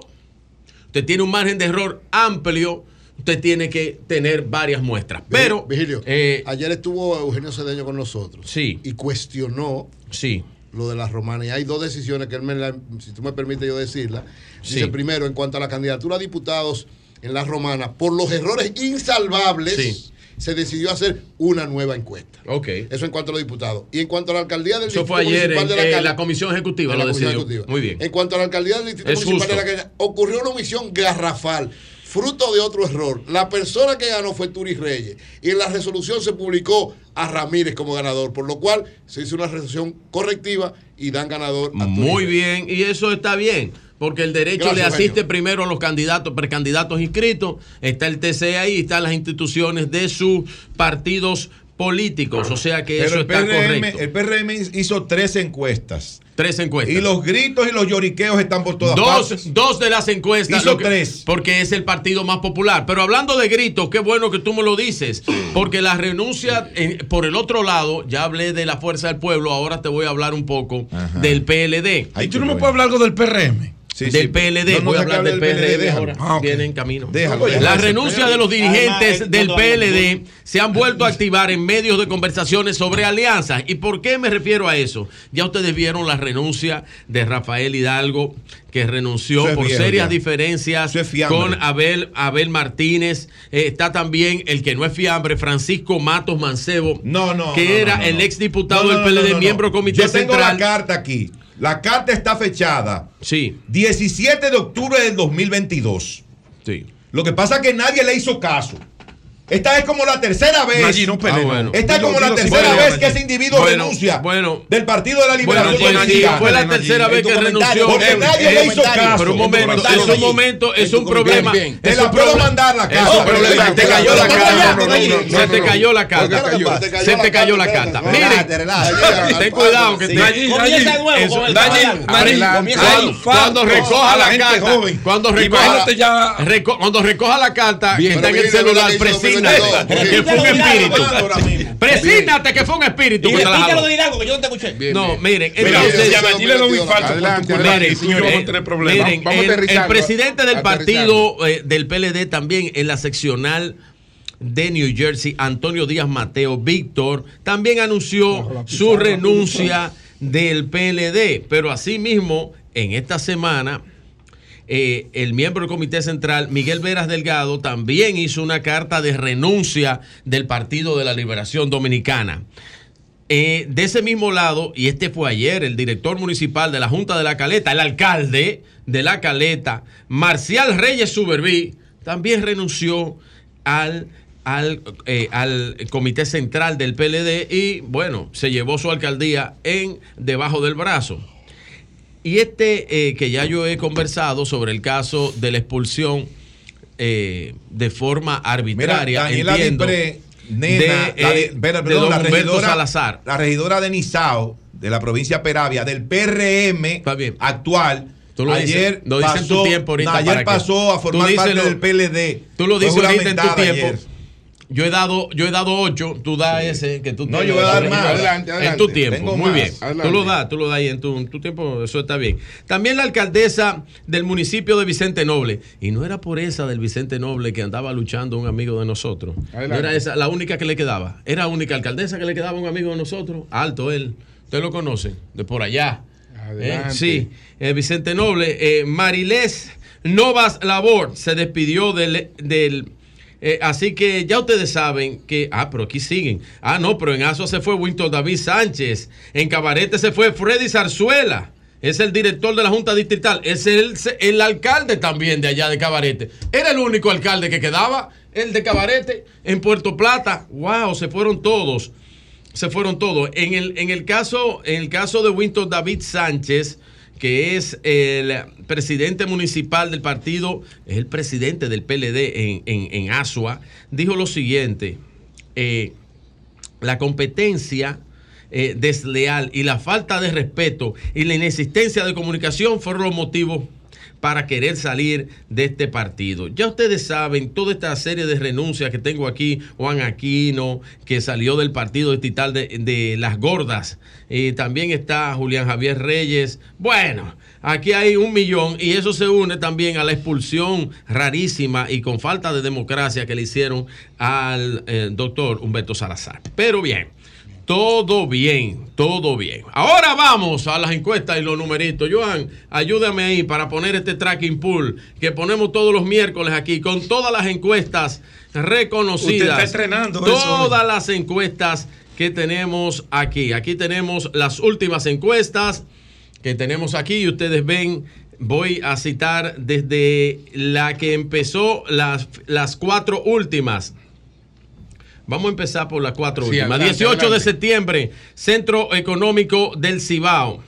usted tiene un margen de error amplio, usted tiene que tener varias muestras. Pero, Vigilio, eh, ayer estuvo Eugenio Cedeño con nosotros. Sí. Y cuestionó sí. lo de las romanas. Y hay dos decisiones que él me la- si tú me permites yo decirla. Dice Sí. primero, en cuanto a la candidatura a diputados en las romanas, por los errores insalvables, Sí. Se decidió hacer una nueva encuesta. Ok. Eso en cuanto a los diputados. Y en cuanto a la alcaldía del Eso Distrito fue ayer Municipal en de la eh, la comisión ejecutiva, en lo la comisión decidió. ejecutiva. Muy bien. En cuanto a la alcaldía del Distrito Es Municipal de la. Calle, ocurrió una omisión garrafal, fruto de otro error. La persona que ganó fue Turi Reyes. Y en la resolución se publicó a Ramírez como ganador, por lo cual se hizo una resolución correctiva y dan ganador a Turi Muy Reyes. bien, y eso está bien, porque el derecho Gracias, le asiste Eugenio. primero a los candidatos, precandidatos inscritos, está el TC ahí, están las instituciones de sus partidos políticos, o sea que Pero eso el está PRM, correcto. el PRM hizo tres encuestas. Tres encuestas. Y los gritos y los lloriqueos están por todas Dos, partes. dos de las encuestas. Hizo que- tres. Porque es el partido más popular. Pero hablando de gritos, qué bueno que tú me lo dices. Porque la renuncia, en- por el otro lado, ya hablé de la fuerza del pueblo, ahora te voy a hablar un poco del PLD. ¿Y tú no me puedes hablar algo del PRM? Del PLD, No, voy a hablar del PLD, PLD, ahora. Ah, ok. Viene en camino. Déjalo, la déjalo. renuncia de los dirigentes es del PLD se han vuelto a activar en medios de conversaciones sobre alianzas. ¿Y por qué me refiero a eso? Ya ustedes vieron la renuncia de Rafael Hidalgo, que renunció es por viejo serias ya. diferencias con Abel, Abel Martínez. Eh, está también el que no es fiambre, Francisco Matos Mancebo, No, no. que no, era no, no. el exdiputado No, no, del PLD, no, no. miembro del comité Yo tengo central. la carta aquí. La carta está fechada. Sí. 17 de octubre del 2022. Sí. Lo que pasa es que nadie le hizo caso. Esta es como la tercera vez. No Ah, bueno. Esta es como la tercera vez que ese individuo Bueno, renuncia bueno. del Partido de la Liberación Dominicana. fue la tercera vez que renunció. Porque nadie le hizo caso. Pero un momento, es un momento, es un problema. Te la puedo mandar la Te cayó la no, Se te cayó la carta. Se te cayó la espérate, Miren, ten cuidado que cuando recoja la carta, cuando recoja, la carta está en el celular, mira que hizo presígnate, 2022. que fue un espíritu. ahora mismo. Presígnate que fue un espíritu Y de Hidalgo, que yo no te escuché. No, miren, entonces, le un infarto señores. Miren, Vamos el, presidente del partido eh, del PLD también en la seccional de New Jersey, Antonio Díaz Mateo, Víctor, también anunció su renuncia del PLD, pero asimismo, en esta semana, eh, el miembro del Comité Central, Miguel Veras Delgado, también hizo una carta de renuncia del Partido de la Liberación Dominicana. Eh, de ese mismo lado, y este fue ayer, el director municipal de la Junta de la Caleta, el alcalde de la Caleta, Marcial Reyes Suberví, también renunció al, al, eh, al Comité Central del PLD y, bueno, se llevó su alcaldía en debajo del brazo. Y este eh, que ya yo he conversado sobre el caso de la expulsión eh, de forma Mira, arbitraria, Daniela entiendo, Dipré, nena, de, la, de- eh, de la regidora, Salazar. la regidora de Nizao, de la provincia de Peravia, del PRM actual. Tú lo dices- ayer lo dices en tu pasó, tiempo ahorita no, ayer para que- pasó a formar parte lo- del PLD. Tú lo dices ahorita en tu tiempo. ayer. Yo he dado, yo he dado ocho, tú das ese que tú No, yo voy a dar más. Adelante, En tu tiempo, Tengo muy más. bien. Adelante. Tú lo das, tú lo das ahí en tu, en tu tiempo, eso está bien. También la alcaldesa del municipio de Vicente Noble. Y no era por esa del Vicente Noble que andaba luchando un amigo de nosotros. Adelante. No era esa la única que le quedaba. Era la única alcaldesa que le quedaba un amigo de nosotros. Alto él. Usted lo conoce, de por allá. Eh, sí, eh, Vicente Noble. Eh, Marilés Novas Labor se despidió del, del Eh, así que ya ustedes saben que. Ah, pero aquí siguen. Ah, no, pero en Asua se fue Winton David Sánchez. En Cabarete se fue Freddy Zarzuela. Es el director de la Junta Distrital. Es el, el alcalde también de allá de Cabarete. Era el único alcalde que quedaba, el de Cabarete, en Puerto Plata. ¡Wow! Se fueron todos. Se fueron todos. En el, en el, caso, en el caso de Winton David Sánchez que es el presidente municipal del partido, es el presidente del PLD en, en, Asua, dijo lo siguiente, eh, la competencia eh, desleal y la falta de respeto y la inexistencia de comunicación fueron los motivos para querer salir de este partido. Ya ustedes saben toda esta serie de renuncias que tengo aquí, Juan Aquino, que salió del partido distrital de, de Las Gordas, y también está Julián Javier Reyes. Bueno, aquí hay un millón y eso se une también a la expulsión rarísima y con falta de democracia que le hicieron al eh, doctor Humberto Salazar. Pero bien. Todo bien, todo bien. Ahora vamos a las encuestas y los numeritos. Joan, ayúdame ahí para poner este tracking pool que ponemos todos los miércoles aquí con todas las encuestas reconocidas. Usted está estrenando Todas las encuestas que tenemos aquí. Aquí tenemos las últimas encuestas que tenemos aquí y ustedes ven voy a citar desde la que empezó las, las cuatro últimas. Vamos a empezar por las cuatro últimas. 18 de septiembre, Centro Económico del Cibao.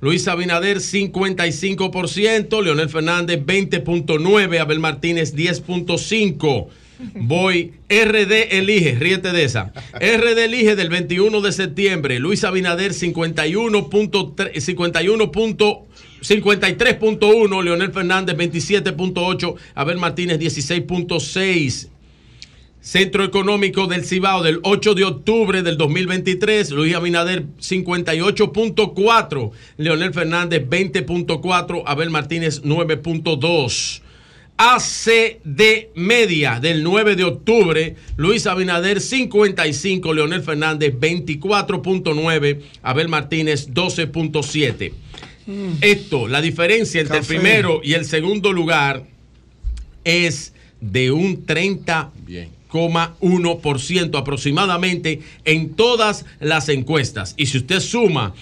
Luis Abinader 55%, Leonel Fernández 20.9, Abel Martínez 10.5. Voy, RD elige, ríete de esa. RD elige del 21 de septiembre, Luis Abinader 51.51. 53.1, Leonel Fernández 27.8, Abel Martínez 16.6. Centro Económico del Cibao del 8 de octubre del 2023, Luis Abinader 58.4, Leonel Fernández 20.4, Abel Martínez 9.2. ACD Media del 9 de octubre, Luis Abinader 55, Leonel Fernández 24.9, Abel Martínez 12.7. Mm. Esto, la diferencia entre el primero y el segundo lugar es de un 30 Bien. 1% aproximadamente en todas las encuestas. Y si usted suma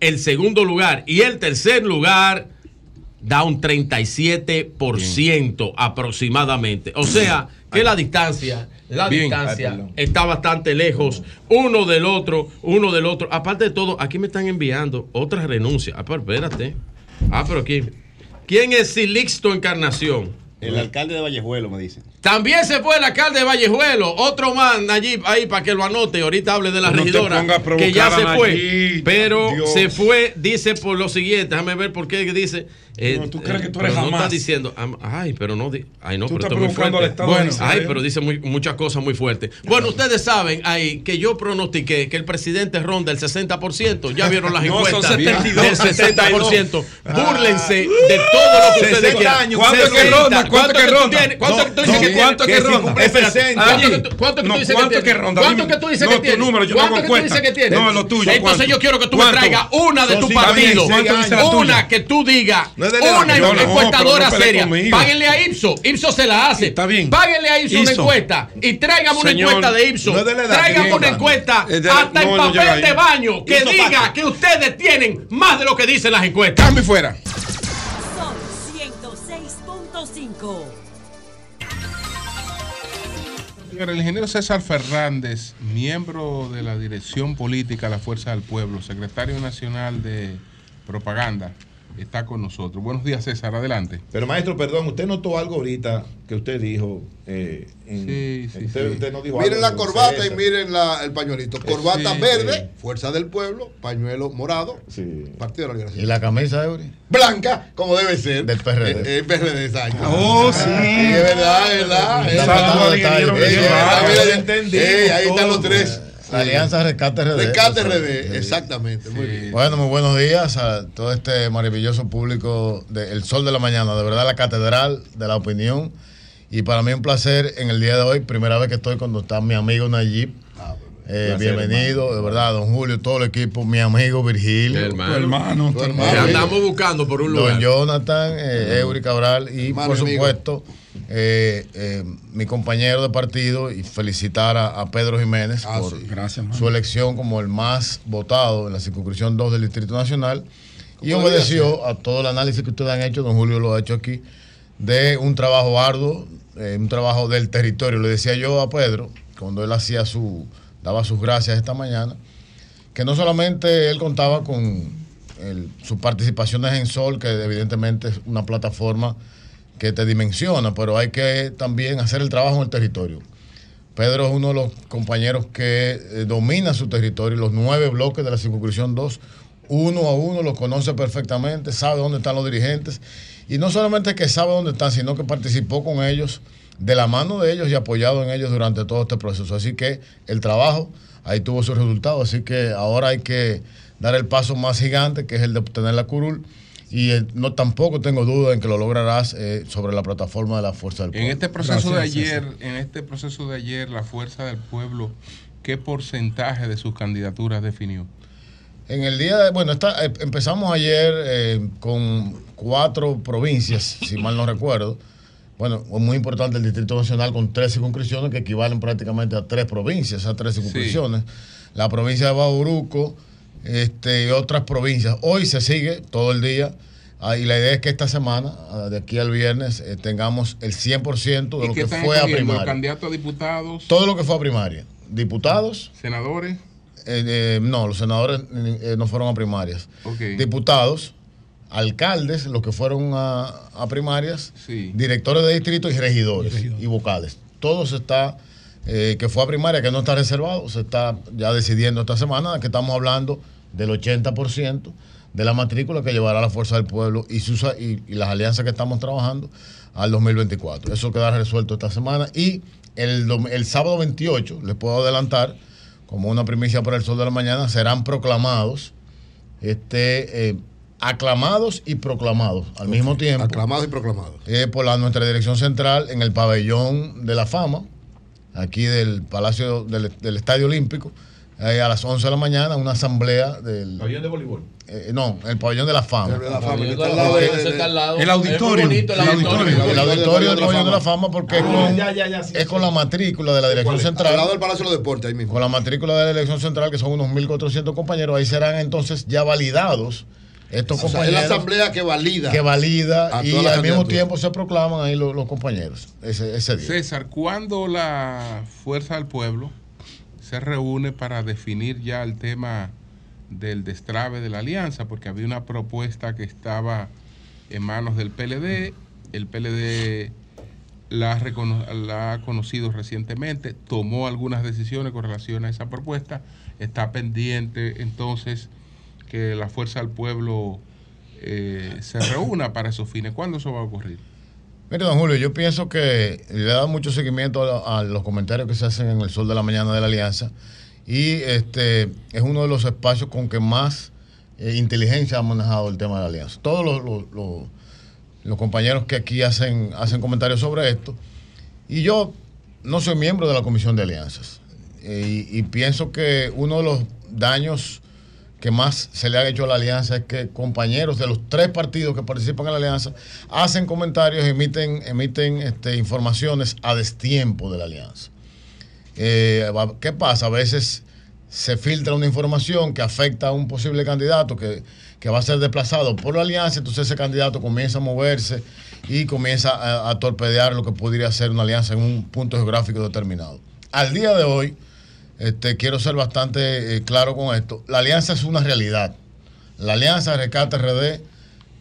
el segundo lugar y el tercer lugar, da un 37% aproximadamente. O sea, que la distancia, la distancia está bastante lejos uno del otro, uno del otro. Aparte de todo, aquí me están enviando otra renuncia. Ah, pero espérate. Ah, pero aquí. ¿Quién es Silixto Encarnación? El alcalde de Vallejuelo, me dicen. También se fue el alcalde de Vallejuelo. Otro man allí, ahí para que lo anote. Ahorita hable de la regidora. que ya se fue. pero se fue, dice por lo siguiente. Déjame ver por qué dice. Eh, no, tú crees que tú eres jamás. No está diciendo, ay, pero no, ay, no, pero muy fuerte. Bueno, ay, pero dice muchas cosas muy fuertes. Bueno, ustedes saben ahí que yo pronostiqué que el presidente ronda el 60%. Ya vieron las encuestas son 72, del 60%. Búrlense de todo lo que ustedes quieran. ¿Cuánto es que ronda? ¿Cuánto que ronda? ¿Cuánto tiene? ¿Cuánto que ronda? ¿Cuánto que tú dices que tiene? ¿Cuánto que tú dices que tiene? ¿Cuánto que tú dices que tiene? No, lo tuyo. Entonces yo quiero que tú me traigas una de tu partido. Una que tú digas una encuestadora seria. Páguenle a Ipso. Ipso se la hace. Está bien. Páguenle a Ipso una encuesta. Y tráigame una encuesta de Ipso. Tráigame una encuesta hasta en papel de baño que diga que ustedes tienen más de lo que dicen las encuestas. Cambio fuera. Son 106.5. El ingeniero César Fernández, miembro de la dirección política de la Fuerza del Pueblo, secretario nacional de propaganda, está con nosotros. Buenos días, César, adelante. Pero maestro, perdón, usted notó algo ahorita que usted dijo. Eh, sí, sí, usted, no dijo miren la corbata y miren la, el pañuelito. Corbata verde, Fuerza del Pueblo, pañuelo morado, Partido de la Liberación. ¿Y la camisa, Eury? Blanca, como debe ser. Del PRD. El, el PRD, exacto. Oh, sí. Es verdad, es verdad. Ahí están los tres. Alianza Rescate RD. Rescate RD, exactamente. Muy bien. Bueno, muy buenos días a todo este maravilloso público de El Sol de la Mañana. De verdad, la Catedral de la Opinión. Y para mí un placer en el día de hoy, primera vez que estoy cuando está mi amigo Nayib. Ah, eh, bienvenido, de verdad, don Julio, todo el equipo, mi amigo Virgilio. hermano. hermano. Tu hermano. andamos buscando por un lugar. Don Jonathan, eh, Eury Cabral y por supuesto eh, eh, mi compañero de partido y felicitar a, a Pedro Jiménez Ah, por sí. Gracias, mano. su elección como el más votado en la circunscripción 2 del Distrito Nacional y obedeció a todo el análisis que ustedes han hecho, don Julio lo ha hecho aquí, de un trabajo arduo, eh, un trabajo del territorio. Le decía yo a Pedro, cuando él hacía su, daba sus gracias esta mañana, que no solamente él contaba con el- sus participaciones en Sol, que evidentemente es una plataforma que te dimensiona, pero hay que también hacer el trabajo en el territorio. Pedro es uno de los compañeros que eh, domina su territorio, los nueve bloques de la circunscripción 2, uno a uno los conoce perfectamente, sabe dónde están los dirigentes, y no solamente que sabe dónde están, sino que participó con ellos, de la mano de ellos y apoyado en ellos durante todo este proceso. Así que el trabajo ahí tuvo sus resultados, así que ahora hay que dar el paso más gigante, que es el de obtener la curul, y eh, no tampoco tengo duda en que lo lograrás eh, sobre la plataforma de la Fuerza del Pueblo. En este proceso de ayer, en este proceso de ayer, la fuerza del pueblo, ¿qué porcentaje de sus candidaturas definió? En el día de, bueno, está, eh, empezamos ayer eh, con cuatro provincias, si mal no recuerdo. Bueno, es muy importante el Distrito Nacional con tres circunscripciones que equivalen prácticamente a tres provincias, a tres circunscripciones. La provincia de Bauruco este, y otras provincias. Hoy se sigue todo el día. ah, y la idea es que esta semana, ah, de aquí al viernes, eh, tengamos el 100% de ¿Y lo que fue a primaria. candidatos a diputados, Todo lo que fue a primaria. Diputados. senadores? Eh, eh, no, los senadores eh, no fueron a primarias. Diputados, alcaldes, los que fueron a, a primarias, Sí. directores de distrito y regidores y vocales. Todo se está, eh, que fue a primaria, que no está reservado, se está ya decidiendo esta semana, que estamos hablando del 80% de la matrícula que llevará la Fuerza del Pueblo y, sus, y, y las alianzas que estamos trabajando al 2024. Eso quedará resuelto esta semana. Y el, el sábado 28, les puedo adelantar, como una primicia para el sol de la mañana, serán proclamados, este, eh, aclamados y proclamados al mismo tiempo. Aclamados y proclamados. eh, por la, nuestra dirección central en el pabellón de la fama, aquí del Palacio del, del Estadio Olímpico, eh, a las 11 de la mañana, una asamblea del... Pabellón de voleibol. eh, no, el pabellón de la fama. El lado. El auditorio. El auditorio. auditorio. El auditorio del pabellón de la fama porque es Ah, con, ya, ya, ya, sí, es con la matrícula de la dirección central. Al lado del Palacio de los Deportes, ahí mismo. Con la matrícula de la elección central, que son unos 1.400 compañeros, ahí serán entonces ya validados estos O sea, es compañeros. la asamblea que valida. Que valida y al mismo tiempo se proclaman ahí los, los compañeros ese, ese día. César, ¿cuándo la fuerza del pueblo se reúne para definir ya el tema del destrave de la alianza? Porque había una propuesta que estaba en manos del PLD, el PLD la ha, la conocido recientemente, tomó algunas decisiones con relación a esa propuesta, está pendiente entonces que la fuerza del pueblo eh, se reúna para esos fines. ¿Cuándo eso va a ocurrir? Mire, don Julio, yo pienso que le da mucho seguimiento a, los comentarios que se hacen en el Sol de la Mañana de la Alianza y este es uno de los espacios con que más eh, inteligencia ha manejado el tema de la Alianza. Todos los, los- compañeros que aquí hacen, hacen comentarios sobre esto y yo no soy miembro de la Comisión de Alianzas eh, y pienso que uno de los daños que más se le ha hecho a la alianza es que compañeros de los tres partidos que participan en la alianza hacen comentarios, emiten, emiten este, informaciones a destiempo de la alianza. Eh, ¿Qué pasa? A veces se filtra una información que afecta a un posible candidato que, que va a ser desplazado por la alianza, entonces ese candidato comienza a moverse y comienza a, a torpedear lo que podría ser una alianza en un punto geográfico determinado. Al día de hoy, este, quiero ser bastante eh, claro con esto. La alianza es una realidad. La alianza Rescate RD,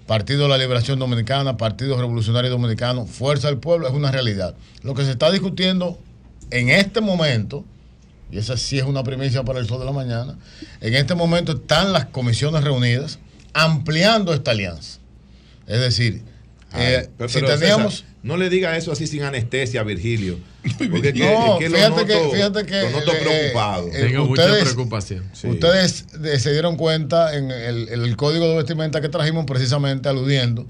Partido de la Liberación Dominicana, Partido Revolucionario Dominicano, Fuerza del Pueblo, es una realidad. Lo que se está discutiendo en este momento, y esa sí es una primicia para el sol de la mañana, en este momento están las comisiones reunidas ampliando esta alianza. Es decir, eh, Ay, pero- si pero, teníamos... César, no le diga eso así sin anestesia, Virgilio. Porque es que, No, es que lo fíjate noto- que, fíjate que lo noto eh, preocupado. eh, Tengo mucha ustedes, preocupación. Sí. ustedes se dieron cuenta en el, código de vestimenta que trajimos precisamente aludiendo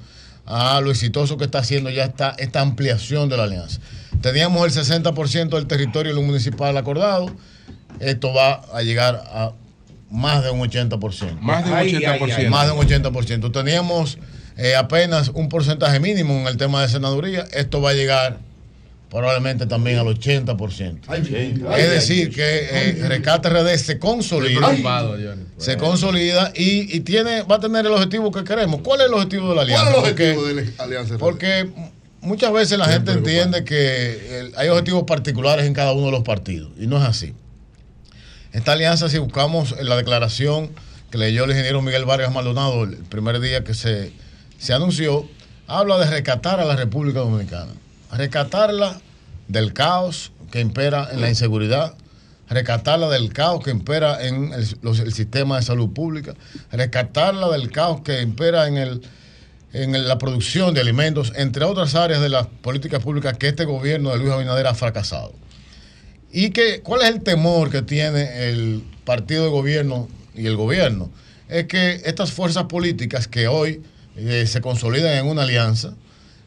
a lo exitoso que está haciendo ya esta, esta ampliación de la alianza. Teníamos el 60% del territorio municipal acordado, esto va a llegar a más de un 80%. Más de un Ay, 80%. ay, ay. Más de un 80%. Teníamos eh, apenas un porcentaje mínimo en el tema de senaduría. Esto va a llegar probablemente también al 80%. es decir, que eh, Rescate RD se consolida. Se consolida y, y, tiene, va a tener el objetivo que queremos. ¿Cuál es el objetivo de la alianza? ¿Cuál es el objetivo porque, de la alianza? Porque muchas veces la gente entiende que hay objetivos particulares en cada uno de los partidos y no es así. Esta alianza, si buscamos la declaración que leyó el ingeniero Miguel Vargas Maldonado el primer día que se, se anunció, habla de rescatar a la República Dominicana rescatarla del caos que impera en la inseguridad, rescatarla del caos que impera en el, sistema de salud pública, rescatarla del caos que impera en, el, en la producción de alimentos, entre otras áreas de las políticas públicas que este gobierno de Luis Abinader ha fracasado. ¿Y que, cuál es el temor que tiene el partido de gobierno y el gobierno? Es que estas fuerzas políticas que hoy eh, se consolidan en una alianza,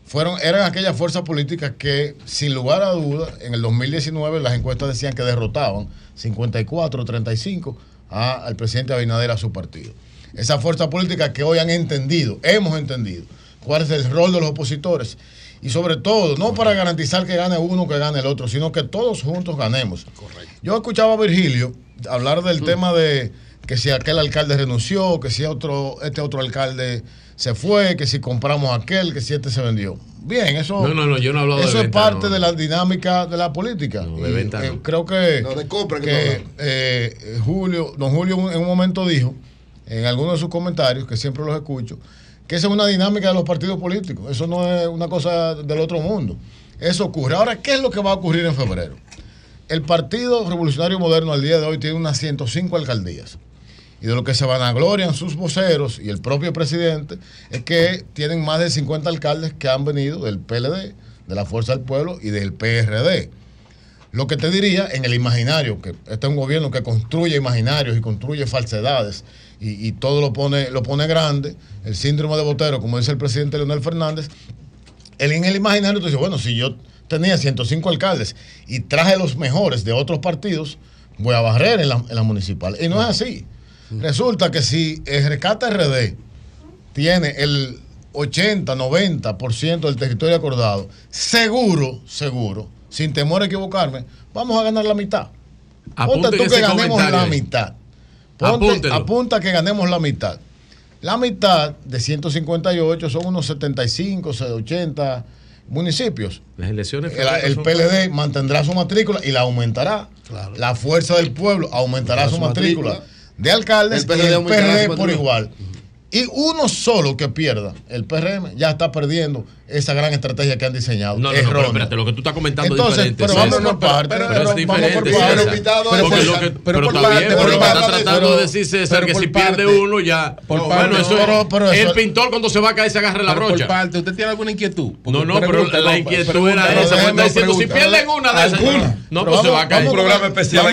fueron, eran aquellas fuerzas políticas que, sin lugar a dudas, en el 2019 las encuestas decían que derrotaban 54, 35 al presidente Abinader a su partido. Esas fuerzas políticas que hoy han entendido, hemos entendido, cuál es el rol de los opositores. Y sobre todo, no para garantizar que gane uno, que gane el otro, sino que todos juntos ganemos. Correcto. Yo escuchaba a Virgilio hablar del tema de que si aquel alcalde renunció, que si otro, este otro alcalde se fue, que si compramos aquel, que si este se vendió. Bien, eso, no, no, no, yo no eso es parte de la dinámica de la política. Eh, creo que, que, eh, Julio, don Julio en un momento dijo, en algunos de sus comentarios, que siempre los escucho, que esa es una dinámica de los partidos políticos. Eso no es una cosa del otro mundo. Eso ocurre. Ahora, ¿qué es lo que va a ocurrir en febrero? El Partido Revolucionario Moderno al día de hoy tiene unas 105 alcaldías y de lo que se vanaglorian sus voceros y el propio presidente es que tienen más de 50 alcaldes que han venido del PLD, de la Fuerza del Pueblo y del PRD. Lo que te diría en el imaginario, que este es un gobierno que construye imaginarios y construye falsedades y, todo lo pone, lo pone grande, el síndrome de Botero, como dice el presidente Leonel Fernández, en el imaginario tú dices, bueno, si yo tenía 105 alcaldes y traje los mejores de otros partidos, voy a barrer en la, en la municipal. Y no es así. Resulta que si el Rescate RD tiene el 80, 90% del territorio acordado, seguro, seguro, sin temor a equivocarme, vamos a ganar la mitad. Ponte tú que ganemos la mitad. Ponte, apunta que ganemos la mitad. La mitad de 158 son unos 75, 80 municipios. Las elecciones. El, PLD mantendrá su matrícula y la aumentará. La fuerza del pueblo aumentará su, matrícula de alcaldes el y el PRD por igual. Y uno solo que pierda, el PRM, ya está perdiendo esa gran estrategia que han diseñado. No, no, no, pero espérate, lo que tú estás comentando Entonces, es diferente. Pero vamos por parte. Pero, pero, es diferente. Pero, invitado pero, pero, lo que, pero, pero está bien, pero lo que está tratando de decir César que si pierde uno ya. Por bueno, eso, el pintor cuando se va a caer se agarra la brocha. Por parte, ¿usted tiene alguna inquietud? No, no, pero la inquietud era esa. Está diciendo, si pierden una de esas, no, pues se va a caer. Un programa especial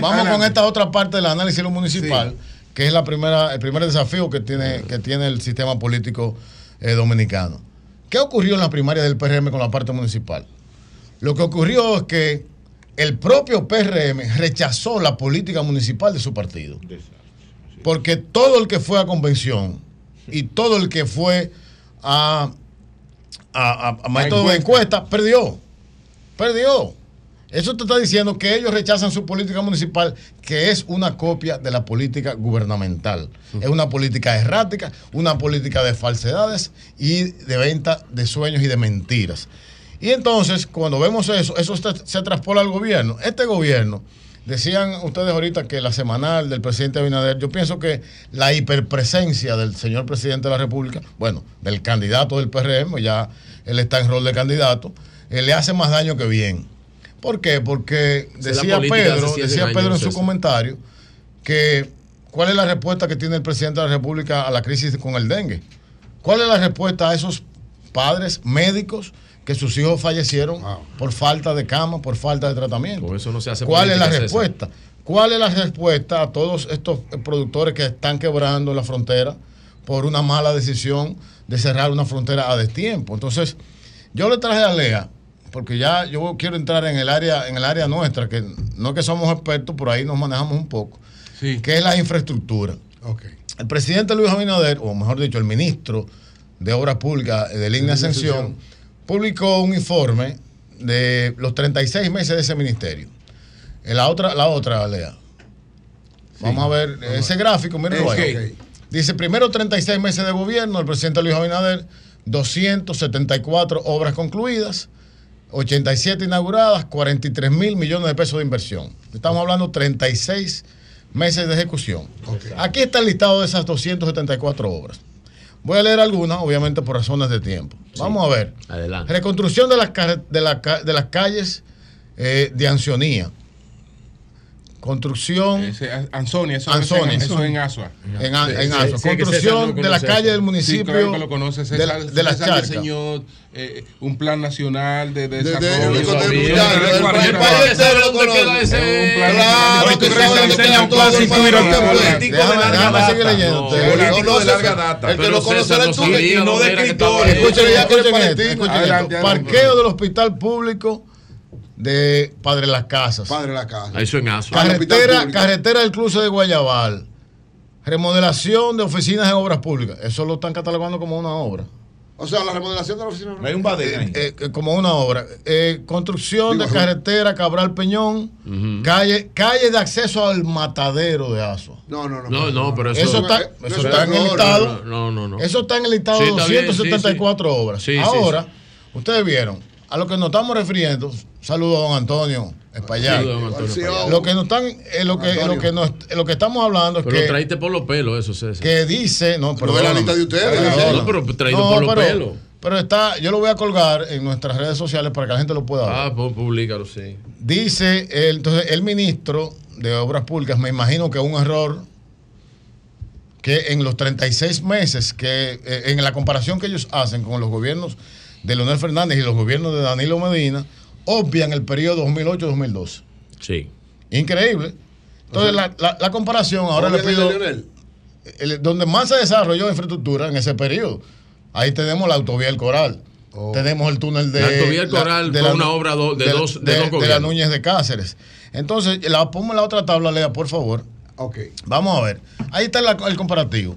Vamos con esta otra parte del análisis municipal que es la primera, el primer desafío que tiene, que tiene el sistema político eh, dominicano. ¿Qué ocurrió en la primaria del PRM con la parte municipal? Lo que ocurrió es que el propio PRM rechazó la política municipal de su partido. Porque todo el que fue a convención y todo el que fue a, a, a método de encuesta perdió. Perdió. Eso te está diciendo que ellos rechazan su política municipal, que es una copia de la política gubernamental. Es una política errática, una política de falsedades y de venta de sueños y de mentiras. Y entonces, cuando vemos eso, eso se traspola al gobierno. Este gobierno, decían ustedes ahorita que la semanal del presidente Abinader, yo pienso que la hiperpresencia del señor presidente de la República, bueno, del candidato del PRM, ya él está en rol de candidato, eh, le hace más daño que bien. ¿Por qué? Porque decía Pedro, decía Pedro en su comentario que cuál es la respuesta que tiene el presidente de la República a la crisis con el dengue. ¿Cuál es la respuesta a esos padres médicos que sus hijos fallecieron por falta de cama, por falta de tratamiento? eso no se hace ¿Cuál es la respuesta? ¿Cuál es la respuesta a todos estos productores que están quebrando la frontera por una mala decisión de cerrar una frontera a destiempo? Entonces, yo le traje a Lea porque ya yo quiero entrar en el área, en el área nuestra, que no que somos expertos, por ahí nos manejamos un poco, que es la infraestructura. El presidente Luis Abinader, o mejor dicho, el ministro de Obras Públicas de Línea Ascensión, publicó un informe de los 36 meses de ese ministerio. En la otra, la otra, Lea. Vamos a ver ese gráfico, mírenlo ahí. Dice, primero 36 meses de gobierno, el presidente Luis Abinader, 274 obras concluidas, 87 inauguradas, 43 mil millones de pesos de inversión. Estamos hablando 36 meses de ejecución. Aquí está el listado de esas 274 obras. Voy a leer algunas, obviamente por razones de tiempo. Vamos a ver. Adelante. Reconstrucción de las, de la de las calles eh, de Ancionía. Construcción. Ese, Ansonia, eso, Ansonia. eso es en Asua. En, A- Sí, en Asua. sí, Construcción de la calle eso. del municipio. Sí, claro que lo conoce. de, César, la- de las César diseñó eh, un plan nacional de de- desarrollo. de- de- de- de- plan Claro, que se que un de seguir leyendo. De. El que lo conoce eres tú, no de era que escritor. estaba ahí. Escuchen, ya esto. Parqueo del hospital público de Padre Las Casas. Padre la casa. Eso en hospital Carretera, carretera del cruce de Guayabal. Remodelación de oficinas en obras públicas. Eso lo están catalogando como una obra. O sea, la remodelación de la oficina. No hay un badén ahí. Eh, eh, como una obra. Eh, construcción Digo, de carretera Cabral Peñón. calle, calle de acceso al matadero de Asua. No, no, no. No, no, pero eso. Eso está, no, eso no, está en el no, listado. No, no, no. Eso está en el listado Sí, de está bien, sí, 274 obras. Sí, sí, Ahora, ustedes vieron, a lo que nos estamos refiriendo, saludo a don Antonio Espaillat. Saludos, don Antonio Sí, Espaillat. Lo que nos están, eh, lo que, Antonio. lo que nos, lo que estamos hablando es Pero que, traíste por los pelos, eso, César. que dice, no, pero la lista de ustedes. No, pero traído por los pero, pelos. pero está, yo lo voy a colgar en nuestras redes sociales para que la gente lo pueda ver. Ah, pues públicalo, sí. Dice, el, entonces, el ministro de Obras Públicas, me imagino que un error que en los 36 meses, que eh, en la comparación que ellos hacen con los gobiernos de Leonel Fernández y los gobiernos de Danilo Medina, obvian el periodo 2008-2012. Sí. Increíble. Entonces, la, la- la comparación, ahora le pido... de el- donde más se desarrolló infraestructura en ese periodo. Ahí tenemos la autovía El Coral. Oh. Tenemos el túnel de. La autovía El Coral fue una obra do- de dos- de dos la gobiernos. Núñez de Cáceres. Entonces, la, ponme la otra tabla, Lea, por favor. Ok. Vamos a ver. Ahí está la- el comparativo.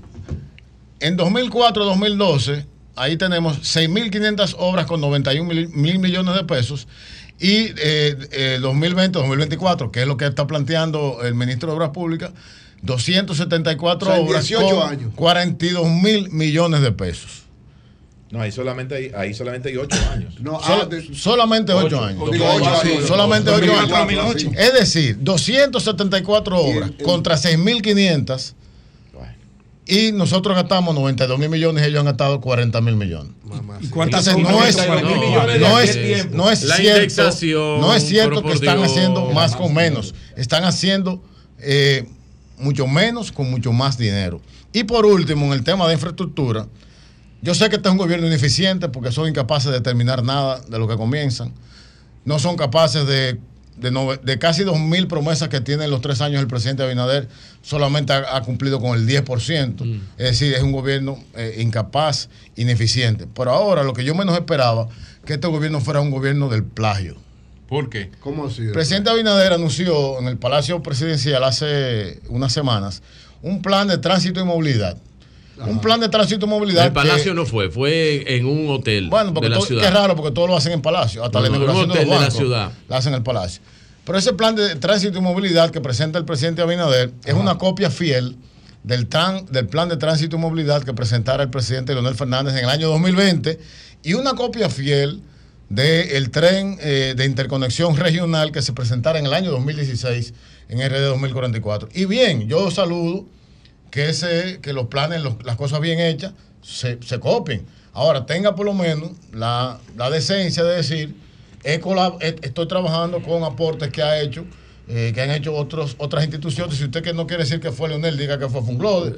En 2004-2012, ahí tenemos 6.500 obras con 91 mil, mil millones de pesos. Y eh, eh, 2020-2024, que es lo que está planteando el ministro de Obras Públicas, 274 O sea, en obras 18 con años. 42 mil millones de pesos. No, ahí solamente hay, ahí solamente hay ocho años. No, Sol- antes. solamente 8 Ocho. años. Digo, ocho años. Solamente 8 años. 2004, sí. Es decir, 274 obras el- contra 6.500 y nosotros gastamos 92 mil millones y ellos han gastado 40 mil millones. Mamá, ¿Y Entonces, no es? No, no ¿de es, no es cierto, no es cierto que están haciendo más con menos. Están haciendo eh, mucho menos con mucho más dinero. Y por último, en el tema de infraestructura, yo sé que este es un gobierno ineficiente porque son incapaces de terminar nada de lo que comienzan. No son capaces de, de, nove- de casi 2.000 promesas que tienen los tres años el presidente Abinader, solamente ha, ha cumplido con el 10%. Es decir, es un gobierno eh, incapaz, ineficiente. Pero ahora lo que yo menos esperaba, que este gobierno fuera un gobierno del plagio. ¿Por qué? ¿Cómo así? El presidente Abinader anunció en el Palacio Presidencial hace unas semanas un plan de tránsito y movilidad. Un plan de tránsito y movilidad. El palacio que- no fue, fue en un hotel bueno, porque de la todo- ciudad. qué raro, porque todo lo hacen en Palacio. Hasta No, la no, inauguración un de los de la ciudad. la hacen en el Palacio. Pero ese plan de tránsito y movilidad que presenta el presidente Abinader es una copia fiel del, tran- del plan de tránsito y movilidad que presentara el presidente Leonel Fernández en el año 2020 y una copia fiel del tren eh, de interconexión regional que se presentara en el año 2016 en RD 2044. Y bien, yo saludo que, ese, que los planes, los- las cosas bien hechas, se, se copien. Ahora, tenga por lo menos la, la decencia de decir, estoy trabajando con aportes que ha hecho, eh, que han hecho otros, otras instituciones. Si usted que no quiere decir que fue Leonel, diga que fue Funglode.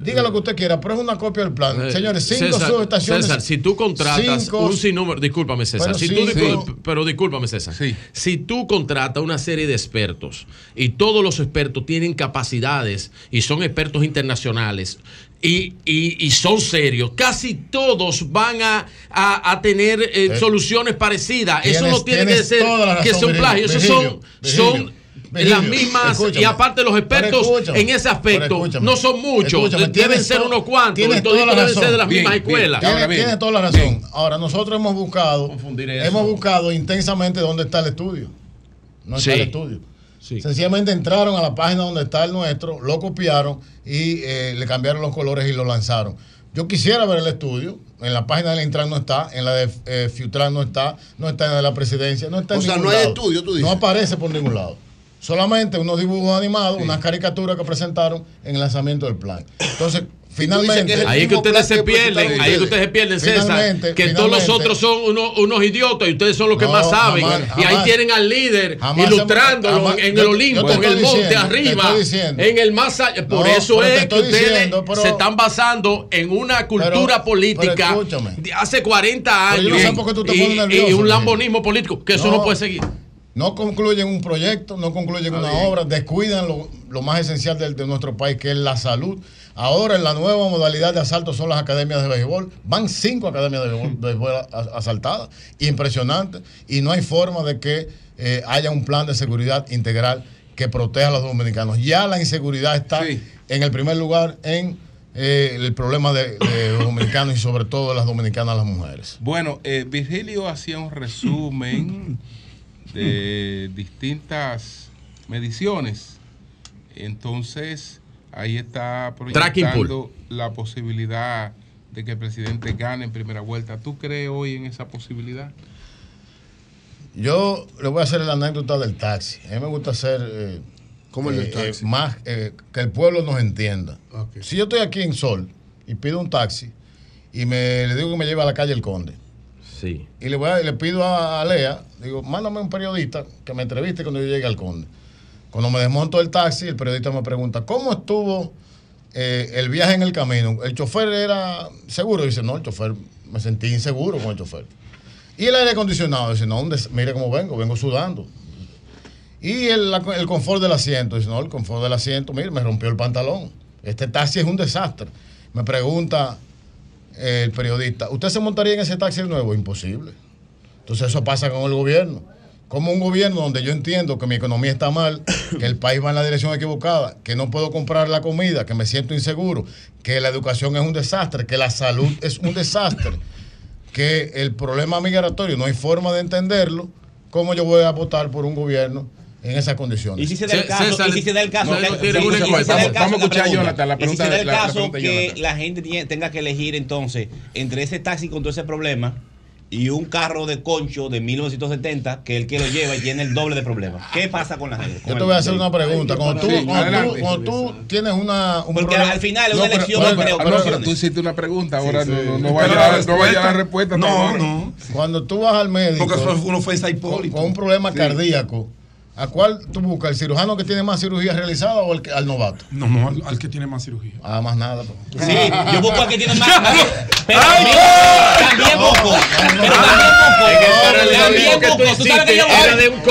Diga lo que usted quiera, pero es una copia del plan. Eh, Señores, cinco César, subestaciones. César, si tú contratas cinco- un sinnúmero, discúlpame César, Pero si tú pero discúlpame César, si tú contratas una serie de expertos y todos los expertos tienen capacidades y son expertos internacionales y, y- y son serios, casi todos van a, a- a tener eh, Eh, soluciones parecidas. Eso no tiene que ser que razón, son plagios, esos son, Virgilio, son Virgilio. las mismas, y aparte los expertos en ese aspecto no son muchos, deben ser unos cuantos, y todos deben ser de las mismas escuelas. Tiene, toda la razón. Ahora, nosotros hemos buscado, hemos buscado intensamente dónde está el estudio. No está el estudio. Sencillamente entraron a la página donde está el nuestro, lo copiaron y eh, le cambiaron los colores y lo lanzaron. Yo quisiera ver el estudio. En la página del Intran no está, en la de eh, Fiutran no está, no está en la de la presidencia, no está en O sea, no hay estudio, tú dices. No aparece por ningún lado. Solamente unos dibujos animados, unas caricaturas que presentaron en el lanzamiento del plan. Entonces, Finalmente. ahí es que ustedes se pierden, ahí es que ustedes se pierden, César. Que todos los otros son unos, unos idiotas y ustedes son los que más saben. y ahí tienen al líder ilustrándolo en, el Olimpo, en el monte arriba, en el más allá. Por eso es que ustedes se están basando en una cultura política de hace 40 años y, un lambonismo político, que eso no puede seguir. No concluyen un proyecto, no concluyen una obra, descuidan lo, lo más esencial de, de nuestro país, que es la salud. Ahora en la nueva modalidad de asalto son las academias de béisbol. Van cinco academias de béisbol, asaltadas. Impresionante. Y no hay forma de que eh, haya un plan de seguridad integral que proteja a los dominicanos. Ya la inseguridad está en el primer lugar en eh, el problema de, los dominicanos y sobre todo de las dominicanas las mujeres. Bueno, eh, Virgilio hacía un resumen de distintas mediciones. Entonces ahí está proyectando la posibilidad de que el presidente gane en primera vuelta. ¿Tú crees hoy en esa posibilidad? Yo le voy a hacer la anécdota del taxi. A mí me gusta hacer eh, el eh, eh, más que el pueblo nos entienda. Si yo estoy aquí en Sol y pido un taxi y me le digo que me lleve a la calle El Conde. Y le, voy a, le pido a, a Lea, digo, mándame un periodista que me entreviste cuando yo llegue al Conde. Cuando me desmonto el taxi, el periodista me pregunta, ¿cómo estuvo eh, el viaje en el camino? ¿El chofer era seguro? Dice, no, el chofer, me sentí inseguro con el chofer. Y el aire acondicionado, dice, no, mire cómo vengo, vengo sudando. Y el, el, confort del asiento, dice, no, el confort del asiento, mire, me rompió el pantalón. Este taxi es un desastre. Me pregunta el periodista, ¿usted se montaría en ese taxi nuevo? Imposible. Entonces eso pasa con el gobierno como un gobierno donde yo entiendo que mi economía está mal, que el país va en la dirección equivocada, que no puedo comprar la comida, que me siento inseguro, que la educación es un desastre, que la salud es un desastre, que el problema migratorio no hay forma de entenderlo, ¿cómo yo voy a votar por un gobierno en esas condiciones. Y si se da el caso, y si se da el caso, vamos, a escuchar a Jonathan la pregunta. Y si se da el caso que la gente tenga que elegir entonces entre ese taxi con todo ese problema y un carro de concho de 1970 que el que lo lleva y tiene el doble de problemas. ¿Qué pasa con la gente? Yo te voy a hacer una pregunta. Cuando tú, cuando tú, tienes una. Un Porque al final es una elección. Pero, pero, tú hiciste una pregunta, ahora no, no, vaya, no vaya la respuesta. No, no. Cuando tú vas al médico. Porque eso fue una ofensa hipócrita. Con un problema cardíaco ¿A cuál tú buscas? ¿El cirujano que tiene más cirugía realizada o el al novato? No, no, al, que tiene más cirugía. Ah, más nada. Pues. Sí, yo busco al que tiene más. pero también, también busco. Pero también busco. También busco. Tú sabes que yo busco.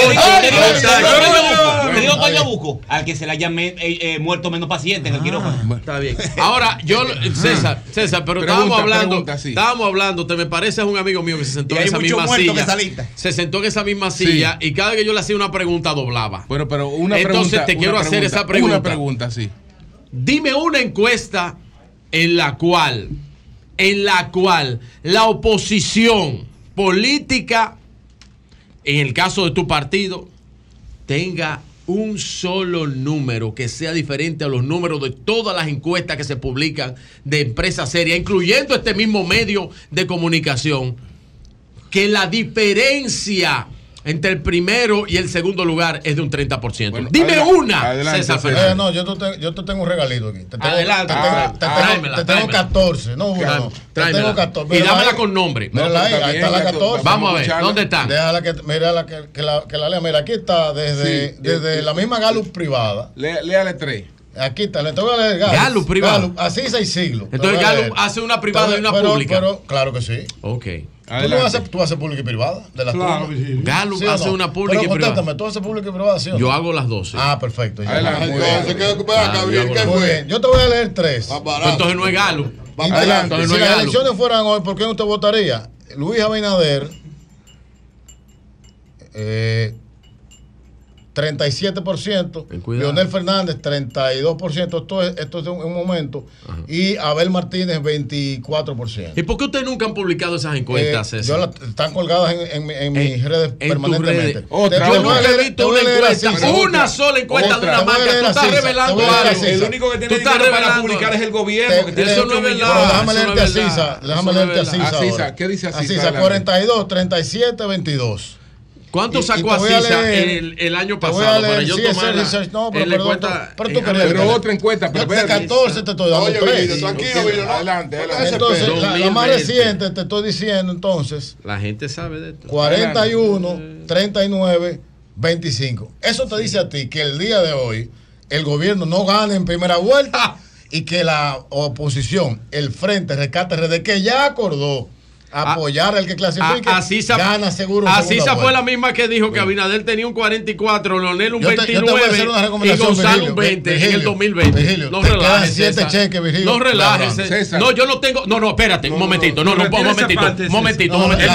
Te digo cuál yo busco. Al que se le haya eh, eh, muerto menos pacientes en el quirófano. Está bien. Ahora, yo, César, César, pero estábamos hablando, estábamos hablando, te me parece a un amigo mío que se sentó en esa misma silla. Se sentó en esa misma silla y cada vez que yo le hacía una pregunta doblaba. Bueno, pero una Entonces te quiero hacer esa pregunta. Una pregunta, sí. Dime una encuesta en la cual, en la cual la oposición política, en el caso de tu partido, tenga un solo número que sea diferente a los números de todas las encuestas que se publican de empresas serias, incluyendo este mismo medio de comunicación, que la diferencia entre el primero y el segundo lugar es de un 30%. Dime una, César Fernández. Eh, no, yo te, yo te, tengo un regalito aquí. Te tengo, adelante. Te, tengo, te tengo 14, no uno. Te tengo 14. Y dámela con nombre. Mírala ahí, ahí está la 14. Vamos a ver, ¿dónde está? Déjala que, mira que, que, la, que la lea. Mira, aquí está desde, desde la misma Gallup privada. Léale tres. Aquí está, le tengo que leer Gallup. Gallup privada. Gallup, así seis siglos. Entonces Gallup hace una privada y una pública. Pero, claro que sí. Ok. ¿Tú, no haces, tú haces pública y privada? De las claro, Galo ¿Sí hace una pública Pero, y privada. ¿tú haces pública y privada? ¿sí Yo hago las 12. Ah, perfecto. Adelante. Entonces, ¿qué, ah, bien, ¿qué fue? Yo te voy a leer tres. Pues entonces no es Galo. Adelante. Entonces, si no las elecciones fueran hoy, ¿por qué usted votaría? Luis Abinader, eh, 37%, Leonel Fernández 32%, esto es, esto es un, un momento, Ajá. y Abel Martínez 24%. ¿Y por qué ustedes nunca han publicado esas encuestas? Eh, yo la, están colgadas en, en, en mis en, redes permanentemente. Otra, yo nunca he visto una encuesta, así, una sola encuesta otra, de una marca, tú estás revelando algo. El único que tiene dinero revelando. para publicar es el gobierno, te, que tiene eso no es verdad. Déjame leerte a Sisa, déjame leerte a Sisa. Ah, ¿Qué dice Sisa? 42, 37, 22. ¿Cuánto Y- y sacó voy a Asisa leer- el, el año pasado leer, para yo tomar la, research, no, pero perdón, encuesta? pero tú en- querías- Pero otra encuesta, pero de ver, 14 te estoy dando Oye, tres. Virgilio, tranquilo, Virgilio, adelante, adelante. Entonces, la, la más 2020. reciente te estoy diciendo entonces, La gente sabe de esto. 41, 39, 25. Eso te dice a ti que el día de hoy el gobierno no gane en primera vuelta y que la oposición, el Frente Rescate RD, que ya acordó apoyar al que clasifique, A- Asisa, gana seguro. segunda Asisa fue vuelta. la misma que dijo que Abinader tenía un 44, Leonel un Yo te- yo te voy a 29 hacer una y Gonzalo Virgilio. un 20 en el Virgilio, 2020. Virgilio, no relajes. siete cheques, Virgilio. No relajes. No, yo no tengo. No, no, espérate, un momentito. No, no, un momentito. Un César. momentito, No, un momentito.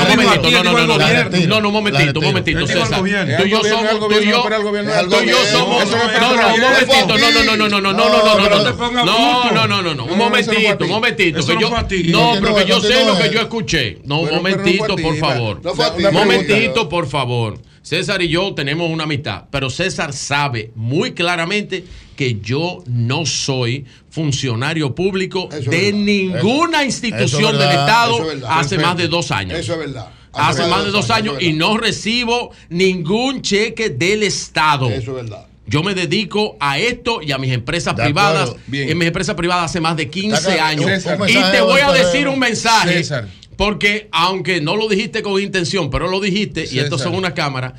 No, no, no, no. No, no, no, un momentito, un momentito, César. Tú y yo somos. Tú y yo. somos. No No, no, un momentito. No, no, no, no, no, no, no, no, no, No no. te pongas No, no, no, no, no. Un No, no a momentito, ti. un momentito. No a. No, pero que yo sé lo que yo escuché. No, un no momentito, ti, por favor. No. Un momentito, por favor. César y yo tenemos una amistad, pero César sabe muy claramente que yo no soy funcionario público Eso de verdad. ninguna Eso- institución eso del. Estado es hace más de dos años. Eso es verdad. Hace más de dos años y no recibo ningún cheque del Estado. Eso es verdad. Yo me dedico a esto y a mis empresas privadas. En mis empresas privadas hace más de 15 Acá, años. un y te voy a decir un mensaje. César. Porque aunque no lo dijiste con intención, pero lo dijiste, y esto son una cámara,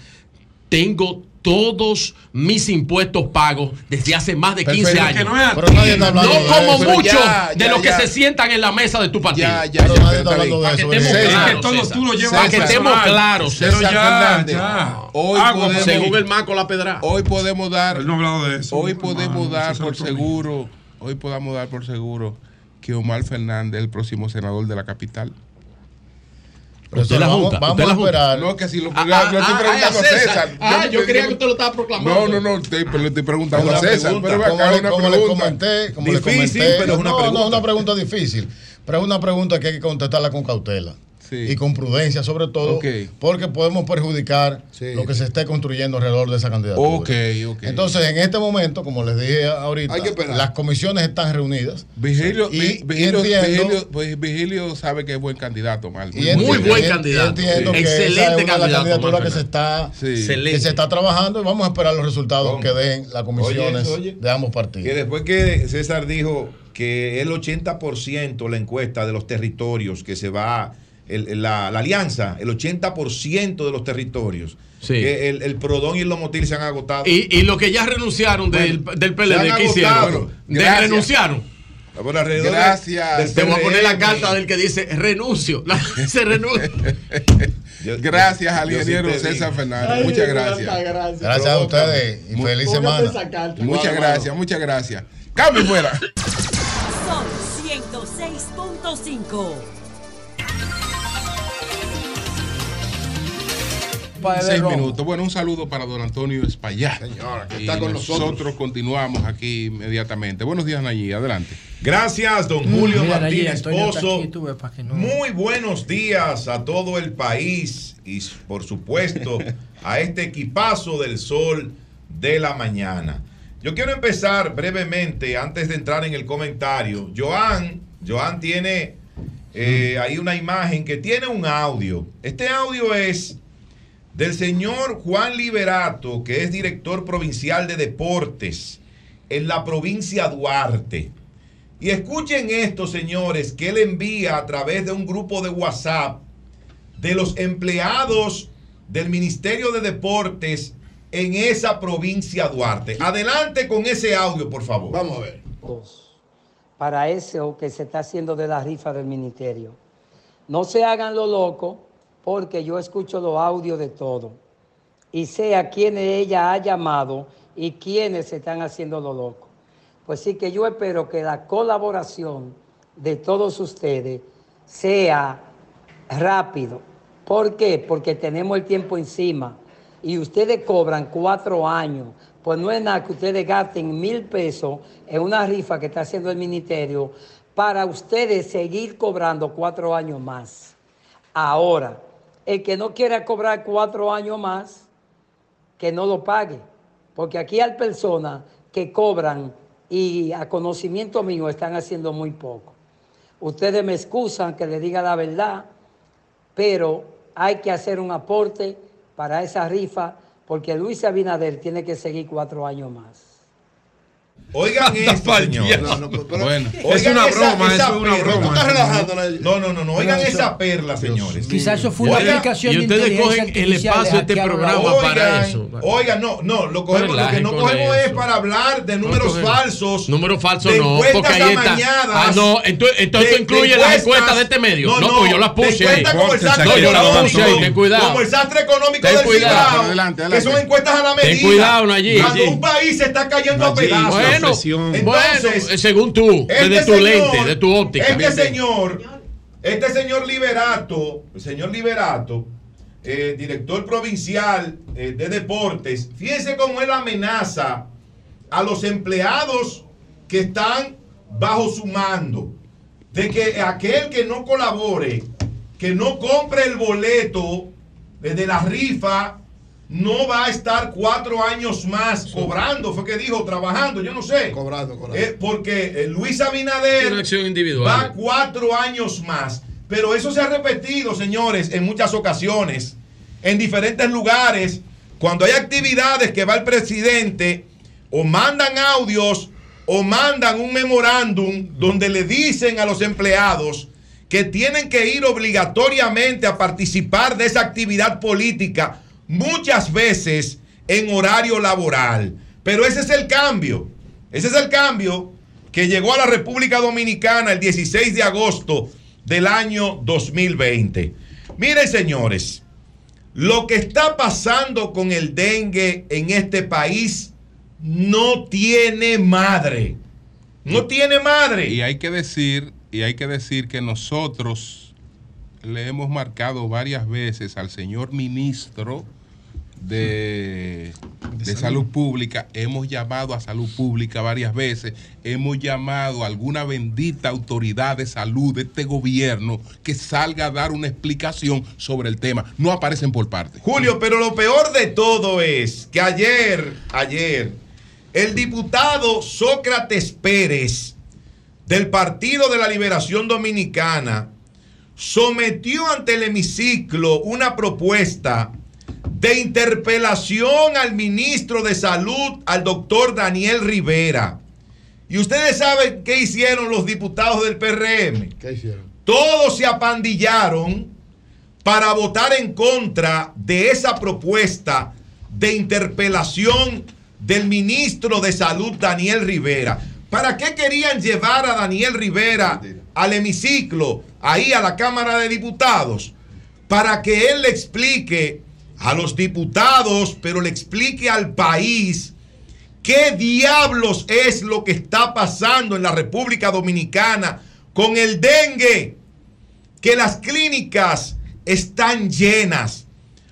tengo todos mis impuestos pagos desde hace más de 15 Perfecto. años. Que no es a Pero ti. nadie está hablando No de como muchos ya, de ya, los que ya. se sientan en la mesa de tu partido. Ya, ya, Pero ya, nadie está está hablando bien. de eso. Para que estemos. Es claros, que todo César. tú lo llevas Para que estemos claros, Pero César ya. Hoy Agua, podemos- Según el Maco La Pedra. Hoy podemos dar, no ha hablado de eso. hoy podemos dar por seguro, hoy podamos dar por seguro que Omar Fernández es el próximo senador de la capital. Usted la vamos, junta, vamos usted la a esperar. No, que si lo, Ah, lo- ah, estoy ah, preguntando ah, a César. Ah, no yo creía que usted lo estaba proclamando. No, no, no, te- pero le estoy preguntando Una a César. pregunta, Pero como acá una como le pregunta. comenté, como Difícil, le comenté, pero es una no, pregunta. No, es una pregunta difícil, pero es una pregunta que hay que contestarla con cautela. Sí. Y con prudencia, sobre todo, porque podemos perjudicar Sí. lo que se esté construyendo alrededor de esa candidatura. Entonces, en este momento, como les dije ahorita, que las comisiones están reunidas. Vigilio, Y- Vi- y Vigilio, entiendo- Vigilio- pues, Vigilio sabe que es buen candidato. Y Muy buen y- y candidato. entiendo Sí. que esa Excelente es una de las candidato, candidaturas Omar que se está que se está trabajando y vamos a esperar los resultados ¿Cómo? que den las comisiones Oye, oye. de ambos Que partidos. después que César dijo que el 80% la encuesta de los territorios que se va, el- la, la alianza, el 80% de los territorios, Sí. que el, el Prodón y el Lomotil se han agotado. Y, y los que ya renunciaron del, Bueno, del PLD, ¿qué hicieron? Gracias. renunciaron. Por alrededor de- Gracias. Te voy a poner la carta del que dice renuncio. Se renuncia. Yo- Gracias al sí César. Fernández. Muchas gracias. Gracias a ustedes y feliz semana. Muchas gracias, muchas gracias. Cambio fuera. Son 106.5. Seis minutos. Bueno, un saludo para don Antonio Espaillat. Señora, que Y está con nosotros. continuamos aquí inmediatamente. Buenos días, Nayí. Adelante. Gracias, don Julio Mira, Martínez Pozo. no- Muy buenos días a todo el país y por supuesto a este equipazo del sol de la mañana. Yo quiero empezar brevemente antes de entrar en el comentario. Joan, Joan tiene eh, ahí una imagen que tiene un audio. Este audio es del señor Juan Liberato, que es director provincial de deportes en la provincia Duarte. Y escuchen esto, señores, que él envía a través de un grupo de WhatsApp de los empleados del Ministerio de Deportes en esa provincia Duarte. Adelante con ese audio, por favor. Vamos a ver. para eso que se está haciendo de la rifa del ministerio. No se hagan lo loco porque yo escucho los audios de todo y sé a quiénes ella ha llamado y quiénes se están haciendo lo loco. Pues sí que yo espero que la colaboración de todos ustedes sea rápido. ¿Por qué? Porque tenemos el tiempo encima. y ustedes cobran cuatro años, pues no es nada que ustedes gasten mil pesos en una rifa que está haciendo el ministerio para ustedes seguir cobrando cuatro años más. Ahora, el que no quiera cobrar cuatro años más, que no lo pague, porque aquí hay personas que cobran y a conocimiento mío están haciendo muy poco. Ustedes me excusan que le diga la verdad, pero hay que hacer un aporte para esa rifa porque Luis Abinader tiene que seguir cuatro años más. Oigan esto, señor. bueno, es una broma, esa eso es una perla. broma. Tú estás relajando. No, no, no, no. Oigan eso- esa perla, señores. Quizás eso fue una Oigan- aplicación y de ustedes inteligencia cogen el espacio de este programa para eso. Oigan, no, no, lo cogemos, lo que no cogemos es para hablar de números falsos. Números falsos no, porque ahí está. amañadas, Ah, no, entonces, entonces de- tú incluyes de las encuestas- de este medio. No, pues yo las puse ahí. No, yo las puse ahí, ten cuidado. Como el sastre económico Ten del cuidado. Cibao, Adelante, que son encuestas a la Ten medida. cuidado, Nayib. Cuando un país se está cayendo a pedazos. Bueno, Entonces, bueno, según tú, desde este tu señor- lente, de tu óptica. Este señor, este señor Liberato, el señor Liberato, eh, director provincial eh, de deportes, fíjense cómo él amenaza a los empleados que están bajo su mando, de que aquel que no colabore, que no compre el boleto eh, de la rifa, no va a estar cuatro años más cobrando, fue que dijo, trabajando, yo no sé. Cobrando, cobrando. Eh, porque eh, Luis Abinader va cuatro años más. Pero eso se ha repetido, señores, en muchas ocasiones, en diferentes lugares. Cuando hay actividades que va el presidente, o mandan audios, o mandan un memorándum donde le dicen a los empleados que tienen que ir obligatoriamente a participar de esa actividad política, muchas veces en horario laboral. Pero ese es el cambio. Ese es el cambio que llegó a la República Dominicana el 16 de agosto del año 2020. Miren, señores, lo que está pasando con el dengue en este país no tiene madre. No tiene madre. Y hay que decir, y hay que decir que nosotros le hemos marcado varias veces al señor ministro de, de salud. Pública, hemos llamado a Salud Pública varias veces, hemos llamado a alguna bendita autoridad de salud de este gobierno que salga a dar una explicación sobre el tema. No aparecen por parte. Julio, pero lo peor de todo es que ayer, ayer, el diputado Sócrates Pérez del Partido de la Liberación Dominicana sometió ante el hemiciclo una propuesta de interpelación al ministro de Salud, al doctor Daniel Rivera. Y ustedes saben qué hicieron los diputados del PRM. ¿Qué hicieron? Todos se apandillaron para votar en contra de esa propuesta de interpelación del ministro de Salud, Daniel Rivera. ¿Para qué querían llevar a Daniel Rivera al hemiciclo, ahí a la Cámara de Diputados? Para que él le explique a los diputados, pero le explique al país qué diablos es lo que está pasando en la República Dominicana con el dengue, que las clínicas están llenas,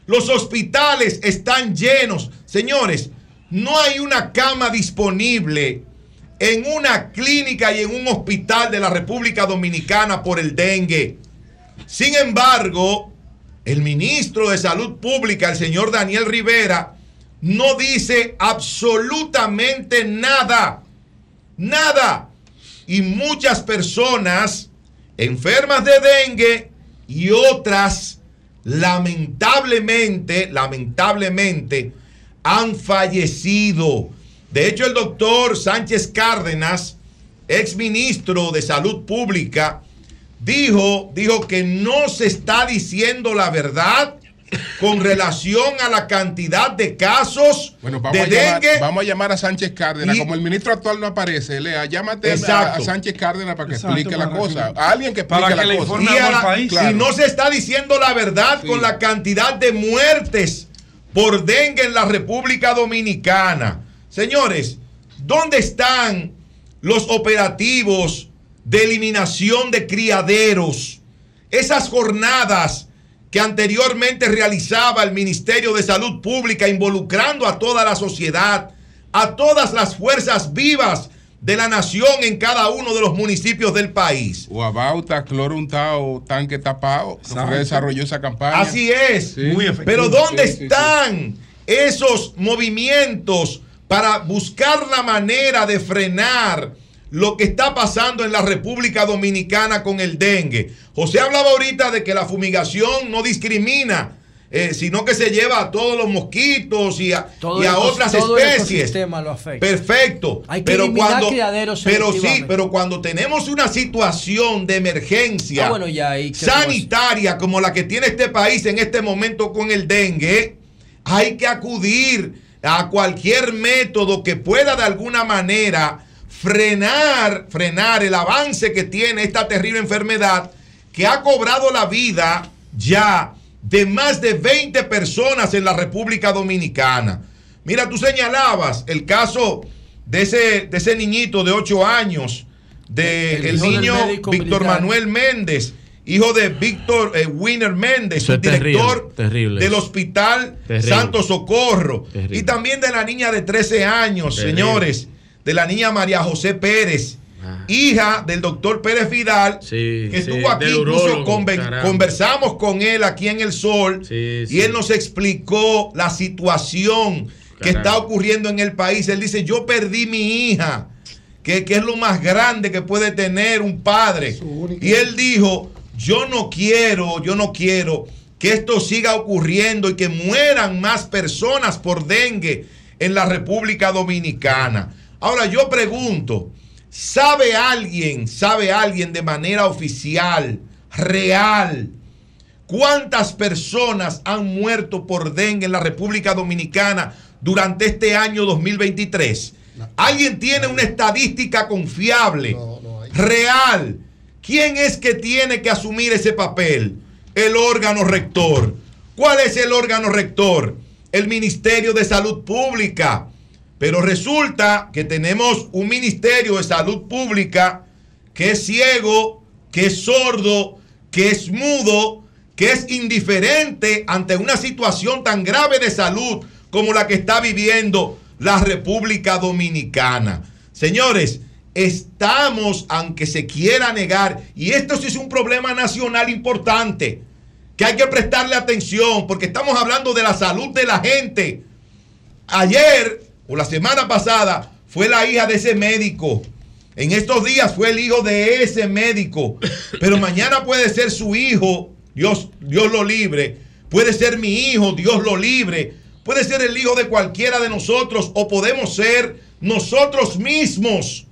los hospitales están llenos. Señores, no hay una cama disponible en una clínica y en un hospital de la República Dominicana por el dengue. Sin embargo, el ministro de Salud Pública, el señor Daniel Rivera, no dice absolutamente nada. Nada. Y muchas personas enfermas de dengue y otras lamentablemente, lamentablemente, han fallecido. De hecho, el doctor Sánchez Cárdenas, ex ministro de Salud Pública, dijo, dijo que no se está diciendo la verdad con relación a la cantidad de casos Bueno, vamos, de a llamar, dengue. vamos a llamar a Sánchez Cárdenas. Y- Como el ministro actual no aparece, Lea, llámate a-. Sánchez Cárdenas para que Exacto, explique la cosa. que- A alguien que explique para la le cosa. informe Y, a la- y no se está diciendo la verdad con la cantidad de muertes por dengue en la República Dominicana. Señores, ¿dónde están los operativos de eliminación de criaderos? Esas jornadas que anteriormente realizaba el Ministerio de Salud Pública involucrando a toda la sociedad, a todas las fuerzas vivas de la nación en cada uno de los municipios del país. O Bauta, cloro untado, tanque tapado, que desarrolló esa campaña. Así es. Pero ¿dónde están esos movimientos para buscar la manera de frenar lo que está pasando en la República Dominicana con el dengue? José hablaba ahorita de que la fumigación no discrimina eh, sino que se lleva a todos los mosquitos y a, y a otras especies. Perfecto. Hay que pero cuando, criaderos pero sí, pero cuando tenemos una situación de emergencia Ah, bueno, ya ahí, ¿qué sanitaria como la que tiene este país en este momento con el dengue, hay que acudir a cualquier método que pueda de alguna manera frenar, frenar el avance que tiene esta terrible enfermedad que ha cobrado la vida ya de más de 20 personas en la República Dominicana. Mira, tú señalabas el caso de ese, de ese niñito de 8 años, de El niño Víctor militar. Manuel Méndez, hijo de Víctor eh, Wiener Méndez, es director terrible, terrible del. Hospital Terrible. Santo Socorro. Terrible. Y también de la niña de 13 años, Terrible. señores, de la niña María José Pérez, hija del doctor Pérez Vidal, que sí, estuvo aquí, incluso conversamos con él aquí en El Sol, y sí. él nos explicó la situación que está ocurriendo en el país. Él dice, yo perdí mi hija, que, que es lo más grande que puede tener un padre. Y él dijo, yo no quiero, yo no quiero que esto siga ocurriendo y que mueran más personas por dengue en la República Dominicana. Ahora yo pregunto, ¿sabe alguien, sabe alguien de manera oficial, real, cuántas personas han muerto por dengue en la República Dominicana durante este año 2023? ¿Alguien tiene una estadística confiable, real? ¿Quién es que tiene que asumir ese papel? El órgano rector. ¿Cuál es el órgano rector? El Ministerio de Salud Pública. Pero resulta que tenemos un Ministerio de Salud Pública que es ciego, que es sordo, que es mudo, que es indiferente ante una situación tan grave de salud como la que está viviendo la República Dominicana. Señores, estamos, aunque se quiera negar, y esto sí es un problema nacional importante, que hay que prestarle atención, porque estamos hablando de la salud de la gente. Ayer o la semana pasada fue la hija de ese médico. En estos días fue el hijo de ese médico. Pero mañana puede ser su hijo, Dios, Dios lo libre. Puede ser mi hijo, Dios lo libre. Puede ser el hijo de cualquiera de nosotros o podemos ser nosotros mismos.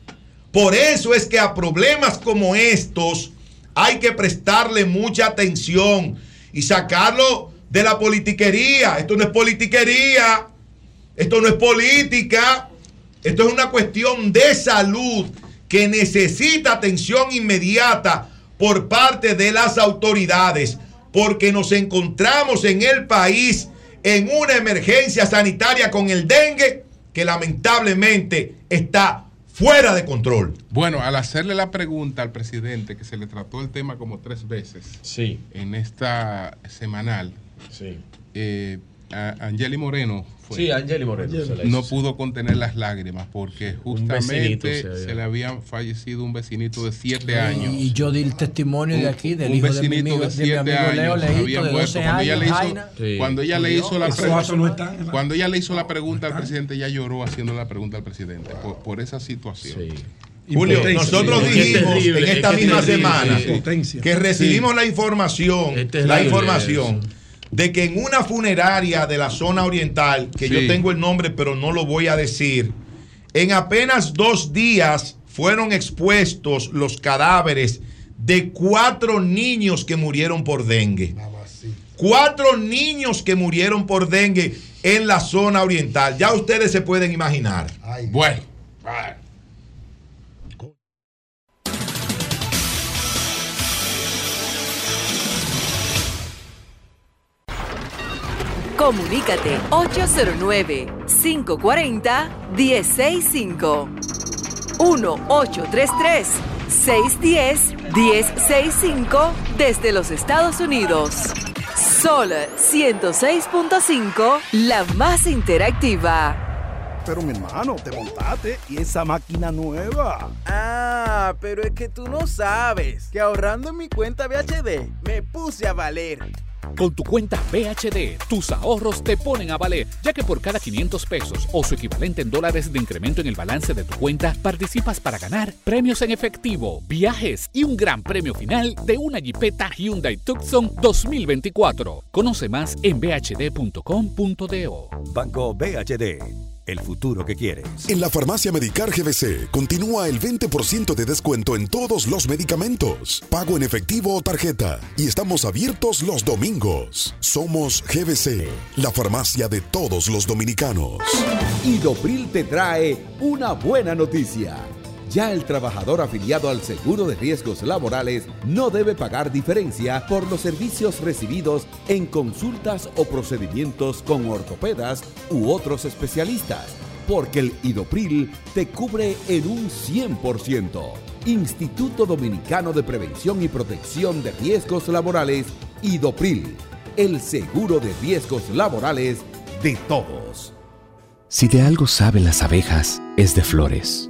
Por eso es que a problemas como estos hay que prestarle mucha atención y sacarlo de la politiquería. Esto no es politiquería. Esto no es política. Esto es una cuestión de salud que necesita atención inmediata por parte de las autoridades, porque nos encontramos en el país en una emergencia sanitaria con el dengue que lamentablemente está fuera de control. Bueno, al hacerle la pregunta al presidente, que se le trató el tema como tres veces sí. en esta semanal, sí. eh, a Angeli Moreno fue. Sí, Angeli Moreno se la hizo, no sí. pudo contener las lágrimas porque justamente se le había fallecido un vecinito de siete años. Y yo di el testimonio de aquí del un hijo de mi vecinito amigo, de de mi siete amigo Leo años Leito, había de muerto. 12 Cuando ella le hizo, Jaina. cuando ella le hizo la pregunta, no cuando ella le hizo la pregunta al presidente, ella lloró haciendo la pregunta al presidente por, por esa situación. Julio, nosotros dijimos en esta misma semana Sí. que recibimos la información, la información de que en una funeraria de la zona oriental, que Sí. yo tengo el nombre pero no lo voy a decir, en apenas dos días fueron expuestos los cadáveres de cuatro niños que murieron por dengue. Cuatro niños que murieron por dengue en la zona oriental. Ya ustedes se pueden imaginar. Bueno. Comunícate 809-540-1065. 1-833-610-1065 desde los Estados Unidos. Sol 106.5, la más interactiva. Pero mi hermano, te montaste y esa máquina nueva. Ah, pero es que tú no sabes que ahorrando en mi cuenta VHD me puse a valer. Con tu cuenta BHD, tus ahorros te ponen a valer, ya que por cada 500 pesos o su equivalente en dólares de incremento en el balance de tu cuenta, participas para ganar premios en efectivo, viajes y un gran premio final de una Jeepeta Hyundai Tucson 2024. Conoce más en bhd.com.do. Banco BHD el futuro que quieres. En la farmacia Medicar GBC continúa el 20% de descuento en todos los medicamentos, pago en efectivo o tarjeta, y estamos abiertos los domingos. Somos GBC, la farmacia de todos los dominicanos. Idopril te trae una buena noticia. Ya el trabajador afiliado al seguro de riesgos laborales no debe pagar diferencia por los servicios recibidos en consultas o procedimientos con ortopedas u otros especialistas, porque el Idopril te cubre en un 100%. Instituto Dominicano de Prevención y Protección de Riesgos Laborales, Idopril, el seguro de riesgos laborales de todos. Si de algo saben las abejas, es de flores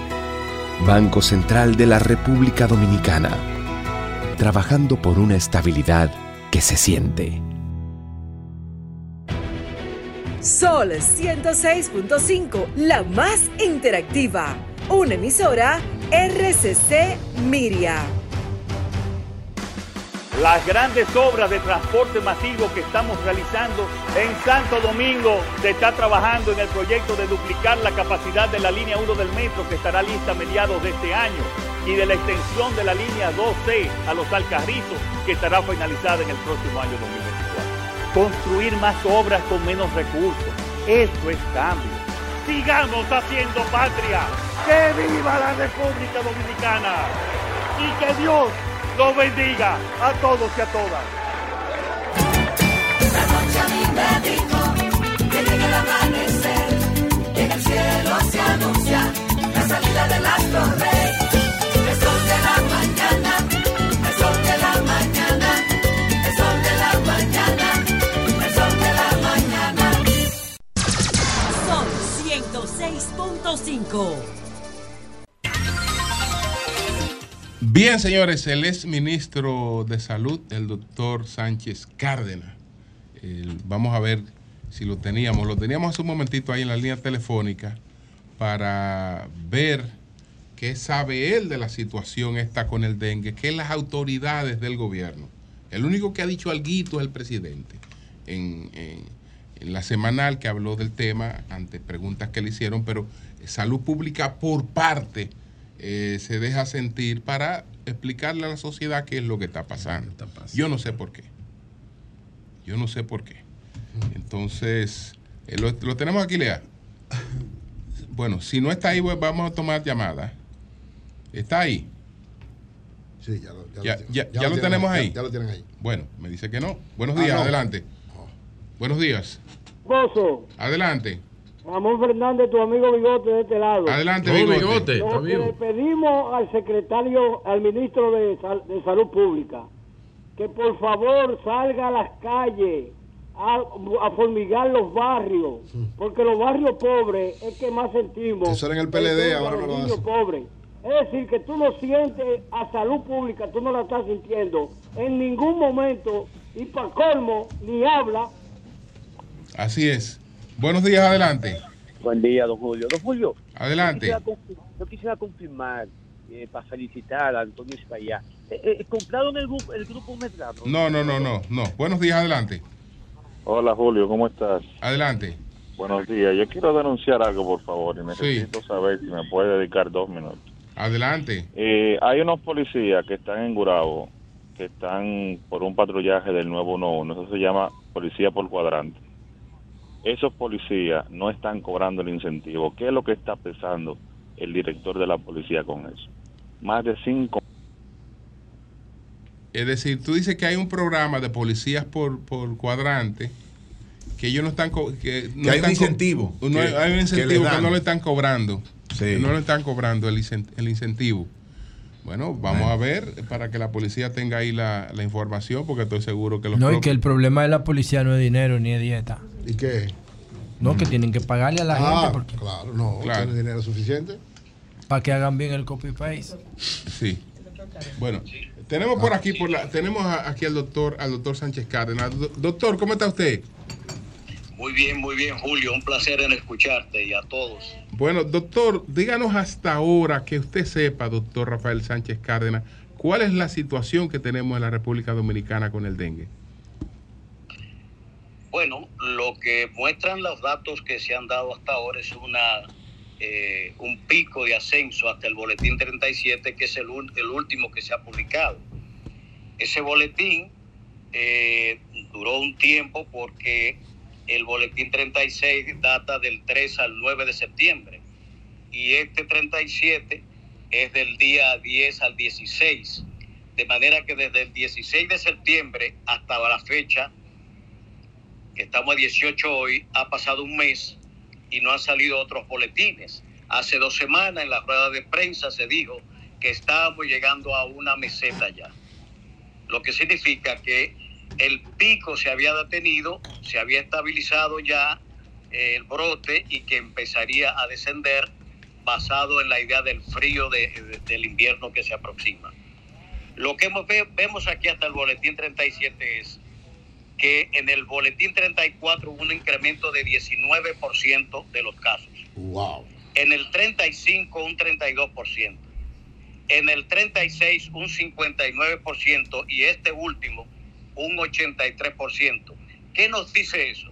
Banco Central de la República Dominicana, trabajando por una estabilidad que se siente. Sol 106.5, la más interactiva. Una emisora RCC Miria. Las grandes obras de transporte masivo que estamos realizando en Santo Domingo se está trabajando en el proyecto de duplicar la capacidad de la línea 1 del metro que estará lista a mediados de este año y de la extensión de la línea 2C a los Alcarrizos que estará finalizada en el próximo año 2024. Construir más obras con menos recursos, esto es cambio. Sigamos haciendo patria. ¡Que viva la República Dominicana! Y que Dios los bendiga a todos y a todas. La noche a mí me dijo que llegue el amanecer, en el cielo se anuncia la salida del astro rey. El sol de la mañana, el sol de la mañana, el sol de la mañana, el sol de la mañana. Son 106.5. Bien, señores, el ex ministro de Salud, el doctor Sánchez Cárdenas. vamos a ver si lo teníamos. Lo teníamos hace un momentito ahí en la línea telefónica para ver qué sabe él de la situación esta con el dengue, qué las autoridades del gobierno. El único que ha dicho algo es el presidente. En, en la semanal que habló del tema ante preguntas que le hicieron, pero salud pública por parte eh, se deja sentir para explicarle a la sociedad qué es lo que está pasando. Yo no sé por qué. Yo no sé por qué. Entonces, eh, lo, tenemos aquí, Lea. Bueno, si no está ahí, pues vamos a tomar llamada. ¿Está ahí? Sí, ya lo, ya, lo, tenemos ahí. Ya, lo tienen ahí. Bueno, me dice que no. Buenos ah, días, adelante. Oh. Buenos días. Adelante. Ramón Fernández, tu amigo Bigote de este lado. Adelante, Bigote. Lo que le pedimos al secretario, al ministro de, Salud Pública, que por favor salga a las calles a, a formigar los barrios, porque los barrios pobres es que más sentimos. Eso era en el PLD, ahora no lo hace. pobres. Es decir, que tú no sientes a salud pública, tú no la estás sintiendo en ningún momento y para colmo ni habla. Así es. Buenos días, adelante. Buen día, don Julio. Don Julio. Adelante. Yo quisiera, confirmar, eh, para felicitar a Antonio Espaillá. Eh, eh, ¿Compraron el, grupo, el grupo Medrano? No, no, no, no, no. Buenos días, adelante. Hola, Julio, ¿cómo estás? Adelante. Buenos días. Yo quiero denunciar algo, por favor, y necesito saber si me puede dedicar dos minutos. Adelante. hay unos policías que están en Gurabo que están por un patrullaje del nuevo 11, eso se llama policía por cuadrante. Esos policías no están cobrando el incentivo. ¿Qué es lo que está pensando el director de la policía con eso? Más de cinco. Es decir, tú dices que hay un programa de policías por, por cuadrante que ellos no están co- que, no Que hay un están co- incentivo no que- hay- hay un incentivo que, no le están cobrando Sí. No le están cobrando el, el incentivo bueno vamos a ver para que la policía tenga ahí la, la información porque estoy seguro que los No, y que el problema de la policía no es dinero ni es dieta. ¿Y qué? No, que tienen que pagarle a la Ah, gente porque- claro, no, Claro. tiene dinero suficiente. para que hagan bien el copy-paste. Sí. Bueno, tenemos por aquí, por la, tenemos aquí al doctor, al doctor Sánchez Cárdenas. Do- Doctor, ¿cómo está usted? Muy bien, muy bien, Julio. Un placer en escucharte y a todos. Bueno, doctor, díganos hasta ahora que usted sepa, doctor Rafael Sánchez Cárdenas, cuál es la situación que tenemos en la República Dominicana con el dengue. Bueno, lo que muestran los datos que se han dado hasta ahora es una eh, un pico de ascenso hasta el boletín 37, que es el, el último que se ha publicado. Ese boletín eh, duró un tiempo porque el boletín 36 data del 3 al 9 de septiembre y este 37 es del día 10 al 16. De manera que desde el 16 de septiembre hasta la fecha, que estamos a 18 hoy, ha pasado un mes y no han salido otros boletines. Hace dos semanas en la rueda de prensa se dijo que estábamos llegando a una meseta ya, lo que significa que el pico se había detenido, se había estabilizado ya eh, el brote y que empezaría a descender basado en la idea del frío de- de- del invierno que se aproxima. Lo que hemos- ve- vemos aquí hasta el boletín 37 es que en el boletín 34 hubo un incremento de 19% de los casos. Wow. En el 35 un 32%. En el 36 un 59% y este último un 83%. ¿Qué nos dice eso?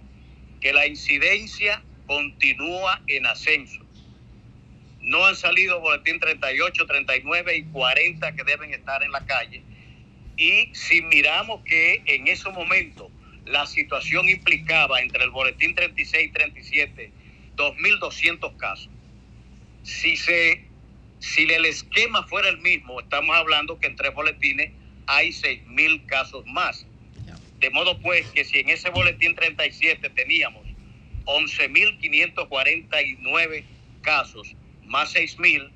Que la incidencia continúa en ascenso. No han salido boletín 38, 39 y 40 que deben estar en la calle. Y si miramos que en ese momento la situación implicaba entre el boletín 36 y 37 2.200 casos. Si, se, si el esquema fuera el mismo, estamos hablando que en tres boletines hay 6.000 casos más. De modo pues que si en ese boletín 37 teníamos 11.549 casos más 6.000,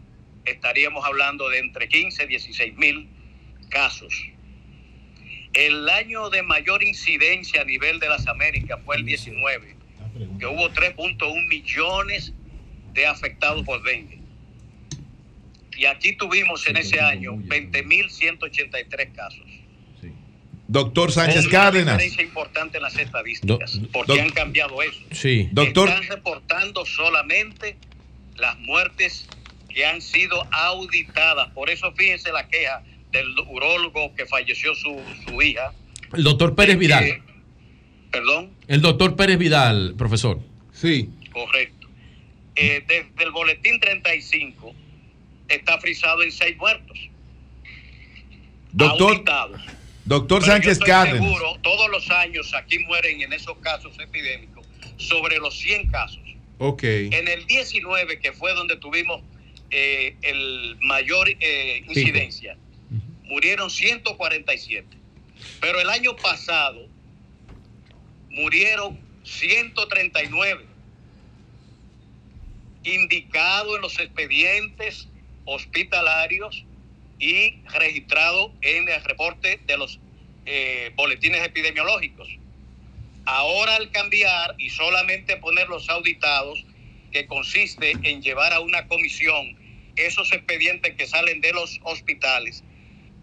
estaríamos hablando de entre 15 y 16.000 casos. El año de mayor incidencia a nivel de las Américas fue el 19, que hubo 3.1 millones de afectados por dengue. Y aquí tuvimos en ese año 20.183 casos. Doctor Sánchez Una Cárdenas. diferencia importante en las estadísticas, Do- porque doc- han cambiado eso. Sí. Doctor- Están reportando solamente las muertes que han sido auditadas. Por eso fíjense la queja del urólogo que falleció su, su hija. El doctor Pérez Vidal. Perdón, El doctor Pérez Vidal, profesor. Sí. correcto. Eh, desde el boletín 35 está frisado en seis muertos. Doctor, doctor Pero Sánchez estoy Cárdenas. seguro, todos los años aquí mueren en esos casos epidémicos sobre los 100 casos. Ok. En el 19, que fue donde tuvimos eh, el mayor eh, incidencia, murieron 147. Pero el año pasado murieron 139, indicado en los expedientes hospitalarios y registrado en el reporte de los eh, boletines epidemiológicos. Ahora al cambiar y solamente poner los auditados, que consiste en llevar a una comisión esos expedientes que salen de los hospitales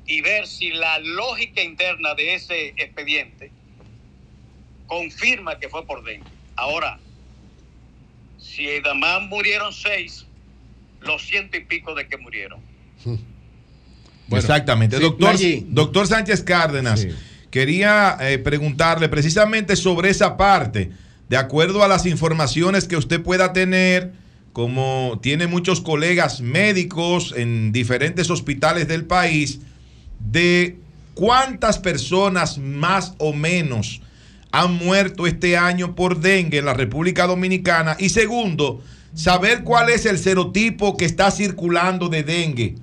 y ver si la lógica interna de ese expediente confirma que fue por dengue. Ahora, si además murieron seis, los ciento y pico de que murieron. Exactamente. sí, doctor, doctor Sánchez Cárdenas, quería eh, preguntarle precisamente sobre esa parte, de acuerdo a las informaciones que usted pueda tener, como tiene muchos colegas médicos en diferentes hospitales del país, de ¿cuántas personas más o menos han muerto este año por dengue en la República Dominicana? Y segundo, saber cuál es el serotipo que está circulando de dengue.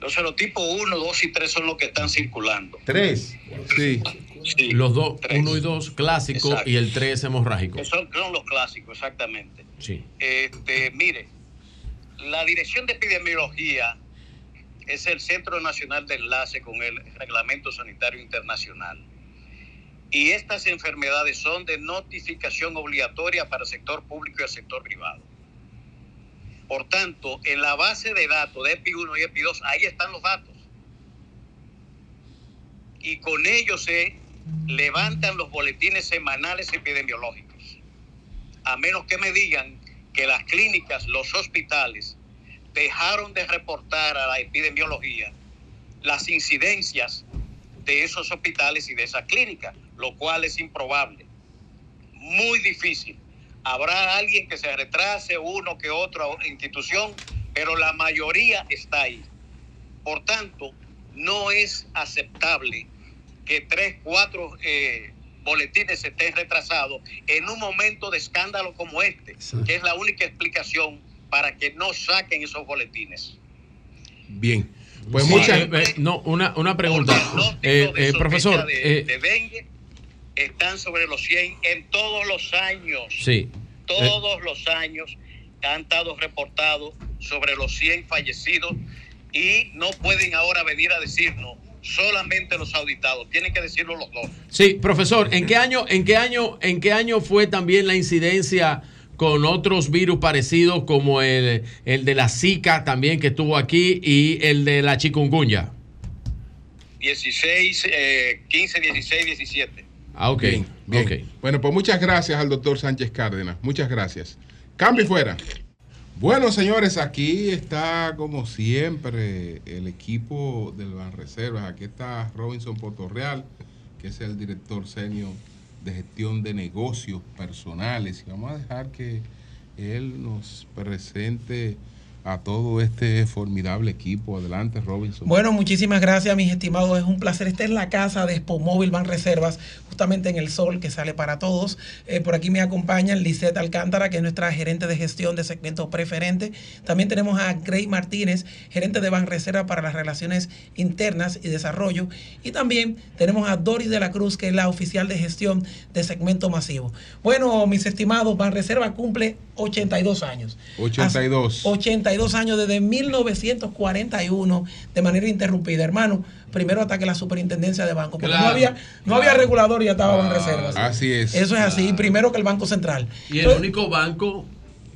Los serotipos 1, 2 y 3 son los que están circulando. Tres. Sí. Sí, Los dos, tres. uno y dos clásico Exacto. y el tres hemorrágico. Que son, son los clásicos, exactamente. Sí. Este, mire, la Dirección de Epidemiología es el Centro Nacional de Enlace con el Reglamento Sanitario Internacional. Y estas enfermedades son de notificación obligatoria para el sector público y el sector privado. Por tanto, en la base de datos de EPI 1 y EPI 2, ahí están los datos. Y con ellos se levantan los boletines semanales epidemiológicos. A menos que me digan que las clínicas, los hospitales, dejaron de reportar a la epidemiología las incidencias de esos hospitales y de esas clínicas, lo cual es improbable. Muy difícil. Habrá alguien que se retrase, uno que otra institución, pero la mayoría está ahí. Por tanto, no es aceptable que tres, cuatro eh, boletines estén retrasados en un momento de escándalo como este, que es la única explicación para que no saquen esos boletines. Bien. Pues Sí, muchas eh, eh, no, una, una pregunta. Eh, eh, profesor, de, eh, de dengue están sobre los 100 en todos los años. sí. Todos los años han estado reportados sobre los 100 fallecidos y no pueden ahora venir a decirnos solamente los auditados, tienen que decirlo los dos. Sí, profesor, ¿en qué año, en qué año, en qué año fue también la incidencia con otros virus parecidos como el, el de la Zika también que estuvo aquí y el de la chikungunya? 16, eh, 15, 16, 17. Ah, ok. Bien, bien. ok. Bueno, pues muchas gracias al doctor Sánchez Cárdenas. Muchas gracias. Cambio y fuera. Bueno, señores, aquí está como siempre el equipo del Banreservas. Aquí está Robinson Portorreal, que es el director senior de gestión de negocios personales. Y vamos a dejar que él nos presente a todo este formidable equipo. Adelante, Robinson. Bueno, muchísimas gracias, mis estimados. Es un placer. Esta es la casa de Expo Móvil Ban Reservas, justamente en el sol que sale para todos. Eh, por aquí me acompañan Lisette Alcántara, que es nuestra gerente de gestión de segmento preferente. También tenemos a Grey Martínez, gerente de Ban Reserva para las relaciones internas y desarrollo. Y también tenemos a Doris de la Cruz, que es la oficial de gestión de segmento masivo. Bueno, mis estimados, Ban Reserva cumple 82 años. 82. 82 años desde 1941 de manera interrumpida, hermano. Primero ataque la superintendencia de banco, porque Claro, no había no había regulador y ya estaba en reservas. Así es. Eso es así, primero que el Banco Central. Y el único banco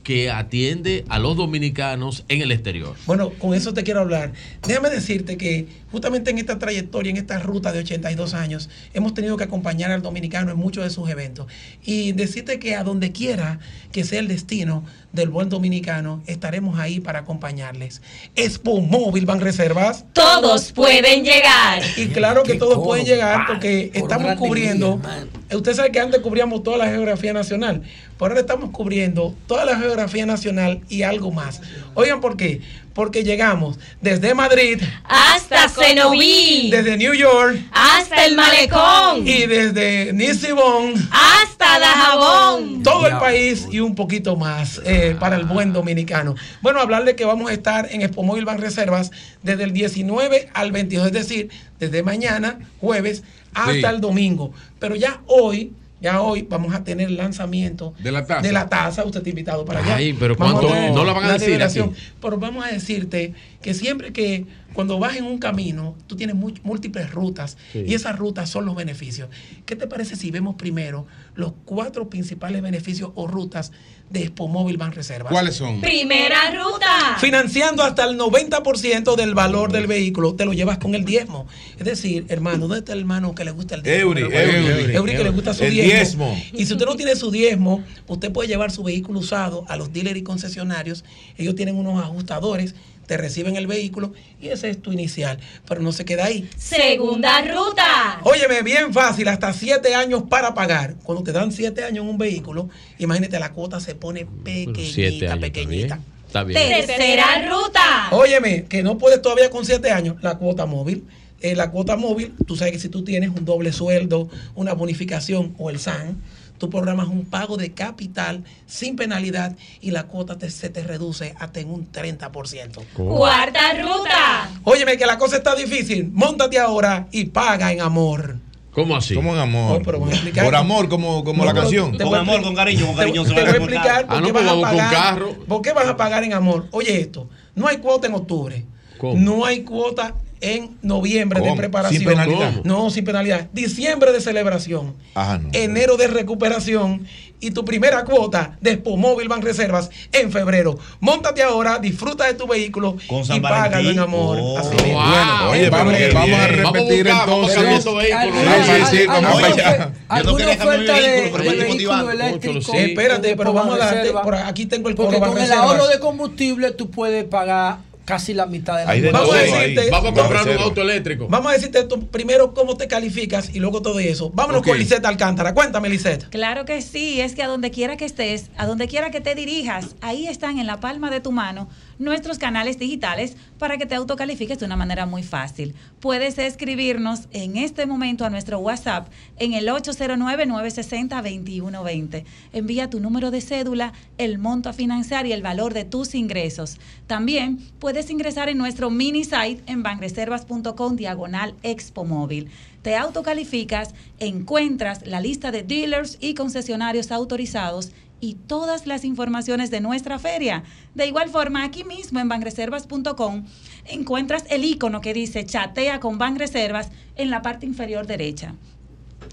que atiende a los dominicanos en el exterior. Bueno, con eso te quiero hablar. Déjame decirte que justamente en esta trayectoria, en esta ruta de 82 años, hemos tenido que acompañar al dominicano en muchos de sus eventos. Y decirte que a donde quiera que sea el destino del buen dominicano, estaremos ahí para acompañarles. Expo Móvil Ban Reservas. Todos pueden llegar. Y claro que todos coro, pueden llegar porque estamos cubriendo. hermano. Usted sabe que antes cubríamos toda la geografía nacional, pero ahora estamos cubriendo toda la geografía nacional y algo más. Oigan, ¿por qué? Porque llegamos desde Madrid Hasta Cenoví. desde New York Hasta el malecón. y desde Nisibón Hasta Dajabón. todo el país y un poquito más eh, para el buen dominicano. Bueno, hablarle que vamos a estar en Expo Móvil Ban Reservas desde el 19 al 22, es decir, desde mañana, jueves, hasta Sí. el domingo. Pero ya hoy, ya hoy vamos a tener el lanzamiento De la taza. de la taza. Usted está invitado para allá. Ay, pero ¿cuánto? No la van a decir aquí. Pero vamos a decirte que siempre que cuando vas en un camino, tú tienes múltiples rutas Sí. y esas rutas son los beneficios. ¿Qué te parece si vemos primero los cuatro principales beneficios o rutas de Expo Móvil Ban Reservas? ¿Cuáles son? Primera ruta. Financiando hasta el 90% del valor del vehículo, te lo llevas con el diezmo. Es decir, hermano, ¿dónde está el hermano que le gusta el diezmo? Eury, Eury, Eury, Eury que le gusta su El diezmo. diezmo. Y si usted no tiene su diezmo, usted puede llevar su vehículo usado a los dealers y concesionarios. Ellos tienen unos ajustadores, te reciben el vehículo y ese es tu inicial. Pero no se queda ahí. Segunda ruta. Óyeme, bien fácil, hasta siete años para pagar. Cuando te dan siete años en un vehículo, imagínate, la cuota se pone siete pequeñita, años, pequeñita. está Está bien. Tercera ruta. Óyeme, que no puedes todavía con siete años, la cuota móvil. Eh, la cuota móvil, tú sabes que si tú tienes un doble sueldo, una bonificación o el SAN, tú programas un pago de capital sin penalidad y la cuota te- se te reduce hasta en un 30%. Cuarta ruta. Óyeme, que la cosa está difícil. Móntate ahora y paga en amor. ¿Cómo así? ¿Cómo en amor? Oh, pero voy a explicar. Por amor, como, como No, la canción. te voy a expli- te- Te voy a explicar por Ah, qué no, vas a con pagar. carro. ¿Por qué vas a pagar en amor? Oye esto, no hay cuota en octubre. ¿Cómo? No hay cuota en noviembre de ¿Cómo? preparación. ¿Sin penalidad? ¿Cómo? No, sin penalidad. Diciembre de celebración. Ajá, no. Enero de recuperación y tu primera cuota de Móvil Ban Reservas en febrero. Móntate ahora, disfruta de tu vehículo Con San y págalo en amor. Oh. Así. Wow. Oye, En vamos, vamos a repetir Vamos a buscar, entonces. Vamos a decir, vamos alguna para ofe- allá. Yo no ¿Alguna quería cambiar mi oferta de, vehículo, de. Espérate, pero vamos a darte. Por aquí tengo el Porque con el ahorro de combustible tú puedes pagar casi la mitad de la de Vamos a decirte- ahí. Vamos a comprar un auto eléctrico. Vamos a decirte esto, primero cómo te calificas y luego todo eso. Vámonos con Lisette Alcántara. Cuéntame, Lisette. Claro que sí, es que a donde quiera que estés, a donde quiera que te dirijas, ahí están en la palma de tu mano nuestros canales digitales para que te autocalifiques de una manera muy fácil. Puedes escribirnos en este momento a nuestro WhatsApp en el 809-960-2120. Envía tu número de cédula, el monto a financiar y el valor de tus ingresos. También puedes ingresar en nuestro mini site en banreservas.com diagonal Expo Móvil. Te autocalificas, encuentras la lista de dealers y concesionarios autorizados y todas las informaciones de nuestra feria. De igual forma, aquí mismo en banreservas.com encuentras el icono que dice chatea con Banreservas en la parte inferior derecha.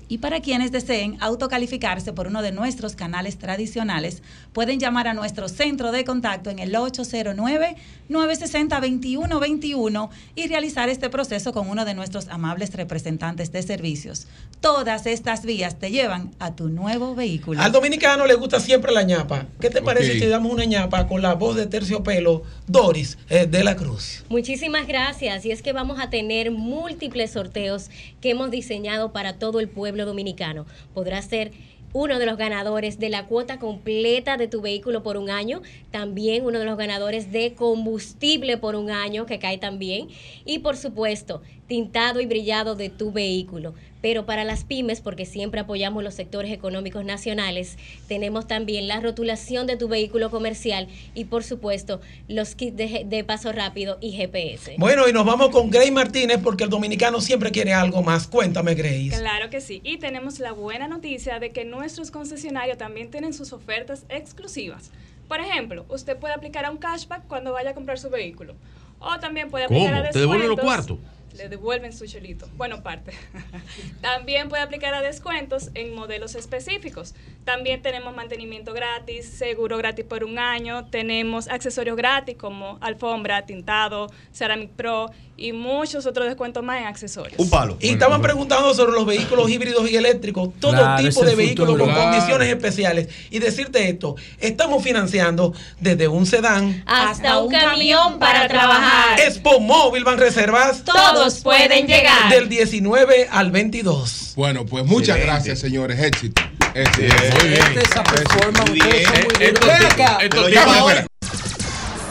Y para quienes deseen autocalificarse por uno de nuestros canales tradicionales, pueden llamar a nuestro centro de contacto en el 809-960-2121 y realizar este proceso con uno de nuestros amables representantes de servicios. Todas estas vías te llevan a tu nuevo vehículo. Al dominicano le gusta siempre la ñapa. ¿Qué te parece Ok. si te damos una ñapa con la voz de terciopelo Doris eh, de la Cruz? Muchísimas gracias. Y es que vamos a tener múltiples sorteos que hemos diseñado para todo el pueblo dominicano. Podrás ser uno de los ganadores de la cuota completa de tu vehículo por un año, también uno de los ganadores de combustible por un año, que cae también, y por supuesto, tintado y brillado de tu vehículo. Pero para las pymes, porque siempre apoyamos los sectores económicos nacionales, tenemos también la rotulación de tu vehículo comercial y por supuesto los kits de, de paso rápido y GPS. Bueno, y nos vamos con Grace Martínez porque el dominicano siempre quiere algo más. Cuéntame, Grace. Claro que sí. Y tenemos la buena noticia de que nuestros concesionarios también tienen sus ofertas exclusivas. Por ejemplo, usted puede aplicar a un cashback cuando vaya a comprar su vehículo. O también puede aplicar ¿Cómo? a ¿Te devuelven los descuentos. cuartos? Le devuelven su chelito. Bueno, parte. también puede aplicar a descuentos en modelos específicos. También tenemos mantenimiento gratis, seguro gratis por un año. Tenemos accesorios gratis como alfombra, tintado, Ceramic Pro y muchos otros descuentos más en accesorios. Un palo. Y estaban preguntando sobre los vehículos híbridos y eléctricos, todo Claro, tipo de vehículos futuro. con Claro. condiciones especiales. Y decirte esto, estamos financiando desde un sedán Hasta un camión para trabajar. Expo Móvil Van Reservas. Todos pueden llegar. Del 19 al 22. Bueno, pues muchas Excelente. gracias, señores. Éxito. Éxito. Muy bien. Este, esa performance, Muy ustedes son bien. muy duros. Esto- Ven acá. esto- Pero ya, ya espera.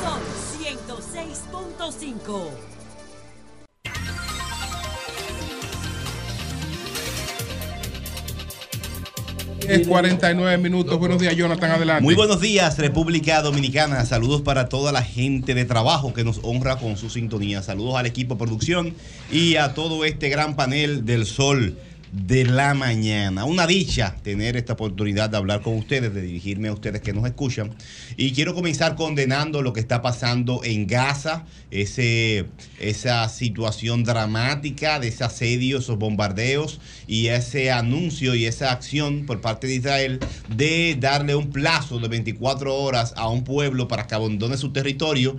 Son 106.5. Es 49 minutos. Buenos días, Jonathan. Adelante. Muy buenos días, República Dominicana. Saludos para toda la gente de trabajo que nos honra con su sintonía. Saludos al equipo de producción y a todo este gran panel del sol de la mañana. Una dicha tener esta oportunidad de hablar con ustedes, de dirigirme a ustedes que nos escuchan. Y quiero comenzar condenando lo que está pasando en Gaza, ese, esa situación dramática de ese asedio, esos bombardeos y ese anuncio y esa acción por parte de Israel de darle un plazo de 24 horas a un pueblo para que abandone su territorio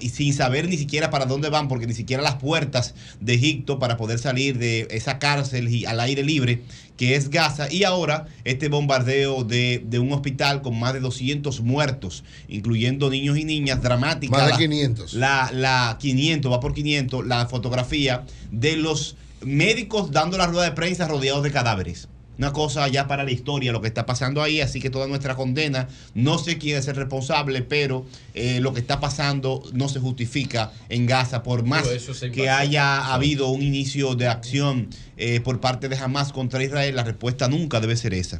y sin saber ni siquiera para dónde van, porque ni siquiera las puertas de Egipto para poder salir de esa cárcel y al aire libre que es Gaza, y ahora este bombardeo de, de un hospital con más de 200 muertos, incluyendo niños y niñas, dramática. Más de La- 500. La, la 500, va por 500, la fotografía de los médicos dando la rueda de prensa rodeados de cadáveres. Una cosa ya para la historia lo que está pasando ahí, así que toda nuestra condena, no sé quién es el responsable, pero eh, lo que está pasando no se justifica en Gaza, por más que haya habido un inicio de acción eh, por parte de Hamas contra Israel, la respuesta nunca debe ser esa.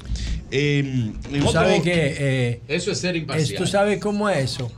Eh, Tú otro- sabes que. eh, Eso es ser es- imparcial. ¿Tú sabes cómo es eso?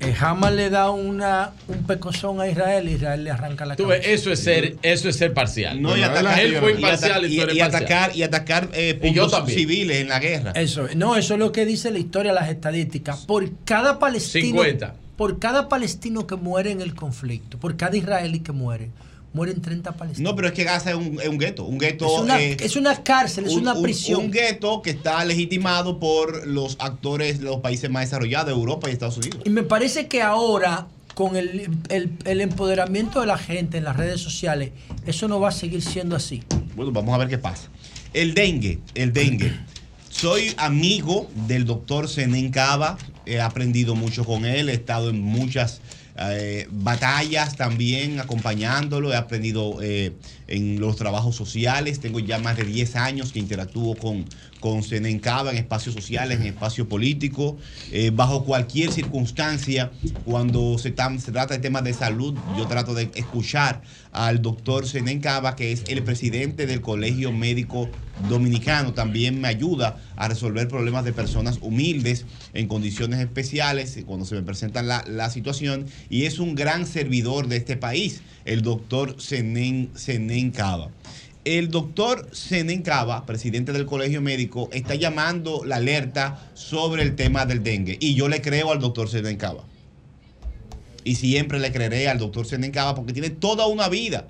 Eh, Hamas le da una, un pecozón a Israel y Israel le arranca la Tú ves, cabeza. eso es ser, eso es ser parcial. No, y atacar, Él fue y imparcial y, atacar, y atacar eh, yo civiles en la guerra. Eso, no, eso es lo que dice la historia, las estadísticas. Por cada palestino, 50. por cada palestino que muere en el conflicto, por cada israelí que muere, mueren 30 palestinos. No, pero es que Gaza es un, es un gueto. Un gueto Es una- eh, es una cárcel, es un- una un- prisión. Un gueto que está legitimado por los actores de los países más desarrollados de Europa y Estados Unidos. Y me parece que ahora, con el, el- el empoderamiento de la gente en las redes sociales, eso no va a seguir siendo así. Bueno, vamos a ver qué pasa. El dengue, el dengue. Soy amigo del doctor Zenén Cava, he aprendido mucho con él, he estado en muchas eh, batallas también acompañándolo, he aprendido eh, en los trabajos sociales, tengo ya más de 10 años que interactúo con, con Zenén Cava en espacios sociales, en espacio político, eh, bajo cualquier circunstancia, cuando se, tam- se trata de temas de salud, yo trato de escuchar al doctor Zenén Cava, que es el presidente del Colegio Médico Dominicano. También me ayuda a resolver problemas de personas humildes en condiciones especiales cuando se me presenta la, la situación. Y es un gran servidor de este país, el doctor Zenén, Cava. El doctor Zenén Cava, presidente del Colegio Médico, está llamando la alerta sobre el tema del dengue. Y yo le creo al doctor Zenén Cava y siempre le creeré al doctor Senencaba porque tiene toda una vida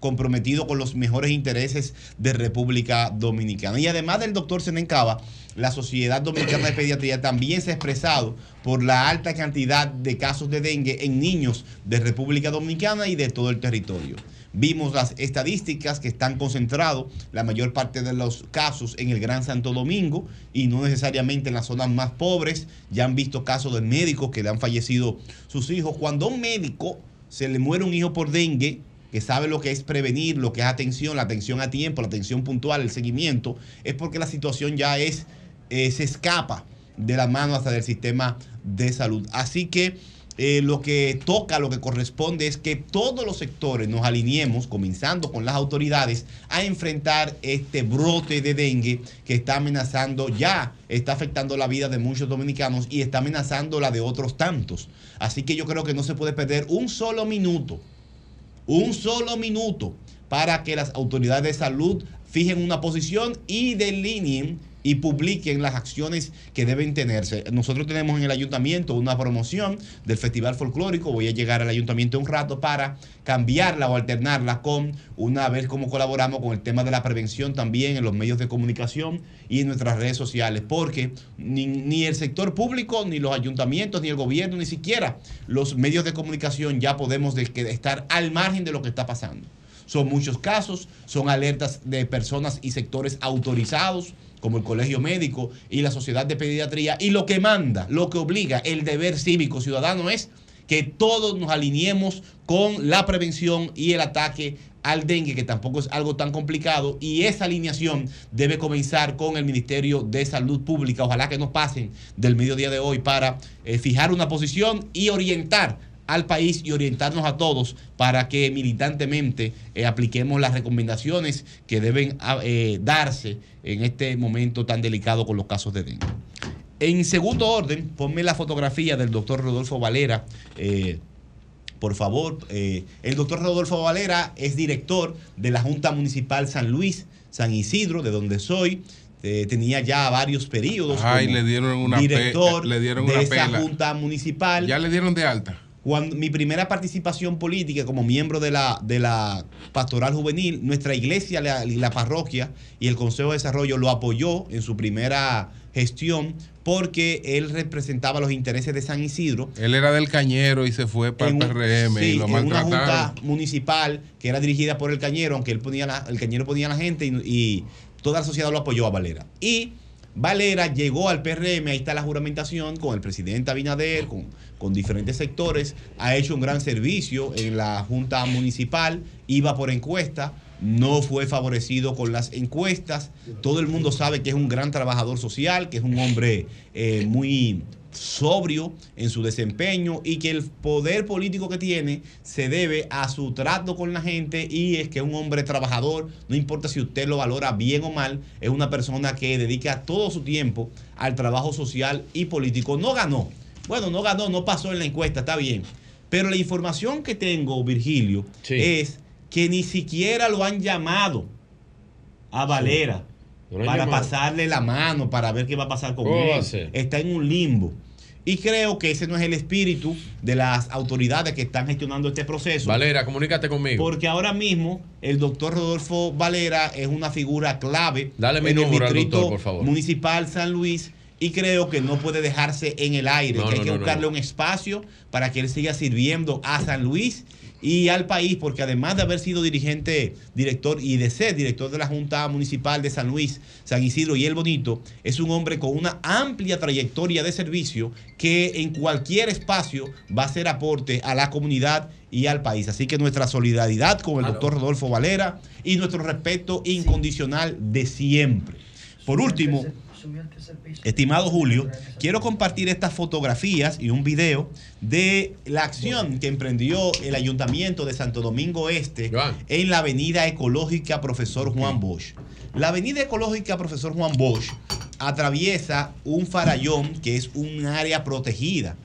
comprometido con los mejores intereses de República Dominicana. Y además del doctor Senencaba, la Sociedad Dominicana de Pediatría también se ha expresado por la alta cantidad de casos de dengue en niños de República Dominicana y de todo el territorio. Vimos las estadísticas que están concentrados la mayor parte de los casos en el Gran Santo Domingo y no necesariamente en las zonas más pobres. Ya han visto casos de médicos que le han fallecido sus hijos. Cuando a un médico se le muere un hijo por dengue, que sabe lo que es prevenir, lo que es atención, la atención a tiempo, la atención puntual, el seguimiento, es porque la situación ya es, eh, se escapa de la mano hasta del sistema de salud. Así que eh, lo que toca, lo que corresponde es que todos los sectores nos alineemos, comenzando con las autoridades, a enfrentar este brote de dengue que está amenazando ya, está afectando la vida de muchos dominicanos y está amenazando la de otros tantos. Así que yo creo que no se puede perder un solo minuto un solo minuto para que las autoridades de salud fijen una posición y delineen y publiquen las acciones que deben tenerse. Nosotros tenemos en el ayuntamiento una promoción del Festival Folclórico. Voy a llegar al ayuntamiento un rato para cambiarla o alternarla con una vez cómo colaboramos con el tema de la prevención también en los medios de comunicación y en nuestras redes sociales, porque ni, el sector público, ni los ayuntamientos, ni el gobierno, ni siquiera los medios de comunicación ya podemos de- estar al margen de lo que está pasando. Son muchos casos, son alertas de personas y sectores autorizados, como el Colegio Médico y la Sociedad de Pediatría. Y lo que manda, lo que obliga, el deber cívico ciudadano es que todos nos alineemos con la prevención y el ataque al dengue, que tampoco es algo tan complicado, y esa alineación debe comenzar con el Ministerio de Salud Pública. Ojalá que no pasen del mediodía de hoy para eh, fijar una posición y orientar al país y orientarnos a todos para que militantemente eh, apliquemos las recomendaciones que deben ah, eh, darse en este momento tan delicado con los casos de dengue. En segundo orden, ponme la fotografía del doctor Rodolfo Valera. eh, por favor, el doctor Rodolfo Valera es director de la Junta Municipal San Luis, San Isidro, de donde soy. Eh, tenía ya varios periodos Ay, como le dieron una director le dieron de esa pela. Junta Municipal. Ya le dieron de alta. Cuando mi primera participación política como miembro de la, de la pastoral juvenil, nuestra iglesia, la, la parroquia y el Consejo de Desarrollo lo apoyó en su primera gestión porque él representaba los intereses de San Isidro. Él era del Cañero y se fue para el PRM y sí, lo en una junta municipal que era dirigida por el Cañero, aunque él ponía la- el Cañero ponía a la gente y, y toda la sociedad lo apoyó a Valera. Y Valera llegó al PRM, ahí está la juramentación con el presidente Abinader, con, con diferentes sectores, ha hecho un gran servicio en la Junta Municipal, iba por encuesta, no fue favorecido con las encuestas. Todo el mundo sabe que es un gran trabajador social, que es un hombre eh, muy sobrio en su desempeño y que el poder político que tiene se debe a su trato con la gente y es que un hombre trabajador, no importa si usted lo valora bien o mal, es una persona que dedica todo su tiempo al trabajo social y político. No ganó, bueno, no ganó, no pasó en la encuesta, está bien, pero la información que tengo, Virgilio, es que ni siquiera lo han llamado a Valera. No para llamado. pasarle la mano, para ver qué va a pasar con ¿Cómo va a él. Está en un limbo. Y creo que ese no es el espíritu de las autoridades que están gestionando este proceso. Valera, comunícate conmigo. Porque ahora mismo el doctor Rodolfo Valera es una figura clave Dale mi en el número al distrito doctor, por favor. municipal San Luis y creo que no puede dejarse en el aire, No, que hay no, que no, buscarle no. un espacio para que él siga sirviendo a San Luis y al país, porque además de haber sido dirigente, director y de ser director de la Junta Municipal de San Luis, San Isidro y El Bonito, es un hombre con una amplia trayectoria de servicio que en cualquier espacio va a hacer aporte a la comunidad y al país. Así que nuestra solidaridad con el doctor Rodolfo Valera y nuestro respeto incondicional de siempre. Por último, Estimado Julio, quiero compartir estas fotografías y un video de la acción que emprendió el Ayuntamiento de Santo Domingo Este en la Avenida Ecológica Profesor Juan Bosch. La Avenida Ecológica Profesor Juan Bosch atraviesa un farallón que es un área protegida.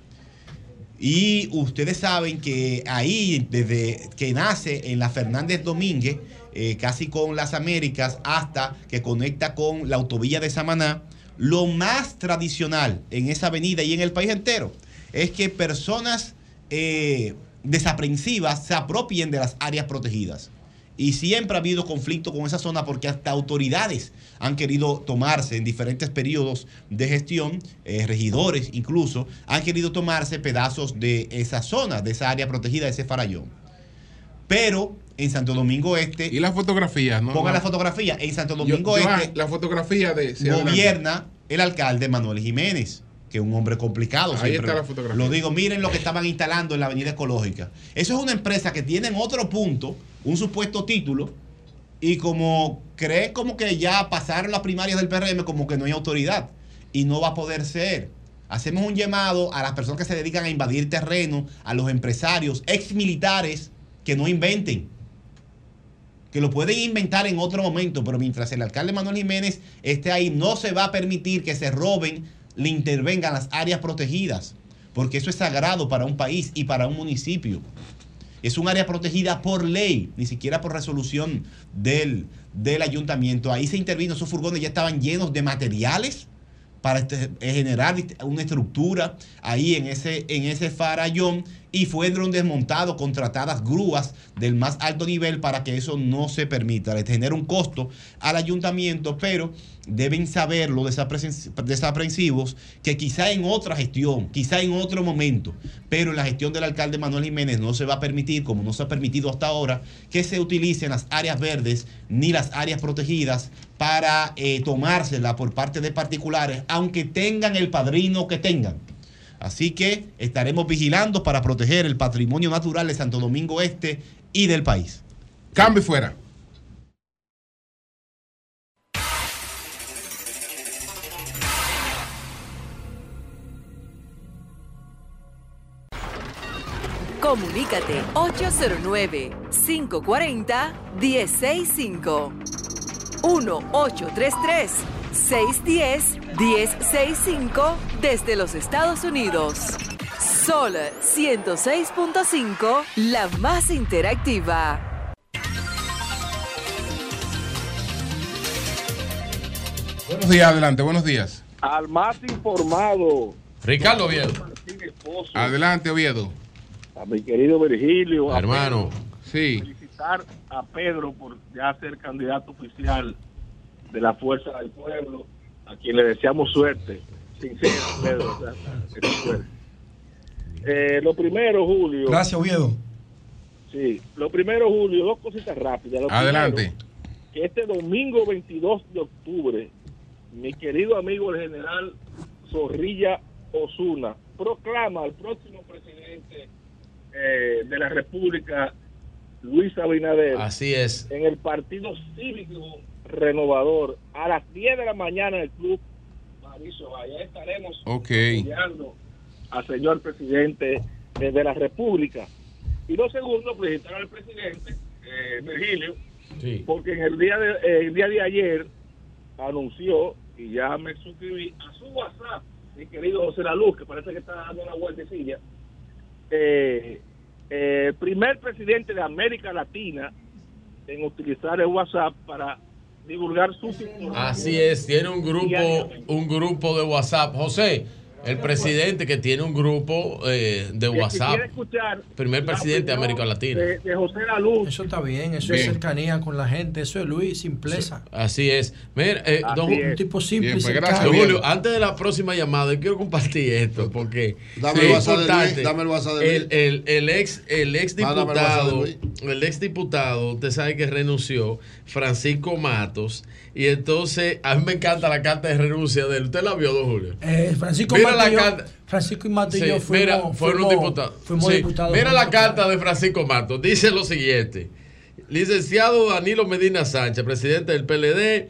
Y ustedes saben que ahí, desde que nace en la Fernández Domínguez, eh, casi con las Américas, hasta que conecta con la autovía de Samaná, lo más tradicional en esa avenida y en el país entero es que personas eh, desaprensivas se apropien de las áreas protegidas. Y siempre ha habido conflicto con esa zona porque hasta autoridades han querido tomarse en diferentes periodos de gestión, eh, regidores incluso, han querido tomarse pedazos de esa zona, de esa área protegida, de ese farallón. Pero en Santo Domingo Este... Y las fotografías, ¿no? Ponga la fotografía. En Santo Domingo Yo- Johan, Este la fotografía de... gobierna el alcalde Manuel Jiménez, que es un hombre complicado. Ahí siempre está la fotografía. Lo digo, miren lo que estaban instalando en la Avenida Ecológica. Eso es una empresa que tiene en otro punto un supuesto título y como cree como que ya pasaron las primarias del PRM, como que no hay autoridad y no va a poder ser. Hacemos un llamado a las personas que se dedican a invadir terreno, a los empresarios, ex militares, que no inventen que lo pueden inventar en otro momento, pero mientras el alcalde Manuel Jiménez esté ahí, no se va a permitir que se roben, le intervengan las áreas protegidas, porque eso es sagrado para un país y para un municipio. Es un área protegida por ley, ni siquiera por resolución del, del ayuntamiento. Ahí se intervino, esos furgones ya estaban llenos de materiales para este- eh, generar una estructura ahí en ese, en ese farallón y fueron desmontados, contratadas grúas del más alto nivel para que eso no se permita. Les genera un costo al ayuntamiento, pero deben saber los desaprensi- desaprensivos que quizá en otra gestión, quizá en otro momento, pero en la gestión del alcalde Manuel Jiménez no se va a permitir, como no se ha permitido hasta ahora, que se utilicen las áreas verdes ni las áreas protegidas para eh, tomársela por parte de particulares, aunque tengan el padrino que tengan. Así que estaremos vigilando para proteger el patrimonio natural de Santo Domingo Este y del país. Cambio fuera. Comunícate 809-540-1065. 1-833-610-1065 desde los Estados Unidos. Sol 106.5, la más interactiva. Buenos días, adelante, buenos días. Al más informado. Ricardo Oviedo. Adelante, Oviedo. A mi querido Virgilio. Hermano. Pedro, Sí. Felicitar a Pedro por ya ser candidato oficial de la Fuerza del Pueblo, a quien le deseamos suerte. Sincera, Pedro. Eh, lo primero, Julio. Gracias, Oviedo. Sí, lo primero, Julio, dos cositas rápidas. Lo Adelante. primero, que este domingo 22 de octubre, mi querido amigo el general Zorrilla Osuna proclama al próximo presidente eh, de la República Luis Abinader. Así es. En el Partido Cívico Renovador a las 10 de la mañana en el Club Mauricio. Allá estaremos Ok. apoyando al señor presidente de, de la República. Y lo segundo, felicitar al presidente, eh, Virgilio, porque en el día de, eh, el día de ayer anunció, y ya me suscribí a su WhatsApp, mi querido José La Luz, que parece que está dando una vueltecilla, eh, eh, el primer presidente de América Latina en utilizar el WhatsApp para divulgar sus. Así es, tiene un grupo, un grupo de WhatsApp. José, el presidente que tiene un grupo eh, de WhatsApp. Primer presidente de América Latina. De, de José La Luz. Eso está bien, eso Bien. es cercanía con la gente, eso es Luis, simpleza. Así es. Mira, eh, Así don, es. Un tipo simple Bien, pues, gracias, Bien. Julio. Antes de la próxima llamada, yo quiero compartir esto porque Dame sí, el es WhatsApp de Luis, importante. dame el WhatsApp de el, el, el ex, el ex diputado, el ex diputado, usted sabe que renunció, Francisco Matos, y entonces a mí me encanta la carta de renuncia de él. ¿Usted la vio, don Julio? Eh, Francisco Mira Mato la carta. Francisco y Mato y yo fuimos, mira, fueron fuimos- diputados. fuimos Sí, diputados Mira la carta de Francisco Matos. Dice lo siguiente. Licenciado Danilo Medina Sánchez, presidente del PLD.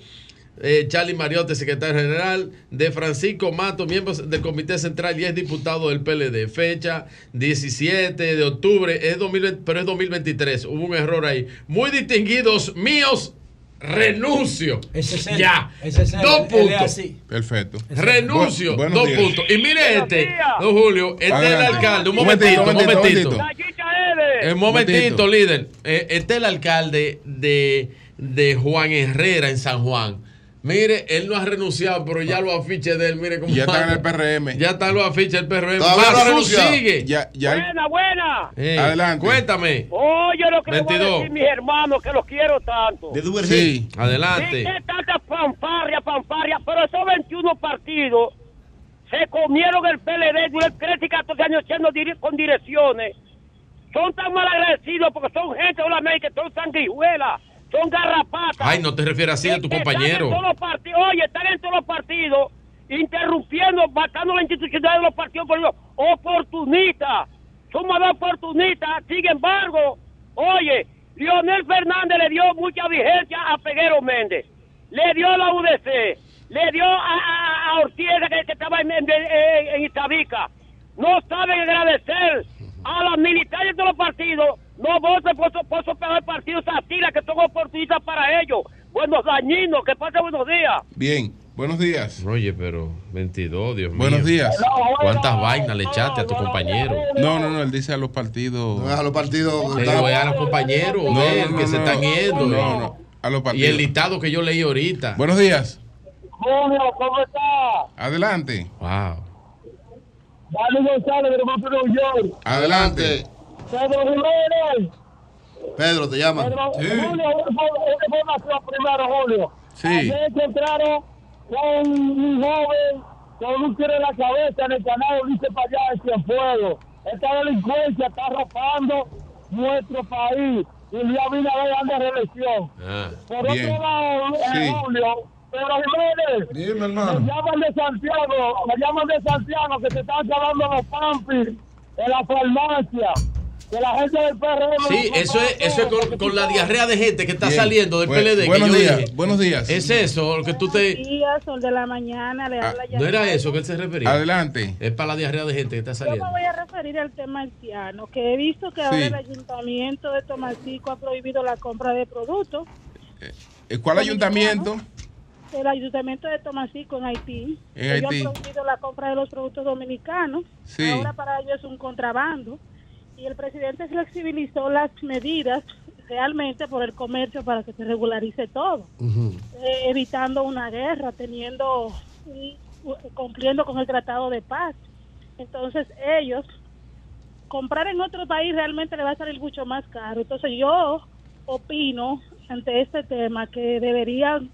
eh, Charlie Mariotti, secretario general. De Francisco Mato, miembro del Comité Central y es diputado del PLD. Fecha 17 de octubre, es 2020, pero es 2023. Hubo un error ahí. Muy distinguidos míos, renuncio. Ese es él. Ya. Ese es él. Dos puntos. Perfecto. Renuncio, Bu- dos días. puntos. Y mire este, don Julio, este es el alcalde. Un Un momentito, momentito, un momentito, momentito. un Un momentito, líder. Eh, este es el alcalde de, de Juan Herrera en San Juan. Mire, él no ha renunciado, pero ya los afiches de él, mire cómo Ya está en el PRM. Ya están los afiches del PRM. Renunciado. sigue. Ya, ya. Buena, buena. Eh, Adelante. Cuéntame. Oye, lo que le voy a 22. decir, mis hermanos, que los quiero tanto. De Duvergé. Sí, adelante. Sí, qué tanta fanfarria, fanfarria, pero esos 21 partidos se comieron el PLD durante 13 y 14 años con direcciones. Son tan mal agradecidos porque son gente solamente que son sanguijuelas, son garrapatas. Ay, no te refieres así a tu Están en compañero. todos los partidos, oye, están en todos los partidos interrumpiendo, matando la institucionalidad de los partidos políticos. Oportunistas, somos dos oportunistas. Sin embargo, oye, Lionel Fernández le dio mucha vigencia a Peguero Méndez, le dio a la UDC, le dio a, a, a Ortiz que, que estaba en, en, en- en Itabica. No saben agradecer a los militares de los partidos. No voten por esos, por de partidos satiras que son oportunistas para ellos. Buenos dañinos, que pasen buenos días. Bien, buenos días. Oye, pero 22, Dios mío. Buenos días. ¿Cuántas vainas le echaste a tu compañero? No, no, no, él dice a los partidos. a los partidos. Le digo, a los compañeros No, no, que no, se no. están yendo. No, no, a los Y partidos. el listado que yo leí ahorita. Buenos días. Julio, ¿cómo está? Adelante. Wow. Dani González, de New York. Adelante. Pedro Jiménez. Pedro, te llama. Pedro, Julio, una información primero, Julio. Sí. Ayer encontraron con un joven con un tiro en la cabeza en el canal Ulises para allá de Cienfuegos. Esta delincuencia está arropando nuestro país. Y Luis Abinader anda de reelección. Por Bien. otro lado, eh, Sí. Julio, pero Jiménez, Dime, hermano. me llaman de Santiago, me llaman de Santiago que se están acabando los pampis en la farmacia. Que la gente del PRM... Sí, eso es, eso es con, la diarrea de gente que está Bien. saliendo del PLD. que buenos yo días, dije. buenos días. Es eso, lo que tú te. días, sol de la mañana, le habla Ah, No era eso que él se refería. Adelante. Es para la diarrea de gente que está Yo saliendo. me voy a referir al tema haitiano, que he visto que ahora Sí. el ayuntamiento de Tomacico ha prohibido la compra de productos. Eh, ¿Cuál ayuntamiento? El ayuntamiento de Tomacico en Haití. En ellos Haití. han prohibido la compra de los productos dominicanos. Sí. Ahora para ellos es un contrabando. Y el presidente flexibilizó las medidas realmente por el comercio para que se regularice todo. eh, evitando una guerra, teniendo cumpliendo con el tratado de paz. Entonces ellos comprar en otro país realmente le va a salir mucho más caro. Entonces yo opino ante este tema que deberían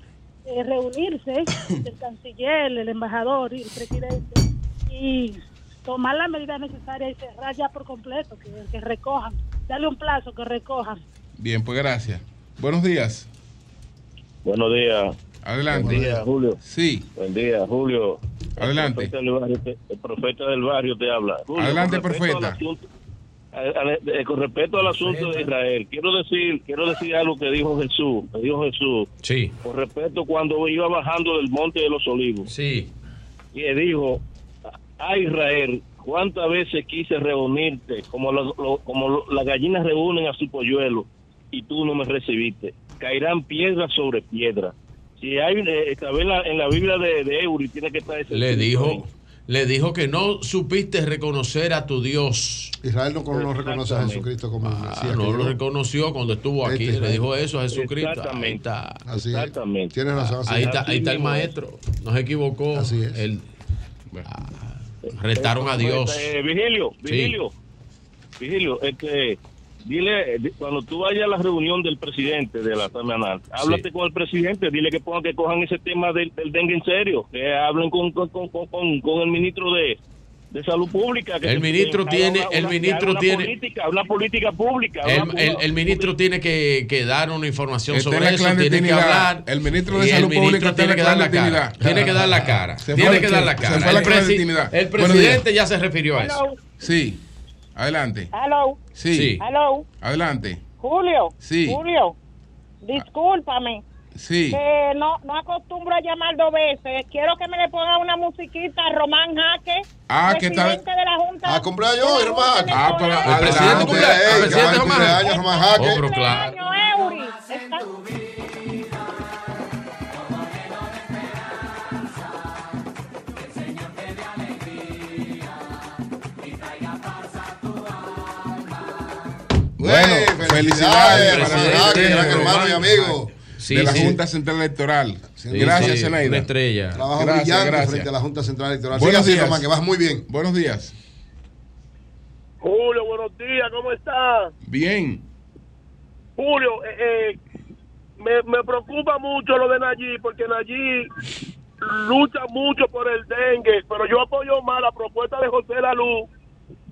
eh, reunirse el canciller, el embajador y el presidente y tomar las medidas necesarias y cerrar ya por completo, que, que recojan, darle un plazo que recojan. Bien, pues gracias. Buenos días. Buenos días. Adelante. Buen día, Julio. Sí. Buen día, Julio. Adelante. El profeta del barrio te, el profeta del barrio te habla. Julio, Adelante, con respecto profeta. al asunto- a- a- con respecto al asunto de Israel, quiero decir, quiero decir algo que dijo Jesús, que dijo Jesús, Sí. con respecto cuando iba bajando del monte de los olivos. Sí. Y le dijo a Israel, ¿cuántas veces quise reunirte como, lo- lo- como lo- las gallinas reúnen a su polluelo y tú no me recibiste? Caerán piedra sobre piedra. Si hay, eh, esta vez la- en la Biblia de, de Eury tiene que estar ese Le ahí. dijo, le dijo que no supiste reconocer a tu Dios. Israel no, no reconoce a Jesucristo como Ah, Mesías. no lo reconoció cuando estuvo aquí. Este le dijo eso a Jesucristo. Ahí Exactamente. está. Así es. Exactamente. Tienes razón. así Ahí es. está, ahí está el maestro. No se equivocó. Así es. Él- ah, retaron a Dios. Eh, Vigilio, Sí. Vigilio, Vigilio, este, dile, di- cuando tú vayas a la reunión del presidente de la terminal, háblate con el presidente, dile que pongan que cojan ese tema del, del dengue en serio, que hablen con, con, con- con- con el ministro de, de salud pública. Que El ministro que tiene- el una- que ministro una tiene- política, una política pública. El, una- el- el ministro tiene que, que dar una información sobre eso, tiene que hablar. El ministro de Salud el ministro Pública tiene que dar la cara. Tiene que dar la cara. Tiene que dar la El, presi- el presidente ya se refirió a eso. Sí, adelante. Hello. Sí, Sí. Hello. adelante. Julio. Sí. Julio. Discúlpame. Sí. Que no, no acostumbro a llamar dos veces. Quiero que me le ponga una musiquita a Román Jaque. Ah, ¿qué tal? presidente de la Junta. Ah, cumpleaños hoy, hermano. Ah, pero El presidente adelante. cumple- el Ey, presidente Román cumpleaños, Jaque. Román Jaque. Oh, claro. Cumpleaños, Eury. Está- Bueno, Güey, felicidades felicidades, para Román Jaque, el gran Román hermano y amigo. Sí, de la sí. Junta Central Electoral. Sí, gracias, sí, Zenaida. Una estrella. Trabajo Gracias, brillante gracias. frente a la Junta Central Electoral. Buenos Siga así, días. Román, que vas muy bien. Buenos días. Julio, buenos días, ¿cómo estás? Bien. Julio, eh, eh, me, me preocupa mucho lo de Nayib, porque Nayib lucha mucho por el dengue, pero yo apoyo más la propuesta de José Lalú,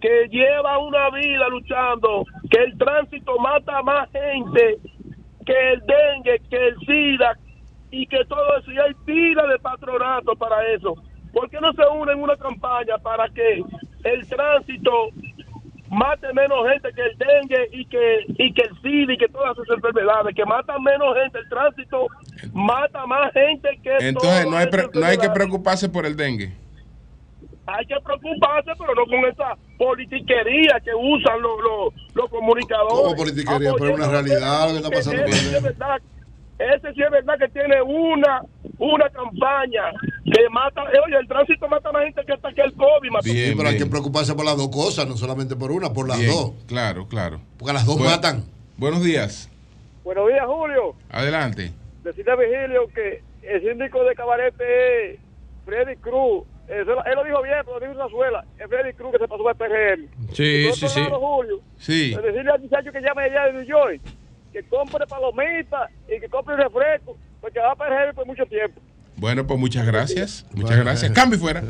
que lleva una vida luchando, que el tránsito mata más gente que el dengue, que el SIDA y que todo eso, y hay pila de patronato para eso. ¿Por qué no se unen en una campaña para que el tránsito mate menos gente que el dengue y que y que el SIDA y que todas esas enfermedades, que matan menos gente, el tránsito mata más gente que Entonces todas no hay, no hay que preocuparse por el dengue. Hay que preocuparse, pero no con esa politiquería que usan los, los, los comunicadores. ¿Cómo politiquería? Pero es una realidad lo que está pasando Ese sí es verdad, ese sí es verdad que tiene una una campaña que mata, eh, oye, el tránsito mata más gente que hasta que el COVID mató. Sí, pero hay que preocuparse por las dos cosas, no solamente por una, por las Bien, dos. Claro, claro. Porque las dos Bueno, matan. Buenos días. Buenos días, Julio. Adelante. Decirle a Vigilio que el síndico de Cabarete es Freddy Cruz. Eso, él lo dijo bien, pero lo dijo una suela. Es Freddy Cruz que se pasó al PRM. Sí, sí, sí. Julio, Sí. decirle al muchacho que llame allá de New York, que compre palomitas y que compre refresco, porque va a PRM por mucho tiempo. Bueno, pues muchas gracias. Muchas gracias. Cambio y fuera.